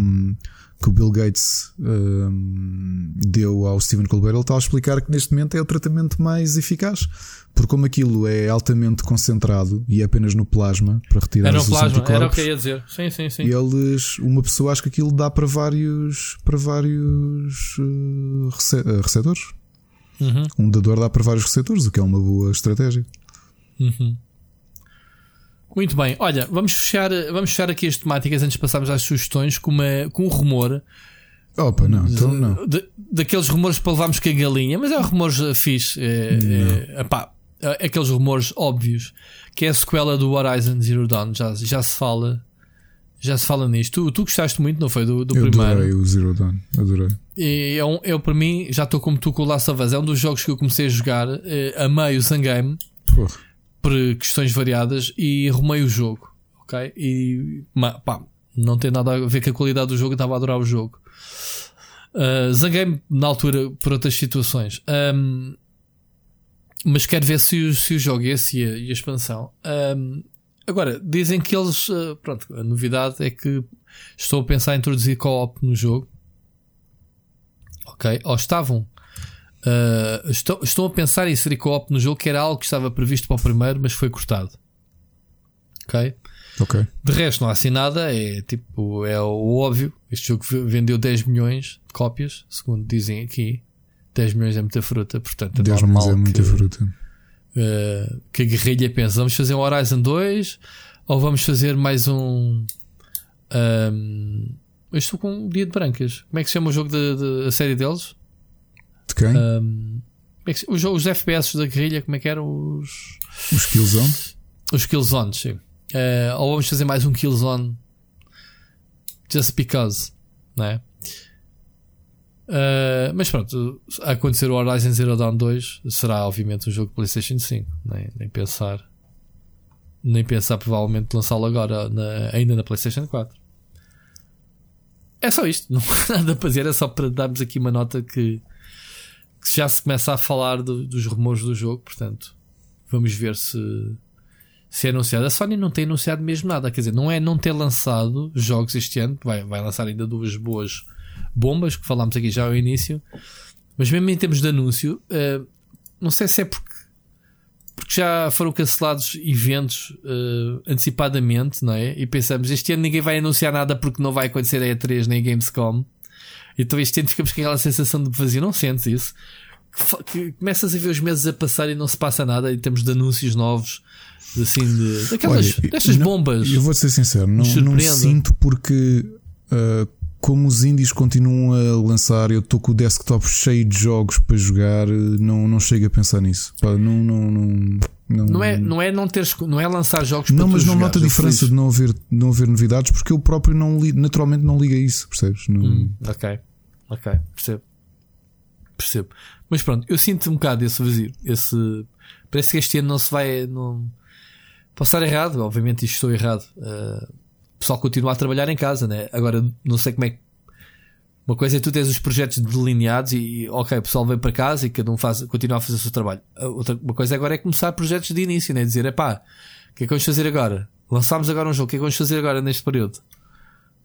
que o Bill Gates um, deu ao Stephen Colbert, ele está a explicar que neste momento é o tratamento mais eficaz. Porque como aquilo é altamente concentrado e é apenas no plasma para retirar era os plasma, anticorpos, era o que eu ia dizer. Sim, sim, sim. Eles, uma pessoa acha que aquilo dá para vários, para vários uh, rece uh, receptores. Uhum. Um dador dá para vários receptores, o que é uma boa estratégia. Uhum. Muito bem, olha, vamos fechar, vamos fechar aqui as temáticas antes de passarmos às sugestões com, uma, com um rumor. Opa, não, então não. De, daqueles rumores para levarmos com a galinha, mas é rumores fixe. É, é, epá, é, aqueles rumores óbvios que é a sequela do Horizon Zero Dawn. Já, já se fala. Já se fala nisto. Tu, tu gostaste muito, não foi? Do, do eu primeiro. Adorei o Zero Dawn, adorei. E eu, é eu, para mim, já estou como tu com o Last of Us. É um dos jogos que eu comecei a jogar. Eh, amei o Zangame. Porra por questões variadas e arrumei o jogo, ok? E pá, não tem nada a ver com a qualidade do jogo, eu estava a adorar o jogo. Uh, zanguei-me na altura por outras situações, um, mas quero ver se o, se o jogo esse e a, e a expansão. Um, agora, dizem que eles, uh, pronto, a novidade é que estou a pensar em introduzir co-op no jogo, ok? Ou estavam Uh, estou, estou a pensar em ser co-op no jogo, que era algo que estava previsto para o primeiro, mas foi cortado. Ok? Ok. De resto, não há assim nada. É tipo, é o óbvio. Este jogo vendeu 10 milhões de cópias, segundo dizem aqui. 10 milhões é muita fruta, portanto, é 10 normal milhões é muita que, fruta. Uh, que a guerrilha pensa: vamos fazer um Horizon 2 ou vamos fazer mais um. um eu estou com um dia de brancas. Como é que se chama o jogo de, de a série deles? De quem? Um, é que, os, os FPS da guerrilha, como é que eram? Os, os Killzone? Os Killzones, sim. Uh, ou vamos fazer mais um Killzone just because, não é? Uh, mas pronto, a acontecer o Horizon Zero Dawn 2 será obviamente um jogo de PlayStation 5, nem, nem pensar, nem pensar provavelmente lançá-lo agora na, ainda na PlayStation 4. É só isto, não há nada a fazer, é só para darmos aqui uma nota que já se começa a falar do, dos rumores do jogo, portanto, vamos ver se, se é anunciado. A Sony não tem anunciado mesmo nada, quer dizer, não é não ter lançado jogos este ano, vai, vai lançar ainda duas boas bombas que falámos aqui já ao início, mas mesmo em termos de anúncio, uh, não sei se é porque, porque já foram cancelados eventos uh, antecipadamente, não é? E pensamos, este ano ninguém vai anunciar nada porque não vai acontecer a E3 nem a Gamescom. Então este ano ficamos com aquela sensação de vazio, não sentes isso? Que, que, começas a ver os meses a passar e não se passa nada em termos de anúncios novos, assim, de, daquelas Olha, destas não, bombas. Eu vou ser sincero, não, não sinto porque. Uh, como os indies continuam a lançar, eu estou com o desktop cheio de jogos para jogar, não, não chego a pensar nisso. Pá, não, não, não, não, não, é, não, é não, teres, não é lançar jogos Não, mas não nota a diferença de não haver, não haver novidades porque eu próprio não li, naturalmente não liga a isso, percebes? Não... Hum, ok, ok, percebo. Percebo. Mas pronto, eu sinto um bocado esse vazio. Esse... Parece que este ano não se vai. Não... Posso estar errado, obviamente isto estou errado. Uh, pessoal continua a trabalhar em casa, né? Agora não sei como é que. Uma coisa é tu tens os projetos delineados e, ok, o pessoal vem para casa e cada um faz, continua a fazer o seu trabalho. Outra, uma coisa agora é começar projetos de início, né? Dizer, pá, o que é que vamos fazer agora? Lançámos agora um jogo, o que é que vamos fazer agora neste período?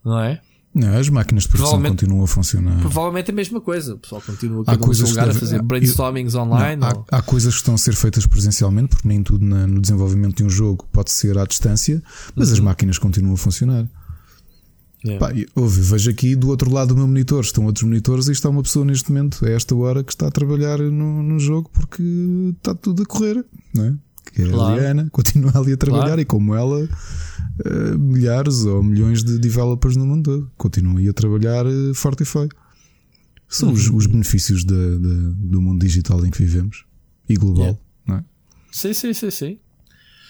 Não é? Não, as máquinas de produção continuam a funcionar. Provavelmente a mesma coisa. O pessoal continua a coisas lugar deve, a fazer brainstormings online. Não, há, há, coisas que estão a ser feitas presencialmente, porque nem tudo na, no desenvolvimento de um jogo pode ser à distância, mas uhum. as máquinas continuam a funcionar. Yeah. Pá, ouve, vejo aqui do outro lado do meu monitor, estão outros monitores e está uma pessoa neste momento, a esta hora, que está a trabalhar no, no jogo porque está tudo a correr, não é? Que é claro. a Liana, continua ali a trabalhar claro. e como ela, uh, milhares ou milhões de developers no mundo todo continuam a trabalhar uh, forte e feio. São uhum. os, os, benefícios do mundo digital em que vivemos e global, yeah. não é? Sim, sim, sim, sim.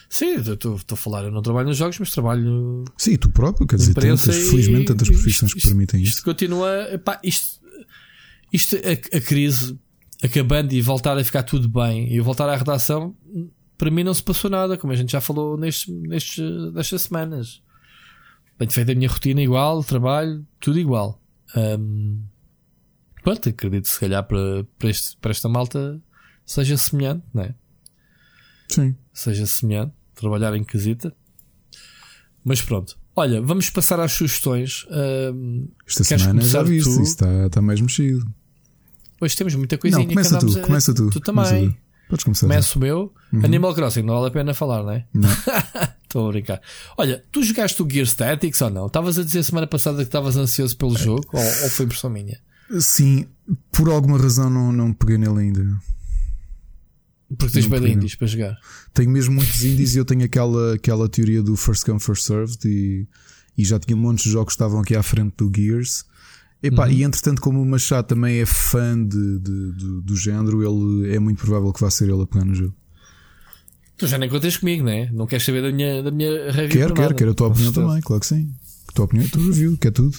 Sim, estou a falar, eu não trabalho nos jogos, mas trabalho. Sim, tu próprio, quer dizer, tantas, e, felizmente tantas profissões isto, que permitem isto. Isto continua. Epá, isto, isto a, a, crise acabando e voltar a ficar tudo bem e voltar à redação, para mim não se passou nada, como a gente já falou nestes, nestes, nestas semanas. Bem feito a minha rotina igual, trabalho, tudo igual. Um, pronto, acredito se calhar para, para, este, para esta malta seja semelhante, não é? Sim. Seja semelhante, trabalhar em casita. Mas pronto. Olha, vamos passar às sugestões. Uh, Esta semana já viste, isso está, está mais mexido. Hoje temos muita coisinha não, começa tu, a... começa tu. Tu também. Podes começar. Começo meu. Uhum. Animal Crossing, não vale a pena falar, não é? Não. Estou a brincar. Olha, tu jogaste o Gear Statics ou não? Estavas a dizer semana passada que estavas ansioso pelo jogo ou, ou foi impressão minha? Sim, por alguma razão não, não peguei nele ainda. Porque tens bem indies para jogar. Tenho mesmo muitos indies e eu tenho aquela, aquela teoria do first come, first served e, e já tinha montes de jogos que estavam aqui à frente do Gears. Epá, uhum. E entretanto, como o Machado também é fã de, de, de, do género, ele é muito provável que vá ser ele a pegar no jogo. Tu já nem contas comigo, não é? Não queres saber da minha, da minha review? Quero, quero, quero a tua opinião também, claro que sim. A tua opinião, a tua review, quer tudo.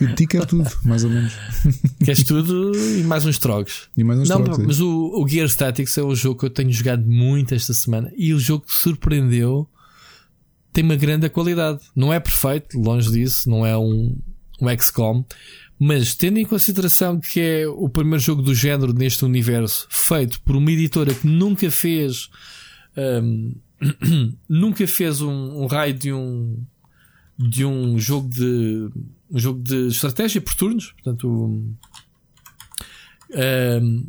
Eu de ti quero tudo, mais ou menos. Queres tudo e mais uns trogos. E mais uns não, trogos. Mas o, o Gear Statics é o jogo que eu tenho jogado muito esta semana e o jogo que surpreendeu tem uma grande qualidade. Não é perfeito, longe disso, não é um, um XCOM, mas tendo em consideração que é o primeiro jogo do género neste universo feito por uma editora que nunca fez um, nunca fez um, um raio de um de um jogo de um jogo de estratégia por turnos, portanto um,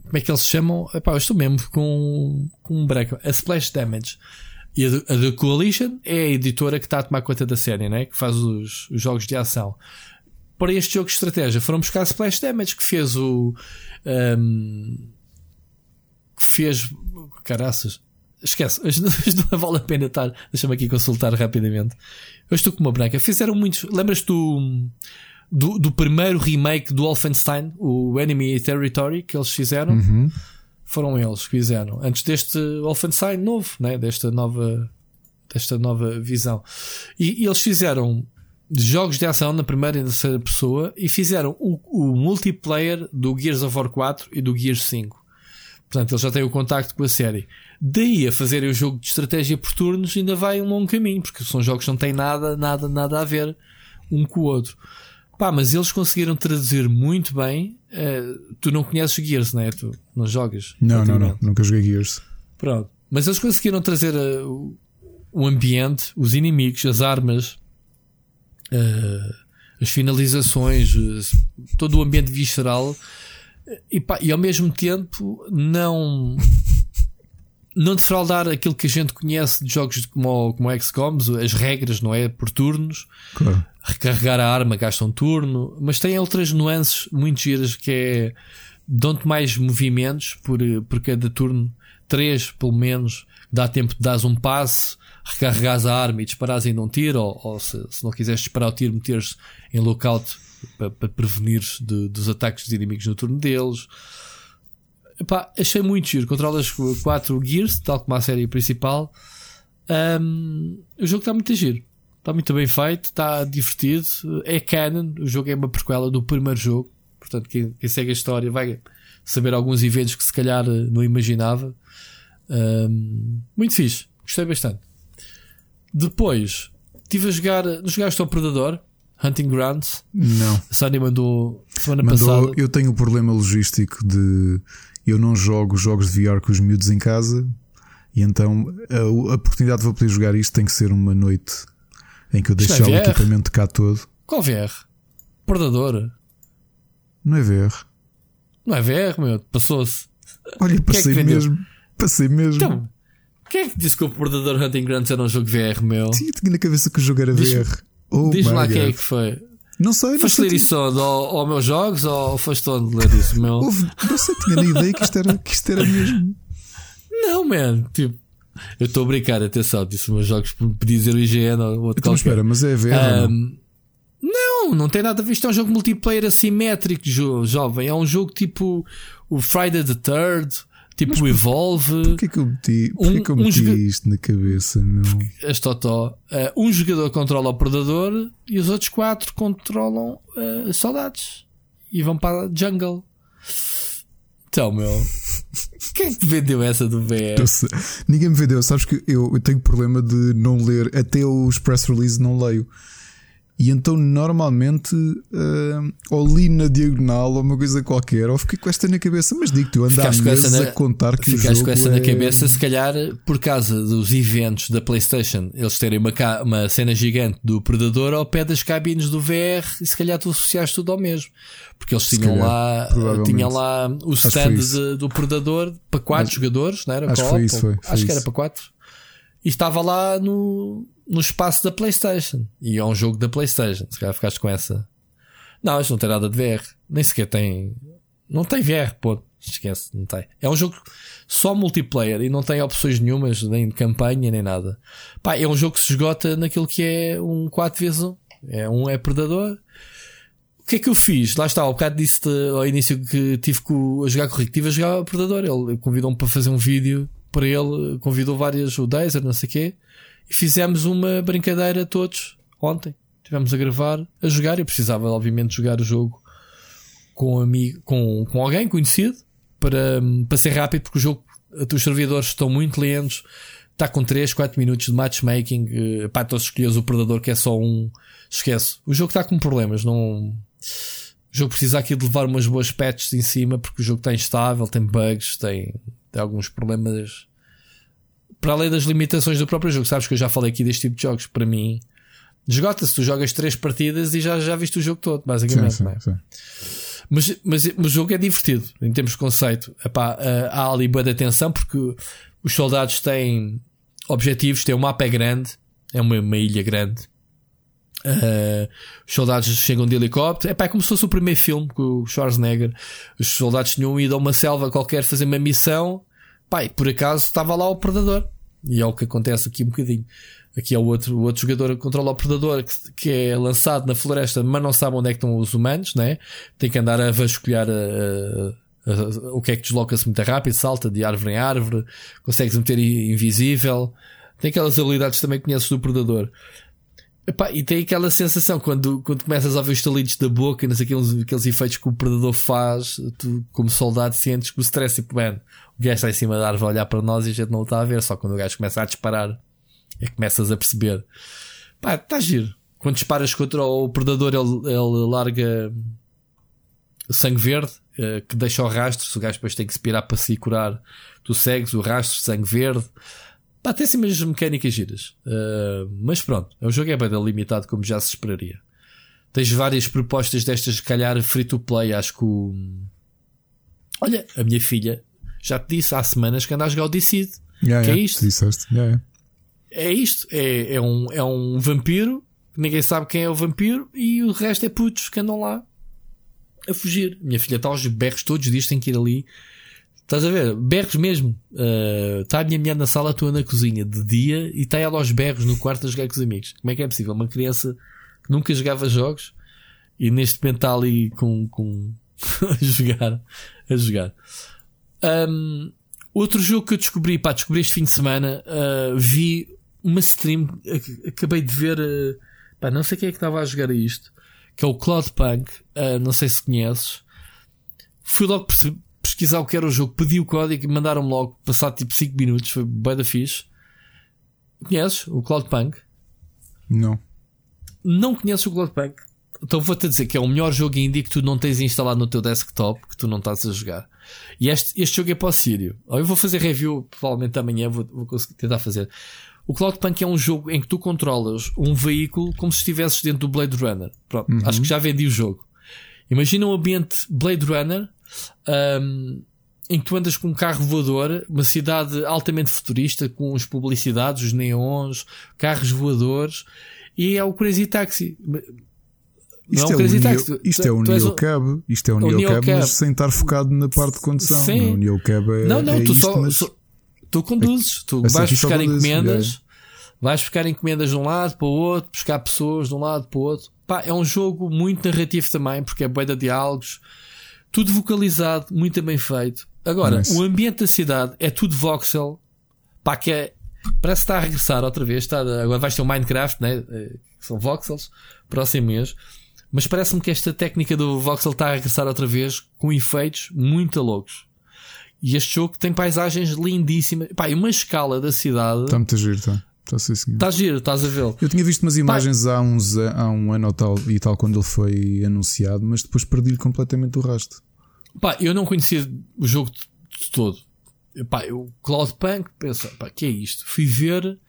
como é que eles se chamam? Epá, eu estou mesmo com, com um break. A Splash Damage. E a, a The Coalition é a editora que está a tomar conta da série, né? que faz os, os jogos de ação para este jogo de estratégia. Foram buscar Splash Damage que fez o um, que fez caraças. Esquece, não vale a pena estar deixa-me aqui consultar rapidamente. Eu estou com uma branca, fizeram muitos lembras do, do, do primeiro remake do Wolfenstein o Enemy Territory que eles fizeram? Uhum. foram eles que fizeram. Antes deste Wolfenstein novo né? desta nova desta nova visão. E, e eles fizeram jogos de ação na primeira e na terceira pessoa e fizeram o, o, multiplayer do Gears of War 4 e do Gears 5. Portanto, eles já têm o contacto com a série. Daí a fazerem o jogo de estratégia por turnos ainda vai um longo caminho, porque são jogos que não têm nada, nada, nada a ver um com o outro. Pá, mas eles conseguiram traduzir muito bem. Uh, tu não conheces Gears, não é? Tu não jogas? Não, não, não. Nunca joguei Gears. Pronto. Mas eles conseguiram trazer uh, o ambiente, os inimigos, as armas, as finalizações, uh, todo o ambiente visceral e, pá, e ao mesmo tempo não não defraudar aquilo que a gente conhece de jogos como, como XCOMs, as regras, não é? Por turnos, claro. recarregar a arma gasta um turno, mas tem outras nuances muito giras que é dão-te mais movimentos por, por cada turno, três pelo menos, dá tempo de dar um passe, recarregares a arma e disparares ainda um tiro, ou, ou se, se, não quiseres disparar o tiro, meteres em lockout para, para prevenir de, dos ataques dos inimigos no turno deles. Epá, achei muito giro. Controlas 4 Gears, tal como a série principal. Um, o jogo está muito giro. Está muito bem feito, está divertido. É canon. O jogo é uma prequela do primeiro jogo. Portanto, quem, quem segue a história vai saber alguns eventos que se calhar não imaginava. Um, muito fixe. Gostei bastante. Depois, estive a jogar. Não jogaste ao Predador? Hunting Grounds? Não. A Sony mandou semana mandou, passada. Eu tenho o um problema logístico de. Eu não jogo jogos de VR com os miúdos em casa. E então a, a oportunidade de vou poder jogar isto tem que ser uma noite em que eu deixo é o equipamento cá todo. Qual VR? Predador? Não é VR. Não é VR, meu. Passou-se. Olha, passei é mesmo. Passei mesmo. Então, quem é que disse que o Predador Hunting Grounds era um jogo VR, meu? Sim, tinha na cabeça que o jogo era VR. Oh Diz lá quem é que foi. Não sei, não foste ler isso ao, ao meus jogos ou foste onde ler isso, meu? Houve, não sei, tinha nem ideia que isto era, que isto era mesmo. Não, man, tipo. Eu estou a brincar, atenção, disse meus jogos, podia dizer o IGN ou outro então, espera, mas é VR? Um, não, não tem nada a ver. Isto é um jogo multiplayer assimétrico, jo jovem. É um jogo tipo o Friday the Third Tipo Mas Evolve. Porquê que eu meti, um, que eu meti um isto na cabeça, meu? Este totó. Uh, um jogador controla o predador e os outros quatro controlam uh, soldados. E vão para a jungle. Então, meu. Quem é que te vendeu essa do VR? Ninguém me vendeu. Sabes que eu, eu tenho problema de não ler. Até os press releases não leio. E então normalmente uh, ou li na diagonal ou uma coisa qualquer, ou fiquei com esta na cabeça, mas digo-te, eu ando há meses na, a contar que jogo com essa é... na cabeça, se calhar por causa dos eventos da Playstation, eles terem uma, uma cena gigante do Predador ao pé das cabines do VR e se calhar tu associaste tudo ao mesmo. Porque eles tinham calhar, lá, tinham lá o stand de, do Predador para quatro mas, jogadores, não era? Acho, foi isso, foi, foi acho isso. que era para quatro. E estava lá no, no espaço da PlayStation. E é um jogo da PlayStation. Se calhar ficaste com essa. Não, isto não tem nada de VR. Nem sequer tem. Não tem VR, pô. Esquece, não tem. É um jogo só multiplayer e não tem opções nenhumas, nem de campanha, nem nada. Pá, é um jogo que se esgota naquilo que é um 4x1. É um é predador. O que é que eu fiz? Lá está, ao bocado disse ao início que tive a jogar com tive a jogar Predador. Ele convidou-me para fazer um vídeo para ele, convidou várias, o Dazer, não sei o quê. E fizemos uma brincadeira todos ontem. Estivemos a gravar, a jogar. Eu precisava, obviamente, jogar o jogo com, amigo, com, com alguém conhecido para, para ser rápido, porque o jogo, os servidores estão muito lentos. Está com 3, 4 minutos de matchmaking. Eh, pá, tu escolhes o predador que é só um. Esquece. O jogo está com problemas. Não. O jogo precisa aqui de levar umas boas patches em cima porque o jogo está instável, tem bugs, tem, tem alguns problemas para além das limitações do próprio jogo. Sabes que eu já falei aqui deste tipo de jogos. Para mim, esgota-se. Tu jogas três partidas e já, já viste o jogo todo, basicamente. Sim, sim, é? Mas, mas, mas, o jogo é divertido em termos de conceito. Epá, eh, há ali boa de atenção porque os soldados têm objetivos, têm um mapa é grande, é uma, uma ilha grande. Uh, os soldados chegam de helicóptero. Epá, é como se fosse o primeiro filme com o Schwarzenegger. Os soldados tinham ido a uma selva qualquer fazer uma missão. Pai, por acaso estava lá o predador. E é o que acontece aqui um bocadinho. Aqui é o outro, o outro jogador que controla o predador que, que, é lançado na floresta, mas não sabe onde é que estão os humanos, né? Tem que andar a vasculhar a, a, a, o que é que desloca-se muito rápido, salta de árvore em árvore, consegue-se meter invisível. Tem aquelas habilidades também que conheces do predador. Epá, e tem aquela sensação quando, quando começas a ver os talitos da boca, sei, aqueles, aqueles efeitos que o predador faz, tu, como soldado, sentes que o stress, tipo, man, o gajo está em cima da árvore a olhar para nós e a gente não o está a ver. Só quando o gajo começa a disparar é que começas a perceber. Pá, está giro. Quando disparas contra o predador, ele, ele larga sangue verde, eh, que deixa o rastro. Se o gajo depois tem que se pirar para se curar, tu segues o rastro, sangue verde. Pá, tem assim umas mecânicas giras. Uh, mas pronto, o jogo é bem limitado como já se esperaria. Tens várias propostas destas, calhar free to play. Acho que o. Olha, a minha filha já te disse há semanas que anda a jogar o Decide. Yeah, que yeah, é isto? Disseste. Yeah, é isto. É, é, um, é um vampiro. Ninguém sabe quem é o vampiro. E o resto é putos que andam lá a fugir. Minha filha está aos berros todos os dias, tem que ir ali Estás a ver? Berros mesmo. Está uh, a minha mulher na sala, estou na cozinha de dia e está ela aos berros no quarto a jogar com os amigos. Como é que é possível? Uma criança que nunca jogava jogos e neste momento está ali com, com a jogar. A jogar. Um, outro jogo que eu descobri, pá, descobri este fim de semana, uh, vi uma stream, acabei de ver, uh, pá, não sei quem é que estava a jogar isto, que é o Cloudpunk, uh, não sei se conheces. Fui logo perceber pesquisar o que era o jogo, pedi o código e mandaram-me logo, passado tipo 5 minutos, foi bem da fixe. Conheces o Cloudpunk? Não. Não conheces o Cloudpunk? Então vou-te dizer que é o melhor jogo indie que tu não tens instalado no teu desktop, que tu não estás a jogar. E este, este jogo é para o Sírio. Eu vou fazer review, provavelmente amanhã, vou, vou conseguir tentar fazer. O Cloudpunk é um jogo em que tu controlas um veículo como se estivesses dentro do Blade Runner. Pronto, uhum. acho que já vendi o jogo. Imagina um ambiente Blade Runner um, em que tu andas com um carro voador, uma cidade altamente futurista, com as publicidades, os neons, carros voadores, e é o Crazy Taxi. Isto é, é, Crazy Taxi. isto é um Neocab, isto é um Neocab, mas sem estar focado na parte de condução. Sim. O Neocab é, não, não, é tu só, tu conduzes, tu vais buscar encomendas, vais buscar encomendas de um lado para o outro, buscar pessoas de um lado para o outro. Pá, é um jogo muito narrativo também, porque é boia de diálogos, tudo vocalizado, muito bem feito. Agora, nice. o ambiente da cidade é tudo voxel. Pá, que é. Parece que está a regressar outra vez. Está, agora vais ter o Minecraft, né? Eh, são voxels, próximo mês. Mas parece-me que esta técnica do voxel está a regressar outra vez com efeitos muito loucos. E este jogo tem paisagens lindíssimas. Pá, e uma escala da cidade. Está muito giro, tá? Está a ser seguido. Está giro, estás a vê-lo. Eu tinha visto umas imagens há, uns, há um ano ou tal, e tal quando ele foi anunciado, mas depois perdi-lhe completamente o rastro. Pá, eu não conhecia o jogo de, todo. Pá, eu, Cloudpunk, pensa, pá, que é isto? Fui ver,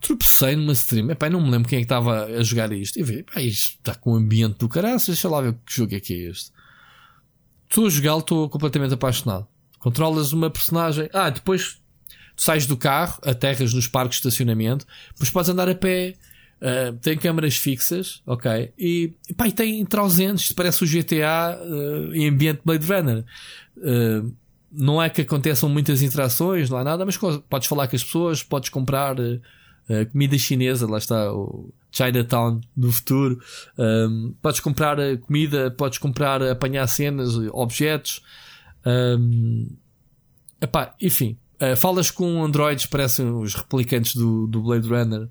tropecei numa stream, pá, não me lembro quem é que estava a jogar isto. E vi, pá, isto está com o ambiente do caraças, deixa lá ver que jogo é que é este. Estou a jogá-lo, estou completamente apaixonado. Controlas uma personagem. Ah, depois tu sais do carro, aterras nos parques de estacionamento, depois podes andar a pé. Uh, tem câmaras fixas, ok? E, pá, e tem trausentos, parece o GTA uh, em ambiente Blade Runner. Uh, não é que aconteçam muitas interações, há nada, mas podes falar com as pessoas, podes comprar comida chinesa, lá está o Chinatown do futuro. Um, podes comprar comida, podes comprar, apanhar cenas, objetos. Um, epá, enfim, uh, falas com androids, parecem os replicantes do, do Blade Runner.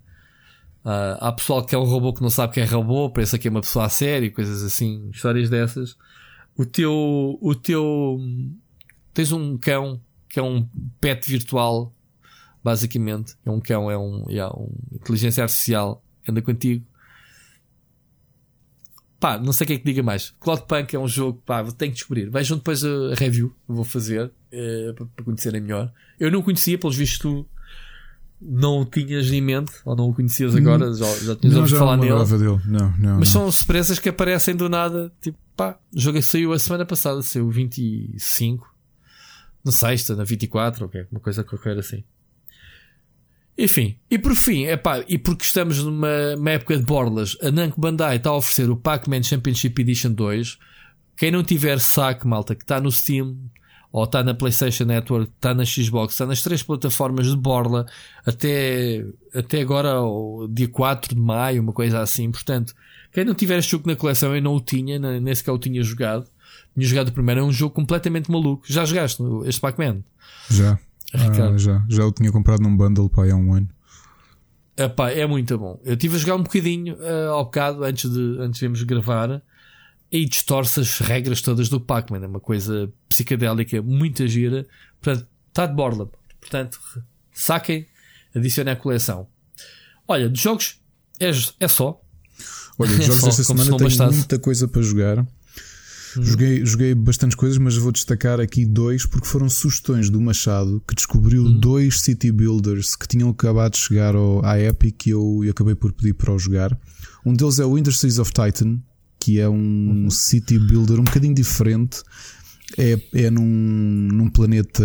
Uh, há pessoal que é um robô que não sabe que é robô, pensa que é uma pessoa a sério, coisas assim, histórias dessas. O teu, o teu, tens um cão que é um pet virtual, basicamente. É um cão, é um, é um inteligência artificial, anda contigo pá, não sei o que é que diga mais. Cloudpunk é um jogo, pá, tenho que descobrir. Vejam depois a review que vou fazer uh, para, conhecerem melhor. Eu não conhecia, pelos vistos tu não o tinhas em mente, ou não o conhecias hum. agora, já, já tinhas ouvido falar nele. Dele. Não, não, Mas não. são surpresas que aparecem do nada. Tipo, pá, o jogo saiu a semana passada, saiu 25, na sexta, na 24, ok, uma coisa qualquer assim. Enfim, e por fim, epá, e porque estamos numa época de borlas, a Namco Bandai está a oferecer o Pac-Man Championship Edition 2. Quem não tiver saque, malta, que está no Steam, ou está na PlayStation Network, está na Xbox, está nas três plataformas de borla, até, até agora, dia 4 de maio, uma coisa assim. Portanto, quem não tiver este jogo na coleção, eu não o tinha, nem sequer o tinha jogado. Tinha jogado primeiro, é um jogo completamente maluco. Já jogaste este Pac-Man? Já. Ah, já, já o tinha comprado num bundle pá, há um ano. Epá, é muito bom. Eu estive a jogar um bocadinho uh, ao bocado antes de, antes de irmos gravar e distorce as regras todas do Pac-Man. É uma coisa psicadélica, muita gira. Portanto, está de borla. Portanto, saquem, adicionem à coleção. Olha, de jogos é, é só. Olha, de jogos é esta semana tenho muita coisa para jogar. Uhum. Joguei, joguei bastantes coisas, mas vou destacar aqui dois porque foram sugestões do Machado que descobriu uhum. dois city builders que tinham acabado de chegar ao, à Epic e eu, eu acabei por pedir para o jogar. Um deles é o Industries of Titan, que é um uhum. city builder um bocadinho diferente. É, é num, num planeta.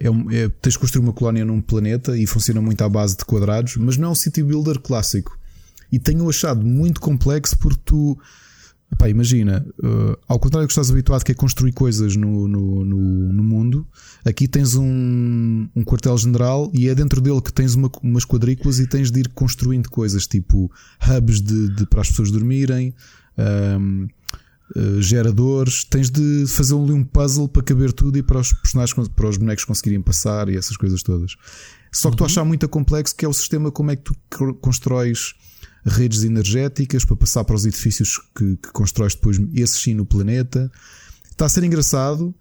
É, é, tens de construir uma colónia num planeta e funciona muito à base de quadrados, mas não é um city builder clássico. E tenho achado muito complexo porque tu Epá, imagina, uh, ao contrário do que estás habituado, que é construir coisas no, no, no, no mundo, aqui tens um, um quartel-general e é dentro dele que tens uma, umas quadrículas e tens de ir construindo coisas tipo hubs de, de para as pessoas dormirem, um, uh, geradores. Tens de fazer ali um puzzle para caber tudo e para os personagens, para os bonecos conseguirem passar e essas coisas todas. Só que uhum. tu achas muito complexo que é o sistema, como é que tu constróis redes energéticas para passar para os edifícios que, que constróis depois, esses sim no planeta. Está a ser engraçado.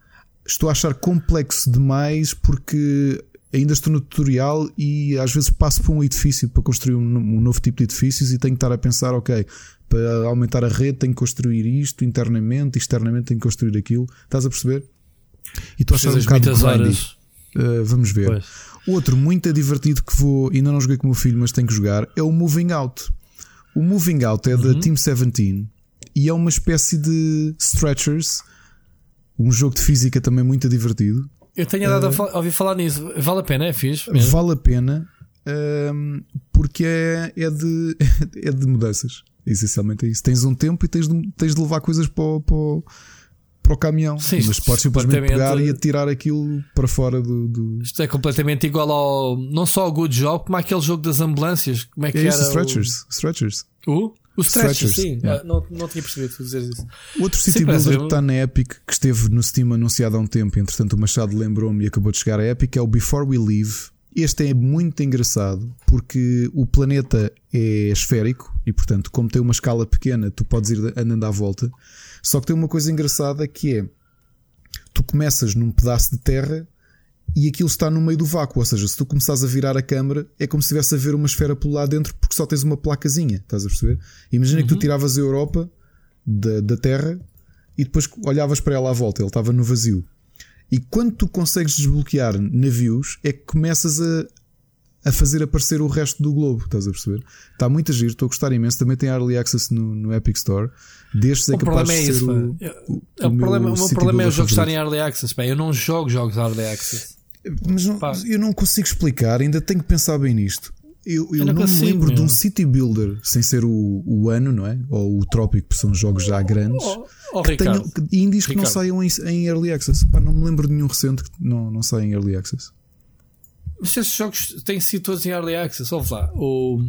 Estou a achar complexo demais porque ainda estou no tutorial e às vezes passo por um edifício para construir um, novo tipo de edifícios e tenho que estar a pensar, ok, para aumentar a rede tenho que construir isto internamente, externamente tenho que construir aquilo. Estás a perceber? E estou a achar um bocado horas. Uh, vamos ver. Pois. Outro muito divertido que vou, ainda não joguei com o meu filho, mas tenho que jogar, é o Moving Out. O Moving Out é uhum. da Team 17 e é uma espécie de Stretchers, um jogo de física também muito divertido. Eu tenho dado uh, a ouvir falar nisso. Vale a pena, é fixe? Mesmo? Vale a pena uh, porque é, é, de, é de mudanças. Essencialmente é isso. Tens um tempo e tens de, tens de levar coisas para, para, para o caminhão. Sim, mas podes simplesmente pegar e atirar aquilo para fora do, do, Isto é completamente igual ao. Não só ao Good Job, como aquele jogo das ambulâncias. Como é que é era? Stretchers. O... Stretchers. O? O Stretchers, sim. Yeah. Ah, não, não tinha percebido tu dizer isso. Outro City sim, Builder que está na Epic, que esteve no Steam anunciado há um tempo, entretanto o Machado lembrou-me e acabou de chegar à Epic, é o Before We Leave. Este é muito engraçado porque o planeta é esférico e, portanto, como tem uma escala pequena, tu podes ir andando à volta. Só que tem uma coisa engraçada que é: tu começas num pedaço de terra e aquilo está no meio do vácuo. Ou seja, se tu começares a virar a câmera, é como se estivesse a ver uma esfera por lá dentro porque só tens uma placazinha. Estás a perceber? Imagina uhum. que tu tiravas a Europa da, da Terra e depois olhavas para ela à volta, ele estava no vazio. E quando tu consegues desbloquear navios, é que começas a, a fazer aparecer o resto do globo. Estás a perceber? Está muito a giro, estou a gostar imenso. Também tem early access no, no Epic Store. Destes é o capaz é de ser isso, o, o, o, o, problema, o meu problema é os jogos estarem em early access. Pá. Eu não jogo jogos early access. Mas não, eu não consigo explicar, ainda tenho que pensar bem nisto. Eu, eu, eu não, não consigo, me lembro meu. de um city builder sem ser o, o ano, não é? Ou o trópico, porque são jogos já grandes. Oh, oh, que Ricardo, tenham, que, indies que não saiam em, em, early access. Pá, não me lembro de nenhum recente que não, não saia em early access. Mas esses jogos têm sido todos em early access. Ouve lá. O,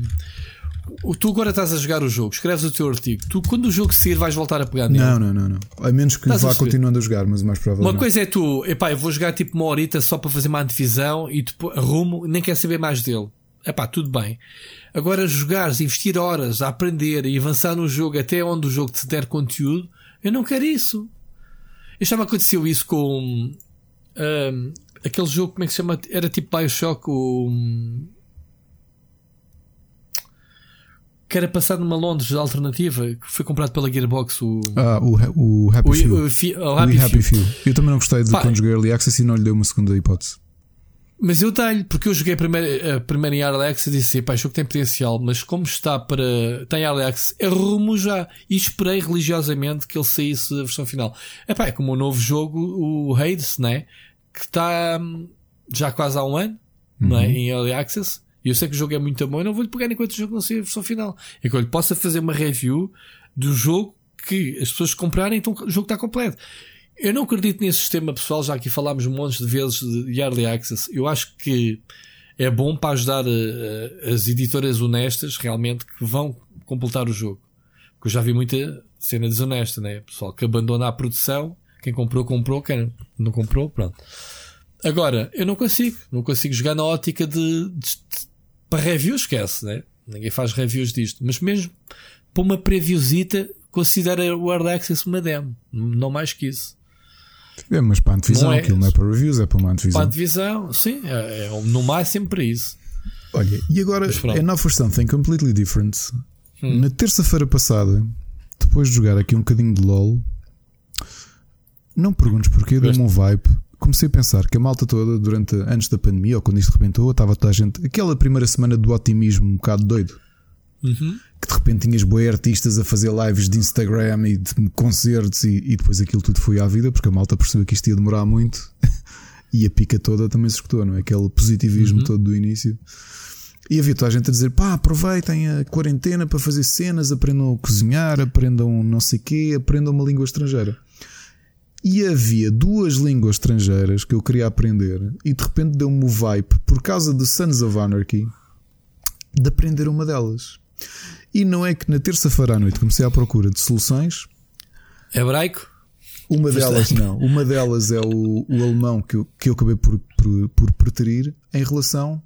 o, tu agora estás a jogar o jogo, escreves o teu artigo. Tu, quando o jogo sair, vais voltar a pegar nele. Não, não, não. não. A menos que estás vá a continuando a jogar, mas mais provável. Uma não. coisa é tu, epá, eu vou jogar tipo uma horita só para fazer uma antevisão e depois arrumo, nem quer saber mais dele. Epá, tudo bem. Agora, jogares, investir horas a aprender e avançar no jogo até onde o jogo te der conteúdo, eu não quero isso. Eu já me aconteceu isso com um, aquele jogo, como é que se chama? Era tipo Bioshock, o que era passado numa Londres alternativa, que foi comprado pela Gearbox. O, ah, o, o Happy o, Few. O, o, o Happy, Happy Few. Eu também não gostei de Pá, quando joguei Early Access e não lhe dei uma segunda hipótese. Mas eu dei-lhe, porque eu joguei a primeira, a primeira em Early Access e disse: pá, o jogo tem potencial, mas como está para. tem Early Access, arrumo já. E esperei religiosamente que ele saísse a versão final. Epá, é como o novo jogo, o Hades, né? Que está hum, já quase há um ano, uhum. não é? Uhum. Em Early Access. E eu sei que o jogo é muito bom, eu não vou-lhe pegar enquanto o jogo não sair a versão final. É que eu lhe possa fazer uma review do jogo que as pessoas comprarem, então o jogo está completo. Eu não acredito nesse sistema pessoal, já aqui falámos um monte de vezes de Early Access. Eu acho que é bom para ajudar uh, as editoras honestas realmente que vão completar o jogo. Porque eu já vi muita cena desonesta, né? Pessoal que abandona a produção, quem comprou, comprou, quem não comprou, pronto. Agora, eu não consigo, não consigo jogar na ótica de, de para review, esquece, né? Ninguém faz reviews disto. Mas mesmo para uma previewzita, considera o Hard Access uma demo. Não mais que isso. É, mas para a antevisão, não é, aquilo não é para reviews, é para uma antevisão. Para a antevisão, sim, é, é no máximo para isso. Olha, e agora é now for something completely different. Hum. Na terça-feira passada, depois de jogar aqui um bocadinho de LOL, não perguntes porquê, deu-me um vibe comecei a pensar que a malta toda, durante antes da pandemia, ou quando isto rebentou, estava toda a gente. Aquela primeira semana do otimismo um bocado doido. Uhum. Que de repente tinhas boi artistas a fazer lives de Instagram e de concertos e, e, depois aquilo tudo foi à vida, porque a malta percebeu que isto ia demorar muito e a pica toda também se escutou, não é? Aquele positivismo uhum. todo do início. E havia toda a gente a dizer: pá, aproveitem a quarentena para fazer cenas, aprendam a cozinhar, aprendam não sei quê, aprendam uma língua estrangeira. E havia duas línguas estrangeiras que eu queria aprender e de repente deu-me o vibe, por causa de Sons of Anarchy, de aprender uma delas. E não é que na terça-feira à noite comecei à procura de soluções. Hebraico? Uma delas não. Uma delas é o, o alemão que eu, que eu acabei por, por, por preterir em relação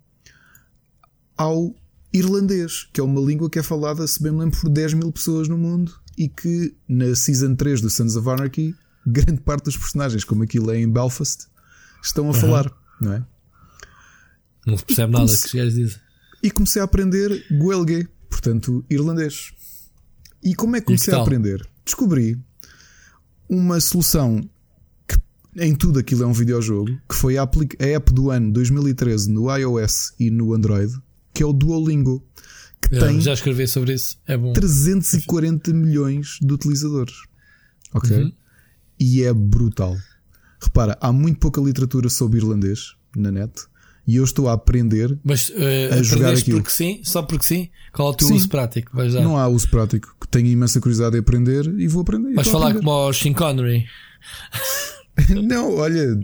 ao irlandês, que é uma língua que é falada, se bem me lembro, por 10 mil pessoas no mundo e que na Season 3 do Sons of Anarchy grande parte dos personagens, como aquilo é em Belfast, estão a uhum. falar, não é? Não se percebe nada Comece... que queres dizer. E comecei a aprender Guelgue, portanto, irlandês. E como é que comecei a aprender? Descobri uma solução que em tudo aquilo é um videojogo, que foi a, a app do ano 2013 no iOS e no Android, que é o Duolingo. Que Eu tem já escrevi sobre isso. É bom. 340 milhões de utilizadores. Ok? Uhum e é brutal. Repara, há muito pouca literatura sobre irlandês na net e eu estou a aprender Mas, uh, a jogar aquilo. porque sim? Só porque sim? Qual é o teu sim. uso prático? Não há uso prático. Tenho imensa curiosidade em aprender e vou aprender. Vais falar aprender. como o Sean Connery? não, olha,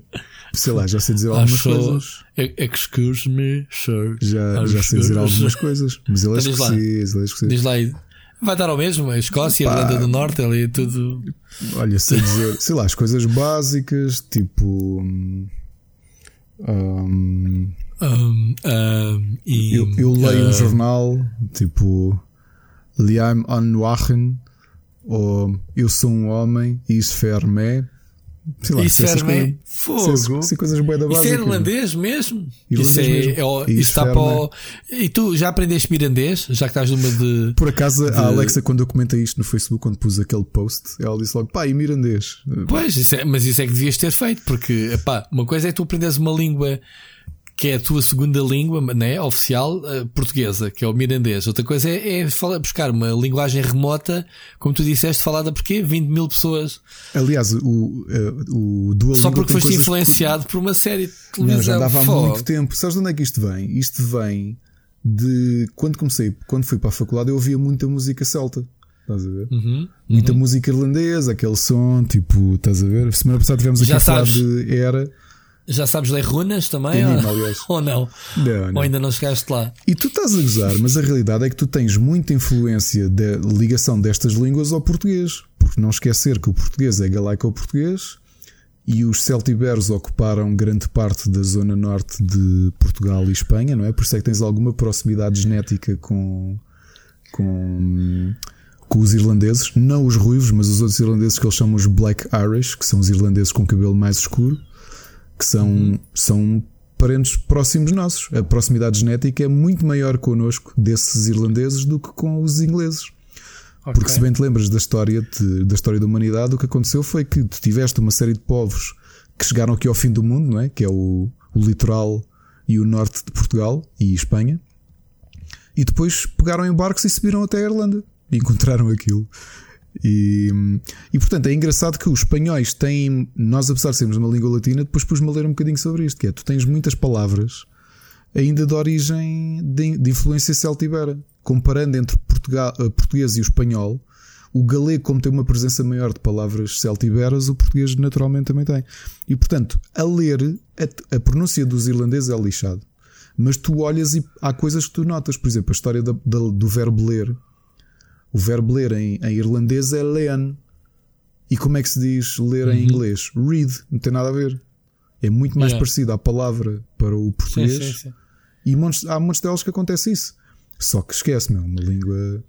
sei lá, já sei dizer algumas coisas. Excuse me, sir. Já, já sei dizer algumas coisas, mas ele é então escocês, ele é escocês. Diz lá aí. Vai dar ao mesmo, a Escócia, a Irlanda do Norte, ali tudo. Olha, sei dizer, sei lá, as coisas básicas, tipo. Um, um, um, e, eu, eu, leio um jornal, tipo. Liam Anwachen, ou Eu sou um homem, e isso ferme. Sei lá, Isso essas ferme coisas- fogo. essas- essas coisas bué da Isso básica. é irlandês mesmo? Irlandês isso é, mesmo. é Isso isso está ferme. para o... E tu já aprendeste mirandês? Já que estás numa de. Por acaso, a Alexa, quando eu comentei isto no Facebook, quando pus aquele post, ela disse logo: pá, e mirandês? Pois, isso é- mas isso é que devias ter feito, porque epá, uma coisa é tu aprenderes uma língua que é a tua segunda língua, né, oficial, eh, portuguesa, que é o mirandês. Outra coisa é, é falar, buscar uma linguagem remota, como tu disseste, falada por quê? 20 mil pessoas. Aliás, o, eh, o Duolingo. Só porque foste influenciado por uma série de televisão. Não, já dava há muito tempo. Sabes de onde é que isto vem? Isto vem de quando comecei, quando fui para a faculdade, eu ouvia muita música celta. Estás a ver? Uhum, Muita música irlandesa, aquele som, tipo, estás a ver? Semana passada tivemos aqui Já a falar sabes. de Era. Já sabes ler runas também? Ou, aliás. ou não? Não, não. Ou ainda não chegaste lá? E tu estás a gozar, mas a realidade é que tu tens muita influência da ligação destas línguas ao português. Porque não esquecer que o português é galaico ao português e os celtiberos ocuparam grande parte da zona norte de Portugal e Espanha, não é? Por isso é que tens alguma proximidade genética com, com, com os irlandeses. Não os ruivos, mas os outros irlandeses que eles chamam os Black Irish, que são os irlandeses com cabelo mais escuro que são, são parentes próximos nossos. A proximidade genética é muito maior connosco desses irlandeses do que com os ingleses. Porque se bem te lembras da história, de- da história da humanidade, o que aconteceu foi que tu tiveste uma série de povos que chegaram aqui ao fim do mundo, não é? Que é o, o litoral e o norte de Portugal e Espanha. E depois pegaram em barcos e subiram até a Irlanda e encontraram aquilo. E, e portanto é engraçado que os espanhóis têm, nós apesar de sermos uma língua latina, depois pus-me a ler um bocadinho sobre isto, que é tu tens muitas palavras ainda de origem de, de influência celtibera. Comparando entre Portugal, eh, português e o espanhol, o galego, como tem uma presença maior de palavras celtiberas, o português naturalmente também tem. E portanto, a ler, a, a pronúncia dos irlandeses é lixado. Mas tu olhas e há coisas que tu notas, por exemplo, a história da- da- do verbo ler. O verbo ler em, em irlandês é learn. E como é que se diz ler em inglês? Read. Não tem nada a ver. É muito mais Yeah. parecido à palavra para o Sim, português. sim, sim. E montes- há montes delas que acontece isso. Só que esquece, meu, uma língua.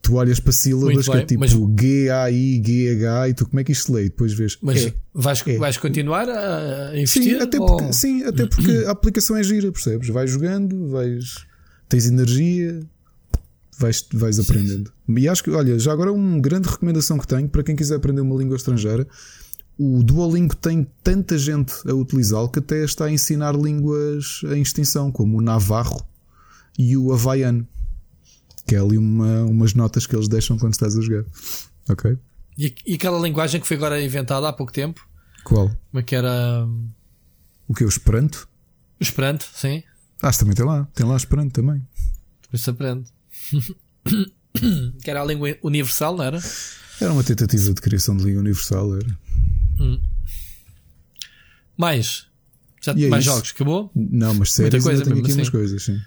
Tu olhas para sílabas que é tipo mas- G-A-I, G-H, e tu como é que isto se lê? E depois vês. Mas é. vais, é. vais continuar a Sim, investir? até ou- porque, sim, até porque a aplicação é gira, percebes? Vais jogando, vais. tens energia, vais, vais aprendendo. E acho que, olha, já agora uma grande recomendação que tenho para quem quiser aprender uma língua estrangeira. O Duolingo tem tanta gente a utilizá-lo que até está a ensinar línguas em extinção, como o Navarro e o Havaiano, que é ali uma, umas notas que eles deixam quando estás a jogar. Ok? E, e aquela linguagem que foi agora inventada há pouco tempo? Qual? Como é que era? hum, O que? O Esperanto? O Esperanto, sim. Ah, também tem lá. Tem lá Esperanto também. Depois se aprende. que era a língua universal, não era? Era uma tentativa de criação de língua universal, era. Mais. Já E é mais jogos, acabou? Não, mas séries coisa ainda tenho aqui assim. umas coisas, sim.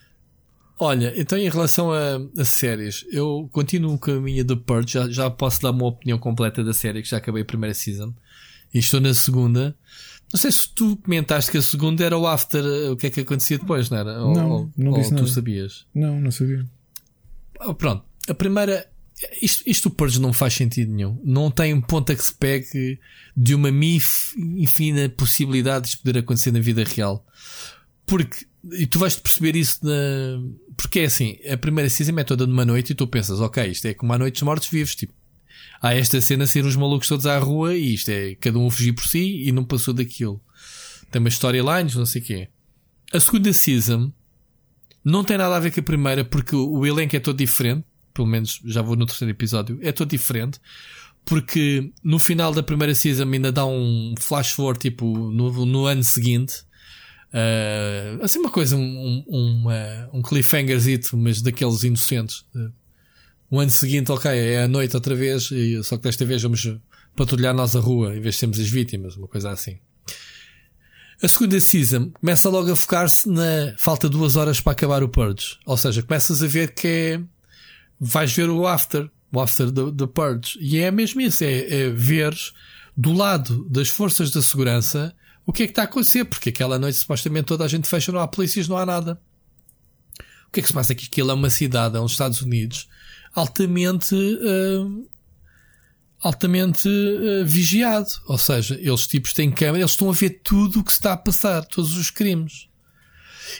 Olha, então em relação a, a séries, eu continuo com a minha The Purge, já, já posso dar uma opinião completa da série, que já acabei a primeira season. E estou na segunda. Não sei se tu comentaste que a segunda era o after, eh, o que é que acontecia depois, não era? Ou, Não, ou- não ou disse tu sabias? Não, não sabia. Ah, Pronto, a primeira. Isto, isto do Purge não faz sentido nenhum. Não tem um ponta que se pegue de uma infina possibilidade de isto poder acontecer na vida real. Porque, e tu vais perceber isso na. Porque é assim, a primeira season é toda numa noite e tu pensas, ok, isto é como a noite dos mortos-vivos. Tipo, há esta cena sair os malucos todos à rua e isto é cada um a fugir por si e não passou daquilo. Tem umas storylines, não sei o quê. A segunda season não tem nada a ver com a primeira porque o elenco é todo diferente. Pelo menos já vou no terceiro episódio. É todo diferente. Porque no final da primeira season ainda dá um flash forward tipo no, no ano seguinte. Ah, assim uma coisa, um, um, um, cliffhangerzito, mas daqueles inocentes. Ah, o ano seguinte, ok, é a noite outra vez, e, só que desta vez vamos patrulhar nós a rua em vez de sermos as vítimas, uma coisa assim. A segunda season começa logo a focar-se na falta de duas horas para acabar o Purge. Ou seja, começas a ver que é. Vais ver o after, o after do, Purge. E é mesmo isso: é, é ver do lado das forças da segurança o que é que está a acontecer. Porque aquela noite supostamente toda a gente fecha, não há polícias, não há nada. O que é que se passa aqui? Aquilo é uma cidade, é uns Estados Unidos, altamente. hum, altamente uh, vigiado. Ou seja, eles tipos têm câmera, eles estão a ver tudo o que está a passar, todos os crimes.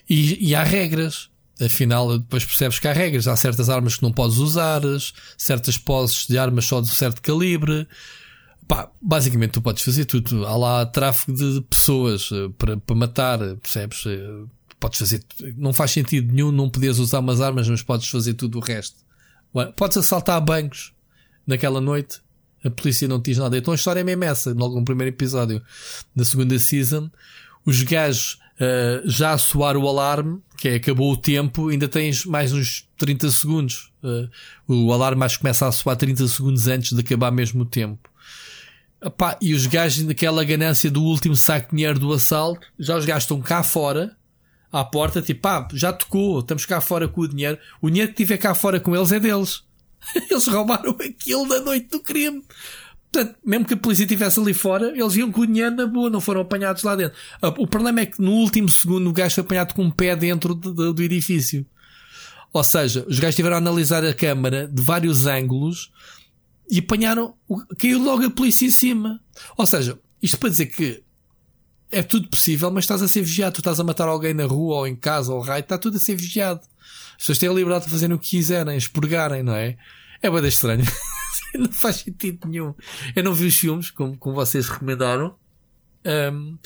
E, e há regras. Afinal, depois percebes que há regras. Há certas armas que não podes usar, certas posses de armas só de certo calibre. Pá, basicamente tu podes fazer tudo. Há lá tráfego de pessoas uh, para, para matar, percebes? Uh, podes fazer. Não faz sentido nenhum não poderes usar umas armas, mas podes fazer tudo o resto. Podes assaltar bancos naquela noite. A polícia não diz nada. Então a história é mesmo essa. Logo no primeiro episódio da segunda season, os gajos uh, já a soar o alarme, que é acabou o tempo, ainda tens mais uns 30 segundos. Uh, o alarme mais começa a soar 30 segundos antes de acabar mesmo o tempo. Epá, e os gajos daquela ganância do último saco de dinheiro do assalto, já os gajos estão cá fora, à porta, tipo, pá, já tocou, estamos cá fora com o dinheiro. O dinheiro que tiver cá fora com eles é deles. Eles roubaram aquilo da noite do crime. Portanto, mesmo que a polícia estivesse ali fora, eles iam com o dinheiro na boa, não foram apanhados lá dentro. Ah, o problema é que no último segundo o gajo foi apanhado com um pé dentro do, do, edifício. Ou seja, os gajos tiveram a analisar a câmara de vários ângulos e apanharam, caiu logo a polícia em cima. Ou seja, isto para dizer que é tudo possível, mas estás a ser vigiado. Tu estás a matar alguém na rua ou em casa ou raio, está tudo a ser vigiado. As pessoas têm a liberdade de fazerem o que quiserem, expurgarem, não é? É bem estranho. não faz sentido nenhum. Eu não vi os filmes, como, como vocês recomendaram. Um,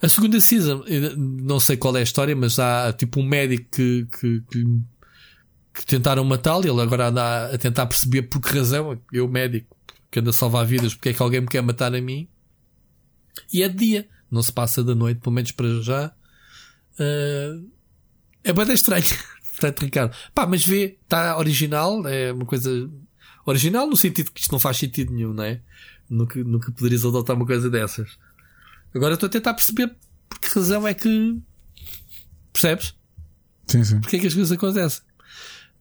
a segunda season, não sei qual é a história, mas há tipo um médico que, que, que, que tentaram matá-lo e ele agora anda a tentar perceber por que razão, eu médico, que anda a salvar vidas, porque é que alguém me quer matar a mim. E é de dia, não se passa da noite, pelo menos para já. Uh, é bem estranho. Portanto, Ricardo, pá, mas vê, está original, é uma coisa original no sentido que isto não faz sentido nenhum, não é? Nunca, nunca poderias adotar uma coisa dessas. Agora estou a tentar perceber por que razão é que. Percebes? Sim, sim. Porque é que as coisas acontecem.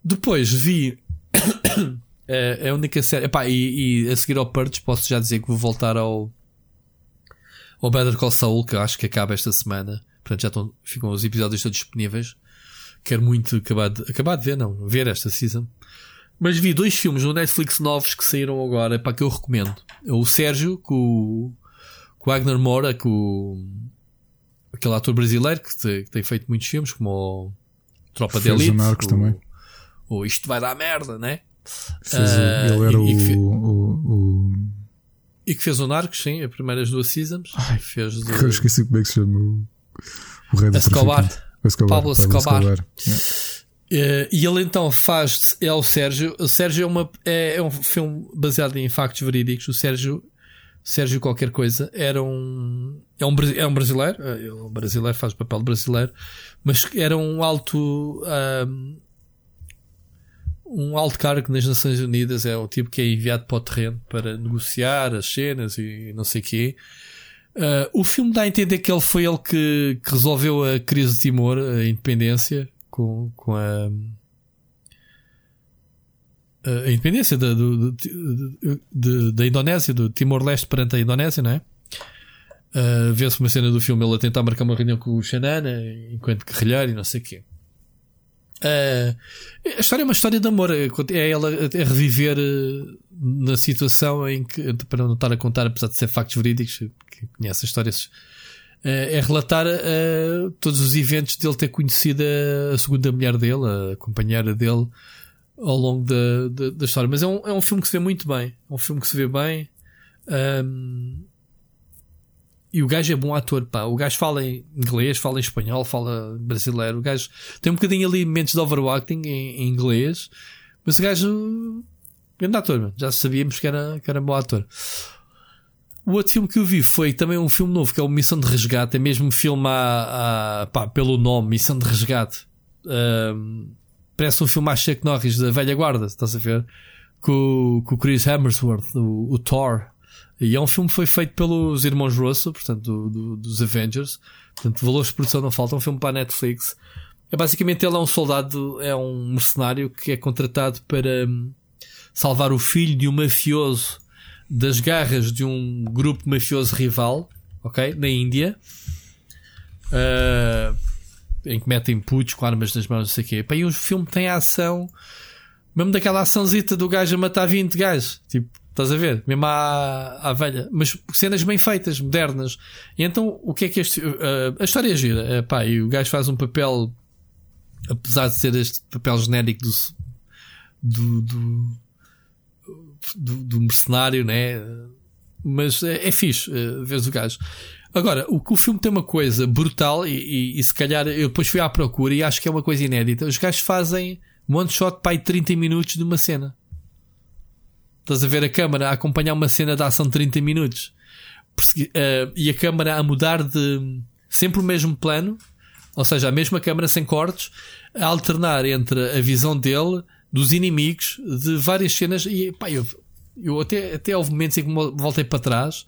Depois vi. é, é a única série. Epá, e, e a seguir ao Purge posso já dizer que vou voltar ao. ao Better Call Saul, que acho que acaba esta semana. Portanto, já estão, ficam os episódios todos disponíveis. Quero muito acabar de, acabar de ver, não, ver esta season. Mas vi dois filmes no Netflix novos que saíram agora, para que eu recomendo. É o Sérgio, com, com o Wagner Moura, com aquele ator brasileiro que, te, que, tem feito muitos filmes, como o Tropa de Elite. O, também. O Isto Vai Dar Merda, né? Fez, uh, ele era e, e o, o, o, E que fez o Narcos, sim, as primeiras duas seasons. Ai, fez do... Eu esqueci como é que se chama o, o rei do Escobar. Escobar. Pablo Escobar. Escobar. Uh, e ele então faz é o Sérgio. O Sérgio é, uma, é, é, um filme baseado em factos verídicos. O Sérgio, Sérgio qualquer coisa, era um é um, é um brasileiro. É um brasileiro faz o papel de brasileiro, mas era um alto um, um alto cargo nas Nações Unidas. É o tipo que é enviado para o terreno para negociar as cenas e não sei o quê. Uh, o filme dá a entender que ele foi ele que, que resolveu a crise de Timor, a independência, com, com a, a independência da, do, do, da Indonésia, do Timor-Leste perante a Indonésia, não é? Uh, Vê-se uma cena do filme ele a tentar marcar uma reunião com o Xanana enquanto guerrilheiro e não sei o quê. Uh, a história é uma história de amor, é, é ela a reviver uh, na situação em que, para não estar a contar, apesar de ser factos verídicos, que conhece as histórias é relatar uh, todos os eventos dele ter conhecido a, a, segunda mulher dele, a companheira dele, ao longo da, da, da, história. Mas é um, é um filme que se vê muito bem. É um filme que se vê bem. Um, e o gajo é bom ator, pá. O gajo fala em inglês, fala em espanhol, fala brasileiro. O gajo tem um bocadinho ali momentos de overacting em, em inglês, mas o gajo. Grande ator, já sabíamos que era, que era bom ator. O outro filme que eu vi foi também um filme novo, que é o Missão de Resgate. É mesmo filme a, a pá, pelo nome, Missão de Resgate. Um, parece um filme a Chuck Norris da velha guarda, estás a ver? Com, com o Chris Hemsworth, o, o, Thor. E é um filme que foi feito pelos irmãos Russo, portanto, do, do, dos Avengers. Portanto, valores de produção não faltam. Um filme para a Netflix. É basicamente ele é um soldado, é um mercenário que é contratado para um, salvar o filho de um mafioso das garras de um grupo mafioso rival, ok? Na Índia. Uh, em que metem putos com armas nas mãos, não sei o quê. e o filme tem a ação, mesmo daquela açãozita do gajo a matar 20 gajos. Tipo, Estás a ver? Mesmo à, à velha. Mas cenas bem feitas, modernas. E então, o que é que este. Uh, a história é gira. Uh, pá, e o gajo faz um papel. Apesar de ser este papel genérico do. do, do, do, do mercenário, né? Mas é, é fixe, uh, vês o gajo. Agora, o que o filme tem uma coisa brutal, e, e, e, se calhar eu depois fui à procura e acho que é uma coisa inédita. Os gajos fazem one shot para aí 30 minutos de uma cena. Estás a ver a câmara a acompanhar uma cena de ação de 30 minutos uh, e a câmara a mudar de sempre o mesmo plano, ou seja, a mesma câmara sem cortes, a alternar entre a visão dele, dos inimigos, de várias cenas. E pá, eu, eu até, até houve momentos em que voltei para trás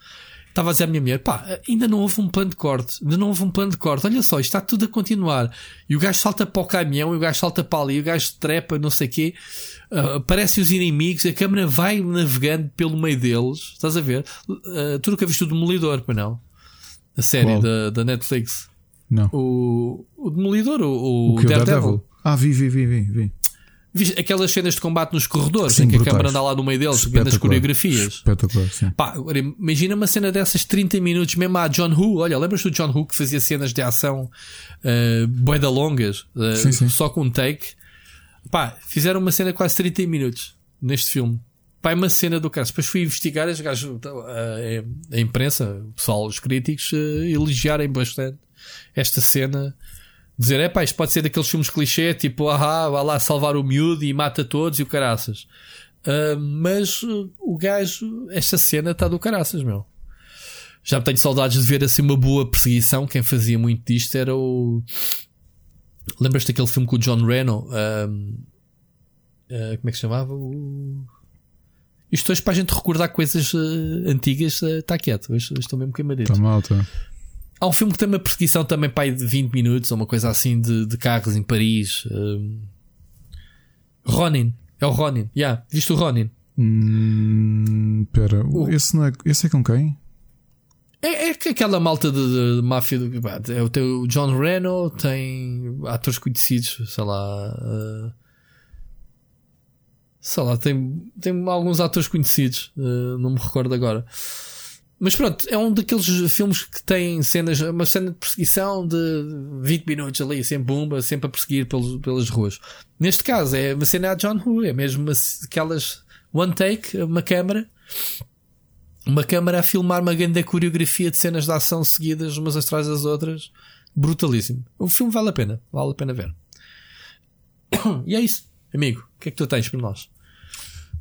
Estava a dizer à minha mulher, pá, ainda não houve um plano de corte, ainda não houve um plano de corte, olha só, isto está tudo a continuar. E o gajo salta para o caminhão, e o gajo salta para ali, e o gajo trepa, não sei o quê, uh, aparecem os inimigos, a câmera vai navegando pelo meio deles, estás a ver? Uh, tu nunca viste o Demolidor, para não? A série da, da Netflix. Não. O, o Demolidor, o, o, o Daredevil. Daredevil. Ah, vi, vi, vi, vi. vi aquelas cenas de combate nos corredores sim, em que brutais. a câmara anda lá no meio deles vendo as coreografias. Espetacular, sim. Pá, imagina uma cena dessas 30 minutos, mesmo a John Who. Olha, lembras do John Who que fazia cenas de ação uh, boeda longas, uh, sim, sim. só com um take? Pá, fizeram uma cena quase 30 minutos neste filme. Pá, é uma cena do caso. Depois fui investigar, as gajos, a, a imprensa, o pessoal, os críticos, uh, elogiarem bastante esta cena dizer, é pá, isto pode ser daqueles filmes clichê, tipo, ah, vai lá salvar o miúdo e mata todos e o caraças. Uh, mas uh, o gajo, esta cena está do caraças, meu. Já tenho saudades de ver assim uma boa perseguição. Quem fazia muito disto era o. Lembras-te daquele filme com o John Reno? Uh, como é que se chamava? O... Isto hoje para a gente recordar coisas uh, antigas está quieto. Hoje, hoje estou mesmo queimadito. Está mal, está. Há um filme que tem uma perseguição também pai de 20 minutos, ou uma coisa assim de, de carros em Paris. Um... Ronin. É o Ronin. Yeah. Viste o Ronin? Hum, pera, o... esse, não é, esse é com quem? É, é aquela malta de, de máfia do. É o, teu John Reno, tem atores conhecidos, sei lá. Uh, sei lá, tem, tem alguns atores conhecidos, uh, não me recordo agora. Mas pronto, é um daqueles filmes que tem cenas, uma cena de perseguição de 20 minutos ali, sempre bomba, sempre a perseguir pelos, pelas ruas. Neste caso, é uma cena a John Woo, é mesmo uma, aquelas one take, uma câmera, uma câmera a filmar uma grande coreografia de cenas de ação seguidas umas atrás das outras. Brutalíssimo. O filme vale a pena, vale a pena ver. E é isso, amigo. O que é que tu tens para nós?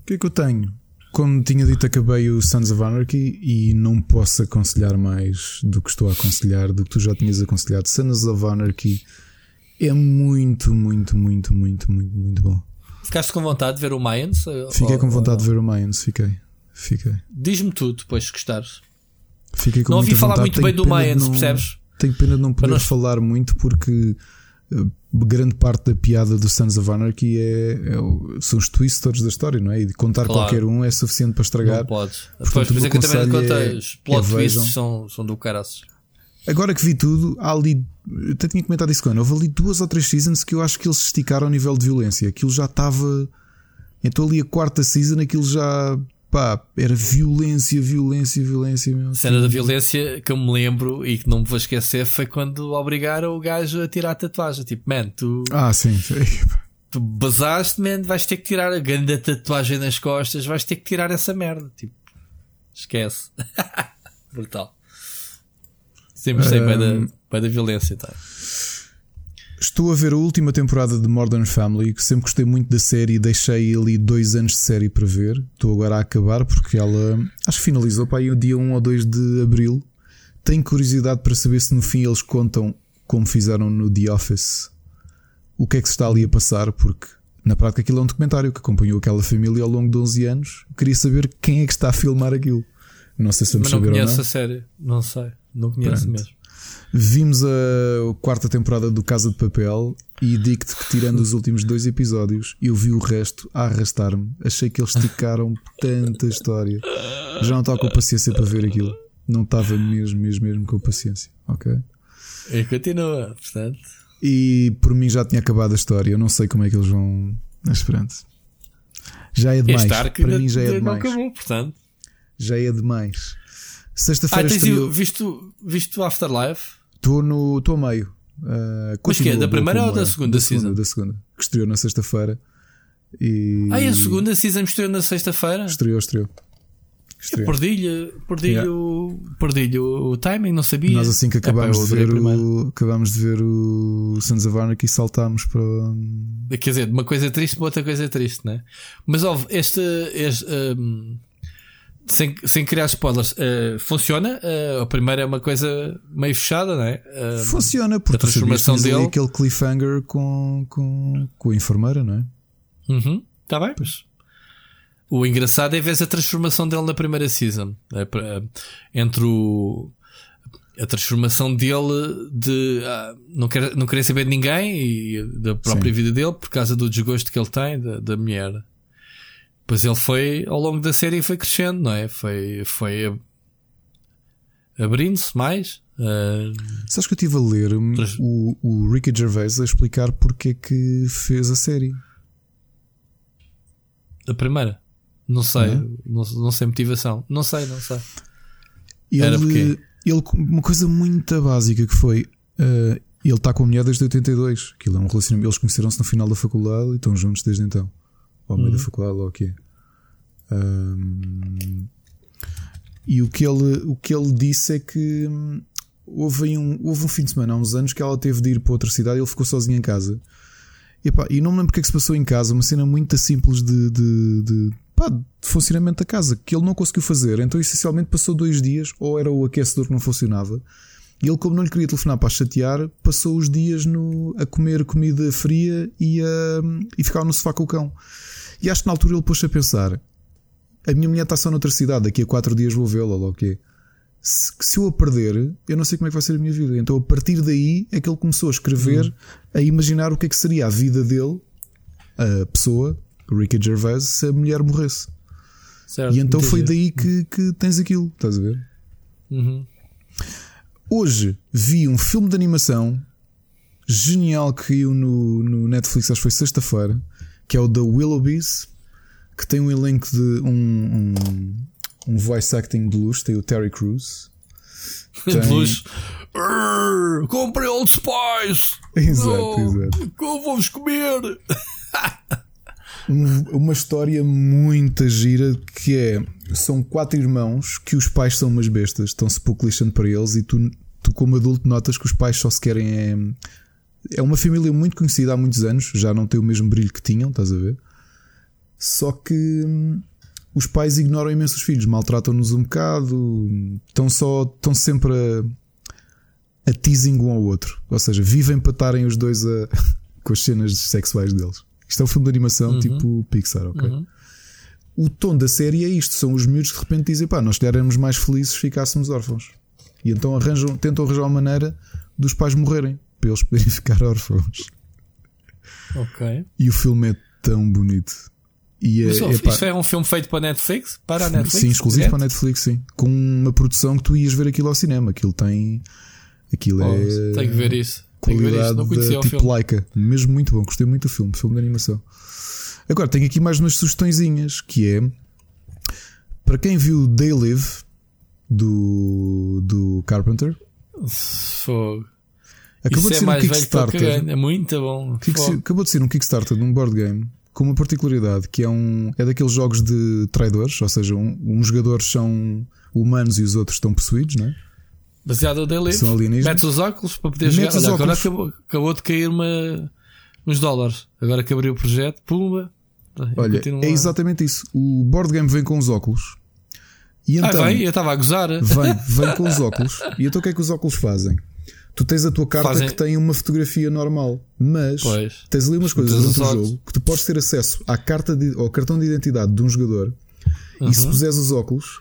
O que é que eu tenho? Como tinha dito, acabei o Sons of Anarchy e não posso aconselhar mais do que estou a aconselhar, do que tu já tinhas aconselhado. Sons of Anarchy é muito, muito, muito, muito, muito, muito bom. Ficaste com vontade de ver o Mayans? Fiquei ou, com vontade de ver o Mayans, fiquei. fiquei. Diz-me tudo depois se gostares. Fiquei com não ouvi falar vontade. muito bem do Mayans, percebes? Tenho pena de não poder nós... falar muito porque grande parte da piada do Sons of Anarchy é, é, são os twisters da história, não é? E de contar claro. qualquer um é suficiente para estragar. Não podes. Portanto, pois, por que eu também contei. É, os plot é twists são, são do caraças. Agora que vi tudo, há ali. Até tinha comentado isso quando. Houve ali duas ou três seasons que eu acho que eles esticaram ao nível de violência. Aquilo já estava. Então ali a quarta season, aquilo já pá, era violência, violência, violência mesmo. Cena da violência que eu me lembro e que não me vou esquecer foi quando obrigaram o gajo a tirar a tatuagem. Tipo, man, tu. Ah, sim, sim. Tu basaste, man, vais ter que tirar a grande tatuagem nas costas, vais ter que tirar essa merda. Tipo, esquece. Brutal. Sempre sei um... bem, da, bem da violência, tá? Estou a ver a última temporada de Modern Family, que sempre gostei muito da série e deixei ali dois anos de série para ver. Estou agora a acabar porque ela acho que finalizou para aí o dia 1 ou 2 de abril. Tenho curiosidade para saber se no fim eles contam como fizeram no The Office o que é que se está ali a passar, porque na prática aquilo é um documentário que acompanhou aquela família ao longo de 11 anos. Queria saber quem é que está a filmar aquilo. Não sei se vamos Mas não conheço não. a série, não sei, não conheço Pronto. mesmo. Vimos a quarta temporada do Casa de Papel e digo-te que, tirando os últimos dois episódios, eu vi o resto a arrastar-me. Achei que eles esticaram tanta história. Já não estava com paciência para ver aquilo. Não estava mesmo, mesmo, mesmo com paciência. Ok? E continua, portanto. E por mim já tinha acabado a história. Eu não sei como é que eles vão. Mas pronto. Já é demais. Para mim já é demais. acabou, portanto. Já é demais. Ah, Sexta-feira tens estreou. visto, visto Afterlife? Estou no. Estou a meio. Uh, Mas que é, da primeira ou da é. segunda da season? segunda, da segunda. Que estreou na sexta-feira. E... Ah, e a segunda season estreou na sexta-feira? Estreou, estreou. Eu estreou. perdi-lhe perdi Yeah. o, perdi o timing, não sabia. Nós assim que Epá, acabámos eu de ver o. Acabámos de ver o Sons of Anarchy e saltámos para. Quer dizer, de uma coisa triste para outra coisa triste, né? Mas ouve, este. este um, sem, sem criar spoilers, uh, funciona? Uh, a primeira é uma coisa meio fechada, não é? Uh, Funciona, porque a transformação dele- aquele cliffhanger com, com, com a enfermeira, não é? Uhum, tá bem, pois. O engraçado é ver a transformação dele na primeira season. É, entre o. A transformação dele de ah, não, quer, não querer saber de ninguém e da própria Sim. vida dele por causa do desgosto que ele tem da, da mulher. Pois ele foi, ao longo da série, foi crescendo, não é? Foi, foi ab- abrindo-se mais. ah, Sabes que eu estive a ler hum, o, o Ricky Gervais a explicar porque é que fez a série. a primeira. Não sei, Não não, não sei motivação. Não sei, não sei. Ele, Era porque- ele, uma coisa muito básica que foi. eh, ele está com a mulher desde 82. Aquilo é um relacionamento. Eles conheceram-se no final da faculdade e estão juntos desde então. Meio Uhum. da faculdade, ou o é. Ahm, e o que, ele, o que ele disse é que hum, houve, um, houve um fim de semana há uns anos que ela teve de ir para outra cidade e ele ficou sozinho em casa. E, pá, e não me lembro porque é que se passou em casa, uma cena muito simples de, de, de, pá, de funcionamento da casa que ele não conseguiu fazer. Então, essencialmente, passou dois dias, ou era o aquecedor que não funcionava. E ele, como não lhe queria telefonar para chatear, passou os dias no, a comer comida fria e, a, e ficava no sofá com o cão. E acho que na altura ele pôs-se a pensar: a minha mulher está só noutra cidade, daqui a quatro dias vou vê-la, ou o quê. Se, se eu a perder, eu não sei como é que vai ser a minha vida. Então, a partir daí é que ele começou a escrever, a imaginar o que é que seria a vida dele, a pessoa, Ricky Gervais, se a mulher morresse. Certo, E então foi daí que, que tens aquilo, estás a ver? Uhum. Hoje vi um filme de animação genial que caiu no, no Netflix, acho que foi sexta-feira, que é o The Willoughbys, que tem um elenco de um, um, um voice acting de luxo, tem o Terry Crews. Tem- De luz. Comprei Old Spice! Exato, Oh, exato. eu vou-vos comer! Um- uma história muito gira que é são quatro irmãos que os pais são umas bestas, estão-se pouco lixando para eles e tu, tu como adulto notas que os pais só se querem é, é uma família muito conhecida há muitos anos, já não tem o mesmo brilho que tinham, estás a ver? Só que hum, os pais ignoram imenso os filhos, maltratam-nos um bocado, estão só estão sempre a, a teasing um ao outro, ou seja, vivem para estarem os dois a, com as cenas sexuais deles. Isto é um filme de animação tipo Pixar, ok? Uhum. O tom da série é isto: são os miúdos que de repente dizem, pá, nós éramos mais felizes se ficássemos órfãos. E então arranjam, tentam arranjar uma maneira dos pais morrerem para eles poderem ficar órfãos. Ok. E o filme é tão bonito. E é, Mas, isto é um filme feito para a Netflix? Para a Netflix? sim, exclusivo É? para a Netflix, sim. Com uma produção que tu ias ver aquilo ao cinema. Aquilo tem. Aquilo Oh, é. Tenho que ver isso. Que ver qualidade isso. Não conhecia da, o tipo filme. Laika. Mesmo muito bom. Gostei muito do filme, filme de animação. Agora, tenho aqui mais umas sugestõezinhas que é para quem viu They Live do, do Carpenter. Fogo. Acabou Isso de é ser um que o Kickstarter. É muito bom. Kick- Fogo. acabou de ser um Kickstarter de um board game com uma particularidade que é um é daqueles jogos de traidores, ou seja, um, uns jogadores são humanos e os outros estão possuídos, não é? Baseado no Day São alienígenas. Metes os óculos para poder jogar. Metes os Olha, agora acabou, acabou de cair uma, uns dólares. Agora que abriu o projeto, pumba. Olha, é exatamente isso. O board game vem com os óculos. E Ah, então, vem? Eu estava a gozar. Vem, vem com os óculos. E então o que é que os óculos fazem? Tu tens a tua carta Fazem- que tem uma fotografia normal, mas Pois. tens ali umas coisas dentro do jogo que tu podes ter acesso à carta de, ao cartão de identidade de um jogador e se Uhum. puseres os óculos,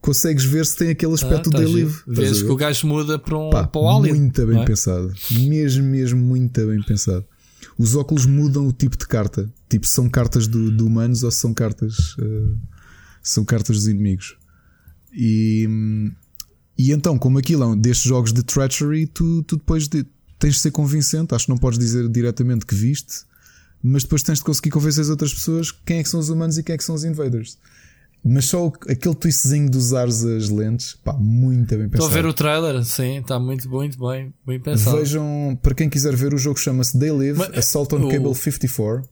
consegues ver se tem aquele Ah, aspecto tá de giro. livre. Vês que o gajo muda para, um, Pá, para o Alien. muito bem é? pensado. Mesmo, mesmo, muito bem pensado. Os óculos mudam o tipo de carta. Tipo, são cartas do, de humanos ou são cartas. eh, são cartas dos inimigos. E, hum, e então, como aquilo é um destes jogos de treachery, tu, tu depois de- tens de ser convincente. Acho que não podes dizer diretamente que viste. mas depois tens de conseguir convencer as outras pessoas quem é que são os humanos e quem é que são os invaders. Mas só aquele twistzinho de usares as lentes, pá, muito bem pensado. Estou a ver o trailer, sim, está muito, muito bem, bem pensado. Vejam, para quem quiser ver, o jogo chama-se They Live Mas, Assault on o, Cable 54.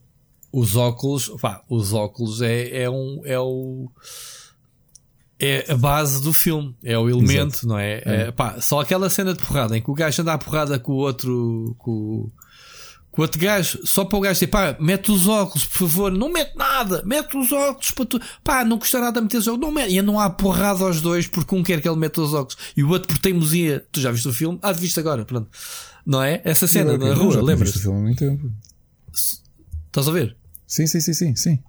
Os óculos, pá, os óculos é, é um. É o é a base do filme, é o elemento, Exato. não é? é. é pá, só aquela cena de porrada em que o gajo anda a porrada com o outro, com, com o outro gajo, só para o gajo dizer, pá, mete os óculos, por favor, não mete nada, mete os óculos para tu, pá, não custa nada meter os óculos, não mete, e não há porrada aos dois porque um quer que ele meta os óculos e o outro por teimosia, tu já viste o filme? Ah, viste agora, pronto, não é? Essa cena Sim, na rua, lembras? o filme há muito tempo. Estás a ver? Sim, sim, sim, sim, sim.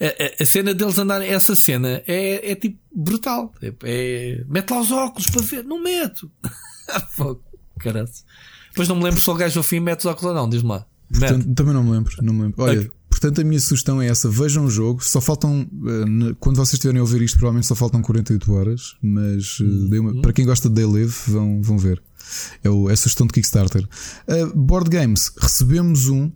A, a, cena deles andarem, essa cena é, é tipo brutal. É, é, mete lá os óculos para ver, não meto. Fogo, caralho. Depois não me lembro se o gajo ao fim mete os óculos ou não, diz-me lá. Portanto, também não me lembro, não me lembro. Olha, okay. portanto a minha sugestão é essa: vejam o jogo. Só faltam, eh, quando vocês estiverem a ouvir isto, provavelmente só faltam 48 horas. Mas eh, uhum. para quem gosta de Day Live, vão, vão ver. É, o, é a sugestão de Kickstarter. Uh, board Games, recebemos um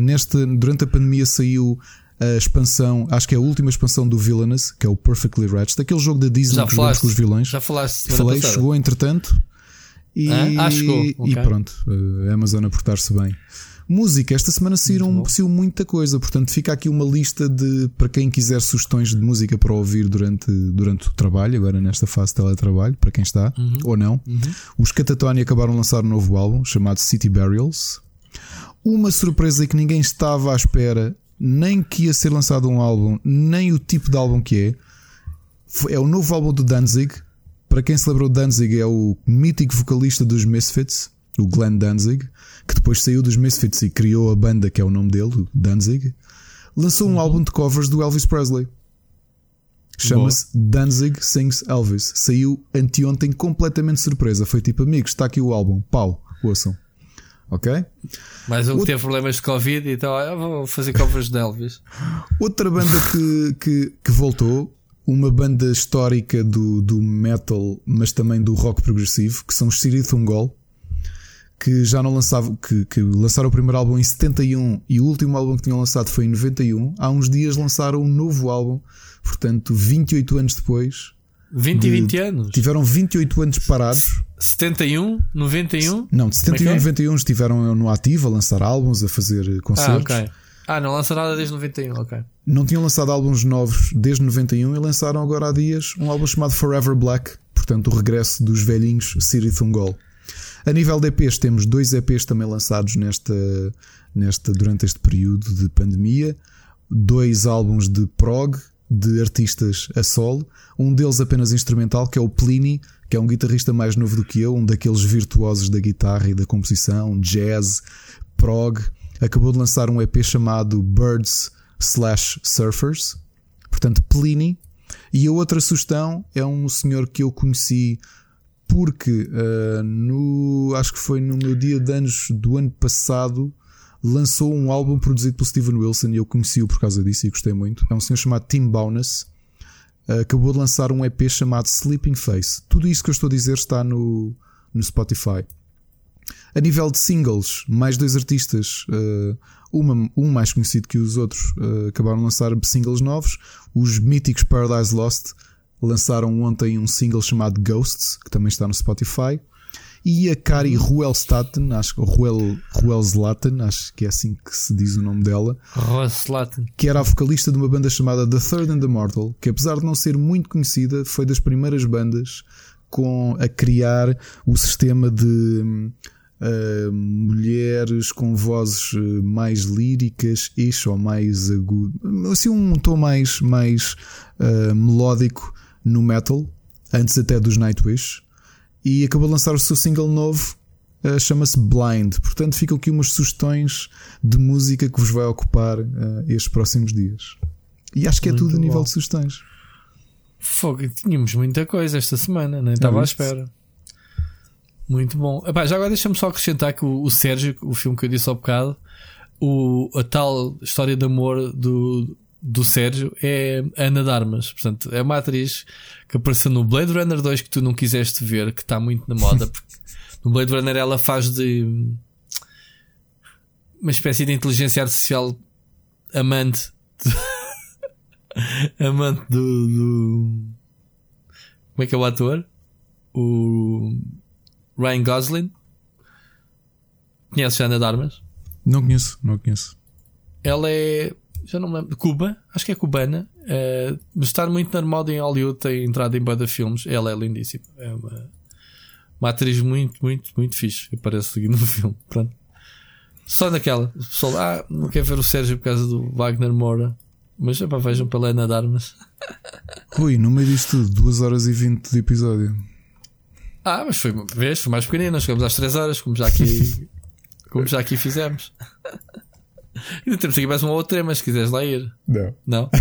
neste, durante a pandemia saiu a expansão, acho que é a última expansão do Villainous, que é o Perfectly Wretched, aquele jogo da Disney já que jogamos com os vilões. Já falaste Falei, passada. chegou entretanto. E, ah, ah chegou. Okay. e pronto, eh, a Amazon a portar-se bem. Música, esta semana saíram muito muita coisa, portanto fica aqui uma lista de para quem quiser sugestões de música para ouvir durante, durante o trabalho, agora nesta fase de teletrabalho, para quem está uhum. ou não. Uhum. Os Catatoni acabaram de lançar um novo álbum chamado City Burials uma surpresa que ninguém estava à espera, nem que ia ser lançado um álbum, nem o tipo de álbum que é. É o novo álbum do Danzig. Para quem se lembrou, Danzig é o mítico vocalista dos Misfits, o Glenn Danzig, que depois saiu dos Misfits e criou a banda que é o nome dele, Danzig. Lançou um álbum de covers do Elvis Presley. Chama-se Danzig Sings Elvis. Saiu anteontem completamente surpresa. Foi tipo, amigos, está aqui o álbum. Pau, ouçam ok? Mais um que teve problemas de Covid e então ah, vou fazer covers de Elvis. Outra banda que, que, que, voltou, uma banda histórica do, do metal, mas também do rock progressivo, que são os Siri Thungol, que já não lançavam, que, que lançaram o primeiro álbum em 71 e o último álbum que tinham lançado foi em 91. Há uns dias lançaram um novo álbum, portanto, 28 anos depois 20 e 20 anos. Tiveram 28 anos parados. 71, 91? Não, de 71 a 91 estiveram no ativo a lançar álbuns, a fazer concertos. Ah, ok. Ah, não lançaram nada desde 91, ok. Não tinham lançado álbuns novos desde 91 e lançaram agora há dias um álbum chamado Forever Black, portanto, o regresso dos velhinhos Siri Thungol. A nível de EPs, temos dois EPs também lançados nesta, nesta, durante este período de pandemia, dois álbuns de prog de artistas a solo, um deles apenas instrumental, que é o Pliny, que é um guitarrista mais novo do que eu, um daqueles virtuosos da guitarra e da composição, jazz, prog. Acabou de lançar um EP chamado Birds Slash Surfers, portanto, Pliny. E a outra sugestão é um senhor que eu conheci porque uh, no, acho que foi no meu dia de anos do ano passado lançou um álbum produzido pelo Steven Wilson e eu conheci-o por causa disso e gostei muito. É um senhor chamado Tim Bowness. Uh, acabou de lançar um EP chamado Sleeping Face. Tudo isso que eu estou a dizer está no, no Spotify. A nível de singles, mais dois artistas, uh, uma, um mais conhecido que os outros, uh, acabaram de lançar singles novos. Os míticos Paradise Lost lançaram ontem um single chamado Ghosts, que também está no Spotify e a Kari Ruelstaten, acho que Ruel, Ruelslaten, acho que é assim que se diz o nome dela, Ruelslaten. que era a vocalista de uma banda chamada The Third and the Mortal, que apesar de não ser muito conhecida, foi das primeiras bandas com a criar o sistema de uh, mulheres com vozes eh, mais líricas, eixo ou mais agudo, assim um tom mais, mais uh, melódico no metal, antes até dos Nightwish e acabou de lançar o seu single novo, uh, chama-se Blind. Portanto, ficam aqui umas sugestões de música que vos vai ocupar uh, estes próximos dias. E acho que é Muito tudo a nível de sugestões. Fogo, tínhamos muita coisa esta semana, nem estava à espera. Muito bom. Epá, já agora deixa-me só acrescentar que o, o, Sérgio, o filme que eu disse há bocado, o, a tal história de amor do, do Sérgio é Ana Darmas. Portanto, é uma atriz que apareceu no Blade Runner 2 que tu não quiseste ver, que está muito na moda. Porque no Blade Runner ela faz de. uma espécie de inteligência artificial amante. amante do, do. Como é que é o ator? O Ryan Gosling. Conheces a Ana de Armas? Não conheço, não conheço. Ela é. Já não me lembro. Cuba, acho que é cubana. Uh, mas está muito na moda em Hollywood, tem entrado em banda filmes. Ela é lindíssima. É uma, uma atriz muito, muito, muito fixe. Aparece no filme. Pronto. Só naquela. O pessoal, ah, não quer ver o Sérgio por causa do Wagner Moura. Mas é para vejam pela Ana de Armas. Rui, no meio disto tudo, 2 horas e 20 de episódio. Ah, mas foi, vês, foi mais pequenino. Nós chegamos às 3 horas, como já aqui, como já aqui fizemos. Ainda temos aqui mais um outro tema, se quiseres lá ir. Não. Não?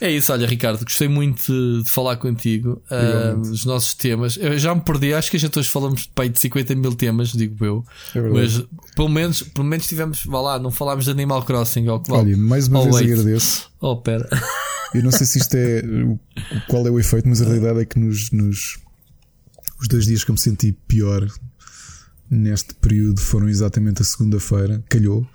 é isso, olha, Ricardo, gostei muito de, falar contigo. Uh, os nossos temas. Eu já me perdi, acho que a gente hoje falamos de, pai, de 50 mil temas, digo eu. É mas pelo menos, pelo menos tivemos, vá lá, não falámos de Animal Crossing. Ou Olha, mais uma vez wait. agradeço. Oh, pera. Eu não sei se isto é qual é o efeito, mas a realidade é que nos, nos os dois dias que eu me senti pior neste período foram exatamente a segunda-feira, calhou,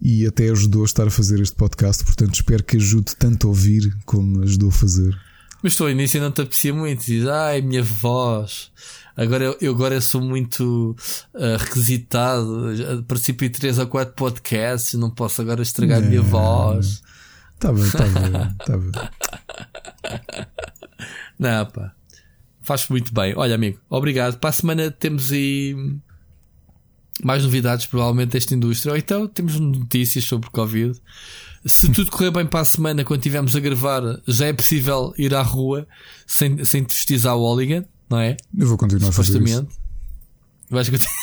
e até ajudou a estar a fazer este podcast. Portanto, espero que ajude tanto a ouvir como ajudou a fazer. Mas estou ao início não te aprecia muito. Diz, ai, minha voz. Agora eu, eu agora sou muito uh, requisitado. Participo em 3 ou 4 podcasts. Não posso agora estragar a minha voz. Está bem, está bem, está bem. Não, pá. Faz muito bem. Olha, amigo, obrigado. Para a semana temos aí mais novidades, provavelmente, desta indústria. Ou então temos notícias sobre Covid. Se tudo correr bem para a semana, quando estivermos a gravar, já é possível ir à rua sem, sem te festizar o Oligan, não é? Eu vou continuar a fazer isso. Vais continuar.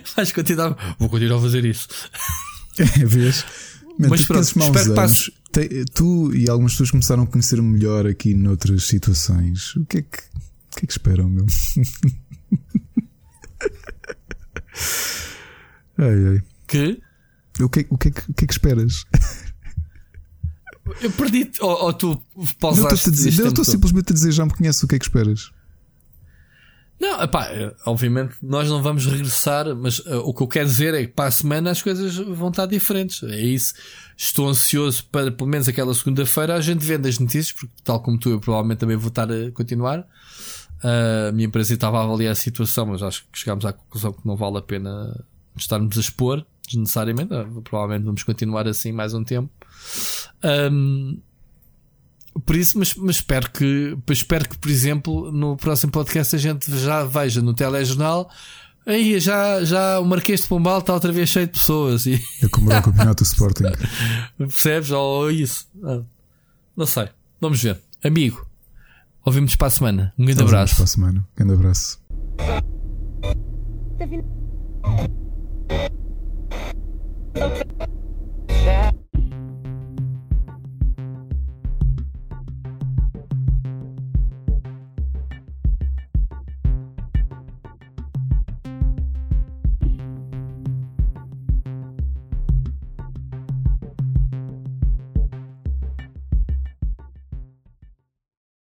Vais continuar. Vou continuar a fazer isso. É, vês? Mas pronto, espero que passe. Tu e algumas pessoas começaram a conhecer-me melhor aqui noutras situações. O que é que, o que, é que esperam, meu? ai, ai. Que? O que, o, que, o que é que esperas? Eu perdi ou, ou tu pausaste não, dizer, eu estou simplesmente a dizer já me conheces o que é que esperas. Não, epá, obviamente nós não vamos regressar, mas uh, o que eu quero dizer é que para a semana as coisas vão estar diferentes. É isso. Estou ansioso para pelo menos aquela segunda-feira a gente vendo as notícias, porque tal como tu, eu provavelmente também vou estar a continuar. Uh, a minha empresa estava a avaliar a situação, mas acho que chegámos à conclusão que não vale a pena estarmos a expor desnecessariamente. Uh, provavelmente vamos continuar assim mais um tempo. Um, por isso, mas, mas espero que, espero que, por exemplo, no próximo podcast a gente já veja no telejornal. Aí já, já o Marquês de Pombal está outra vez cheio de pessoas. E... É como o campeonato do Sporting. Percebes? Ou isso. Ah, não sei. Vamos ver. Amigo, ouvimos para a semana. Um grande abraço. para a semana. Um grande abraço. Tá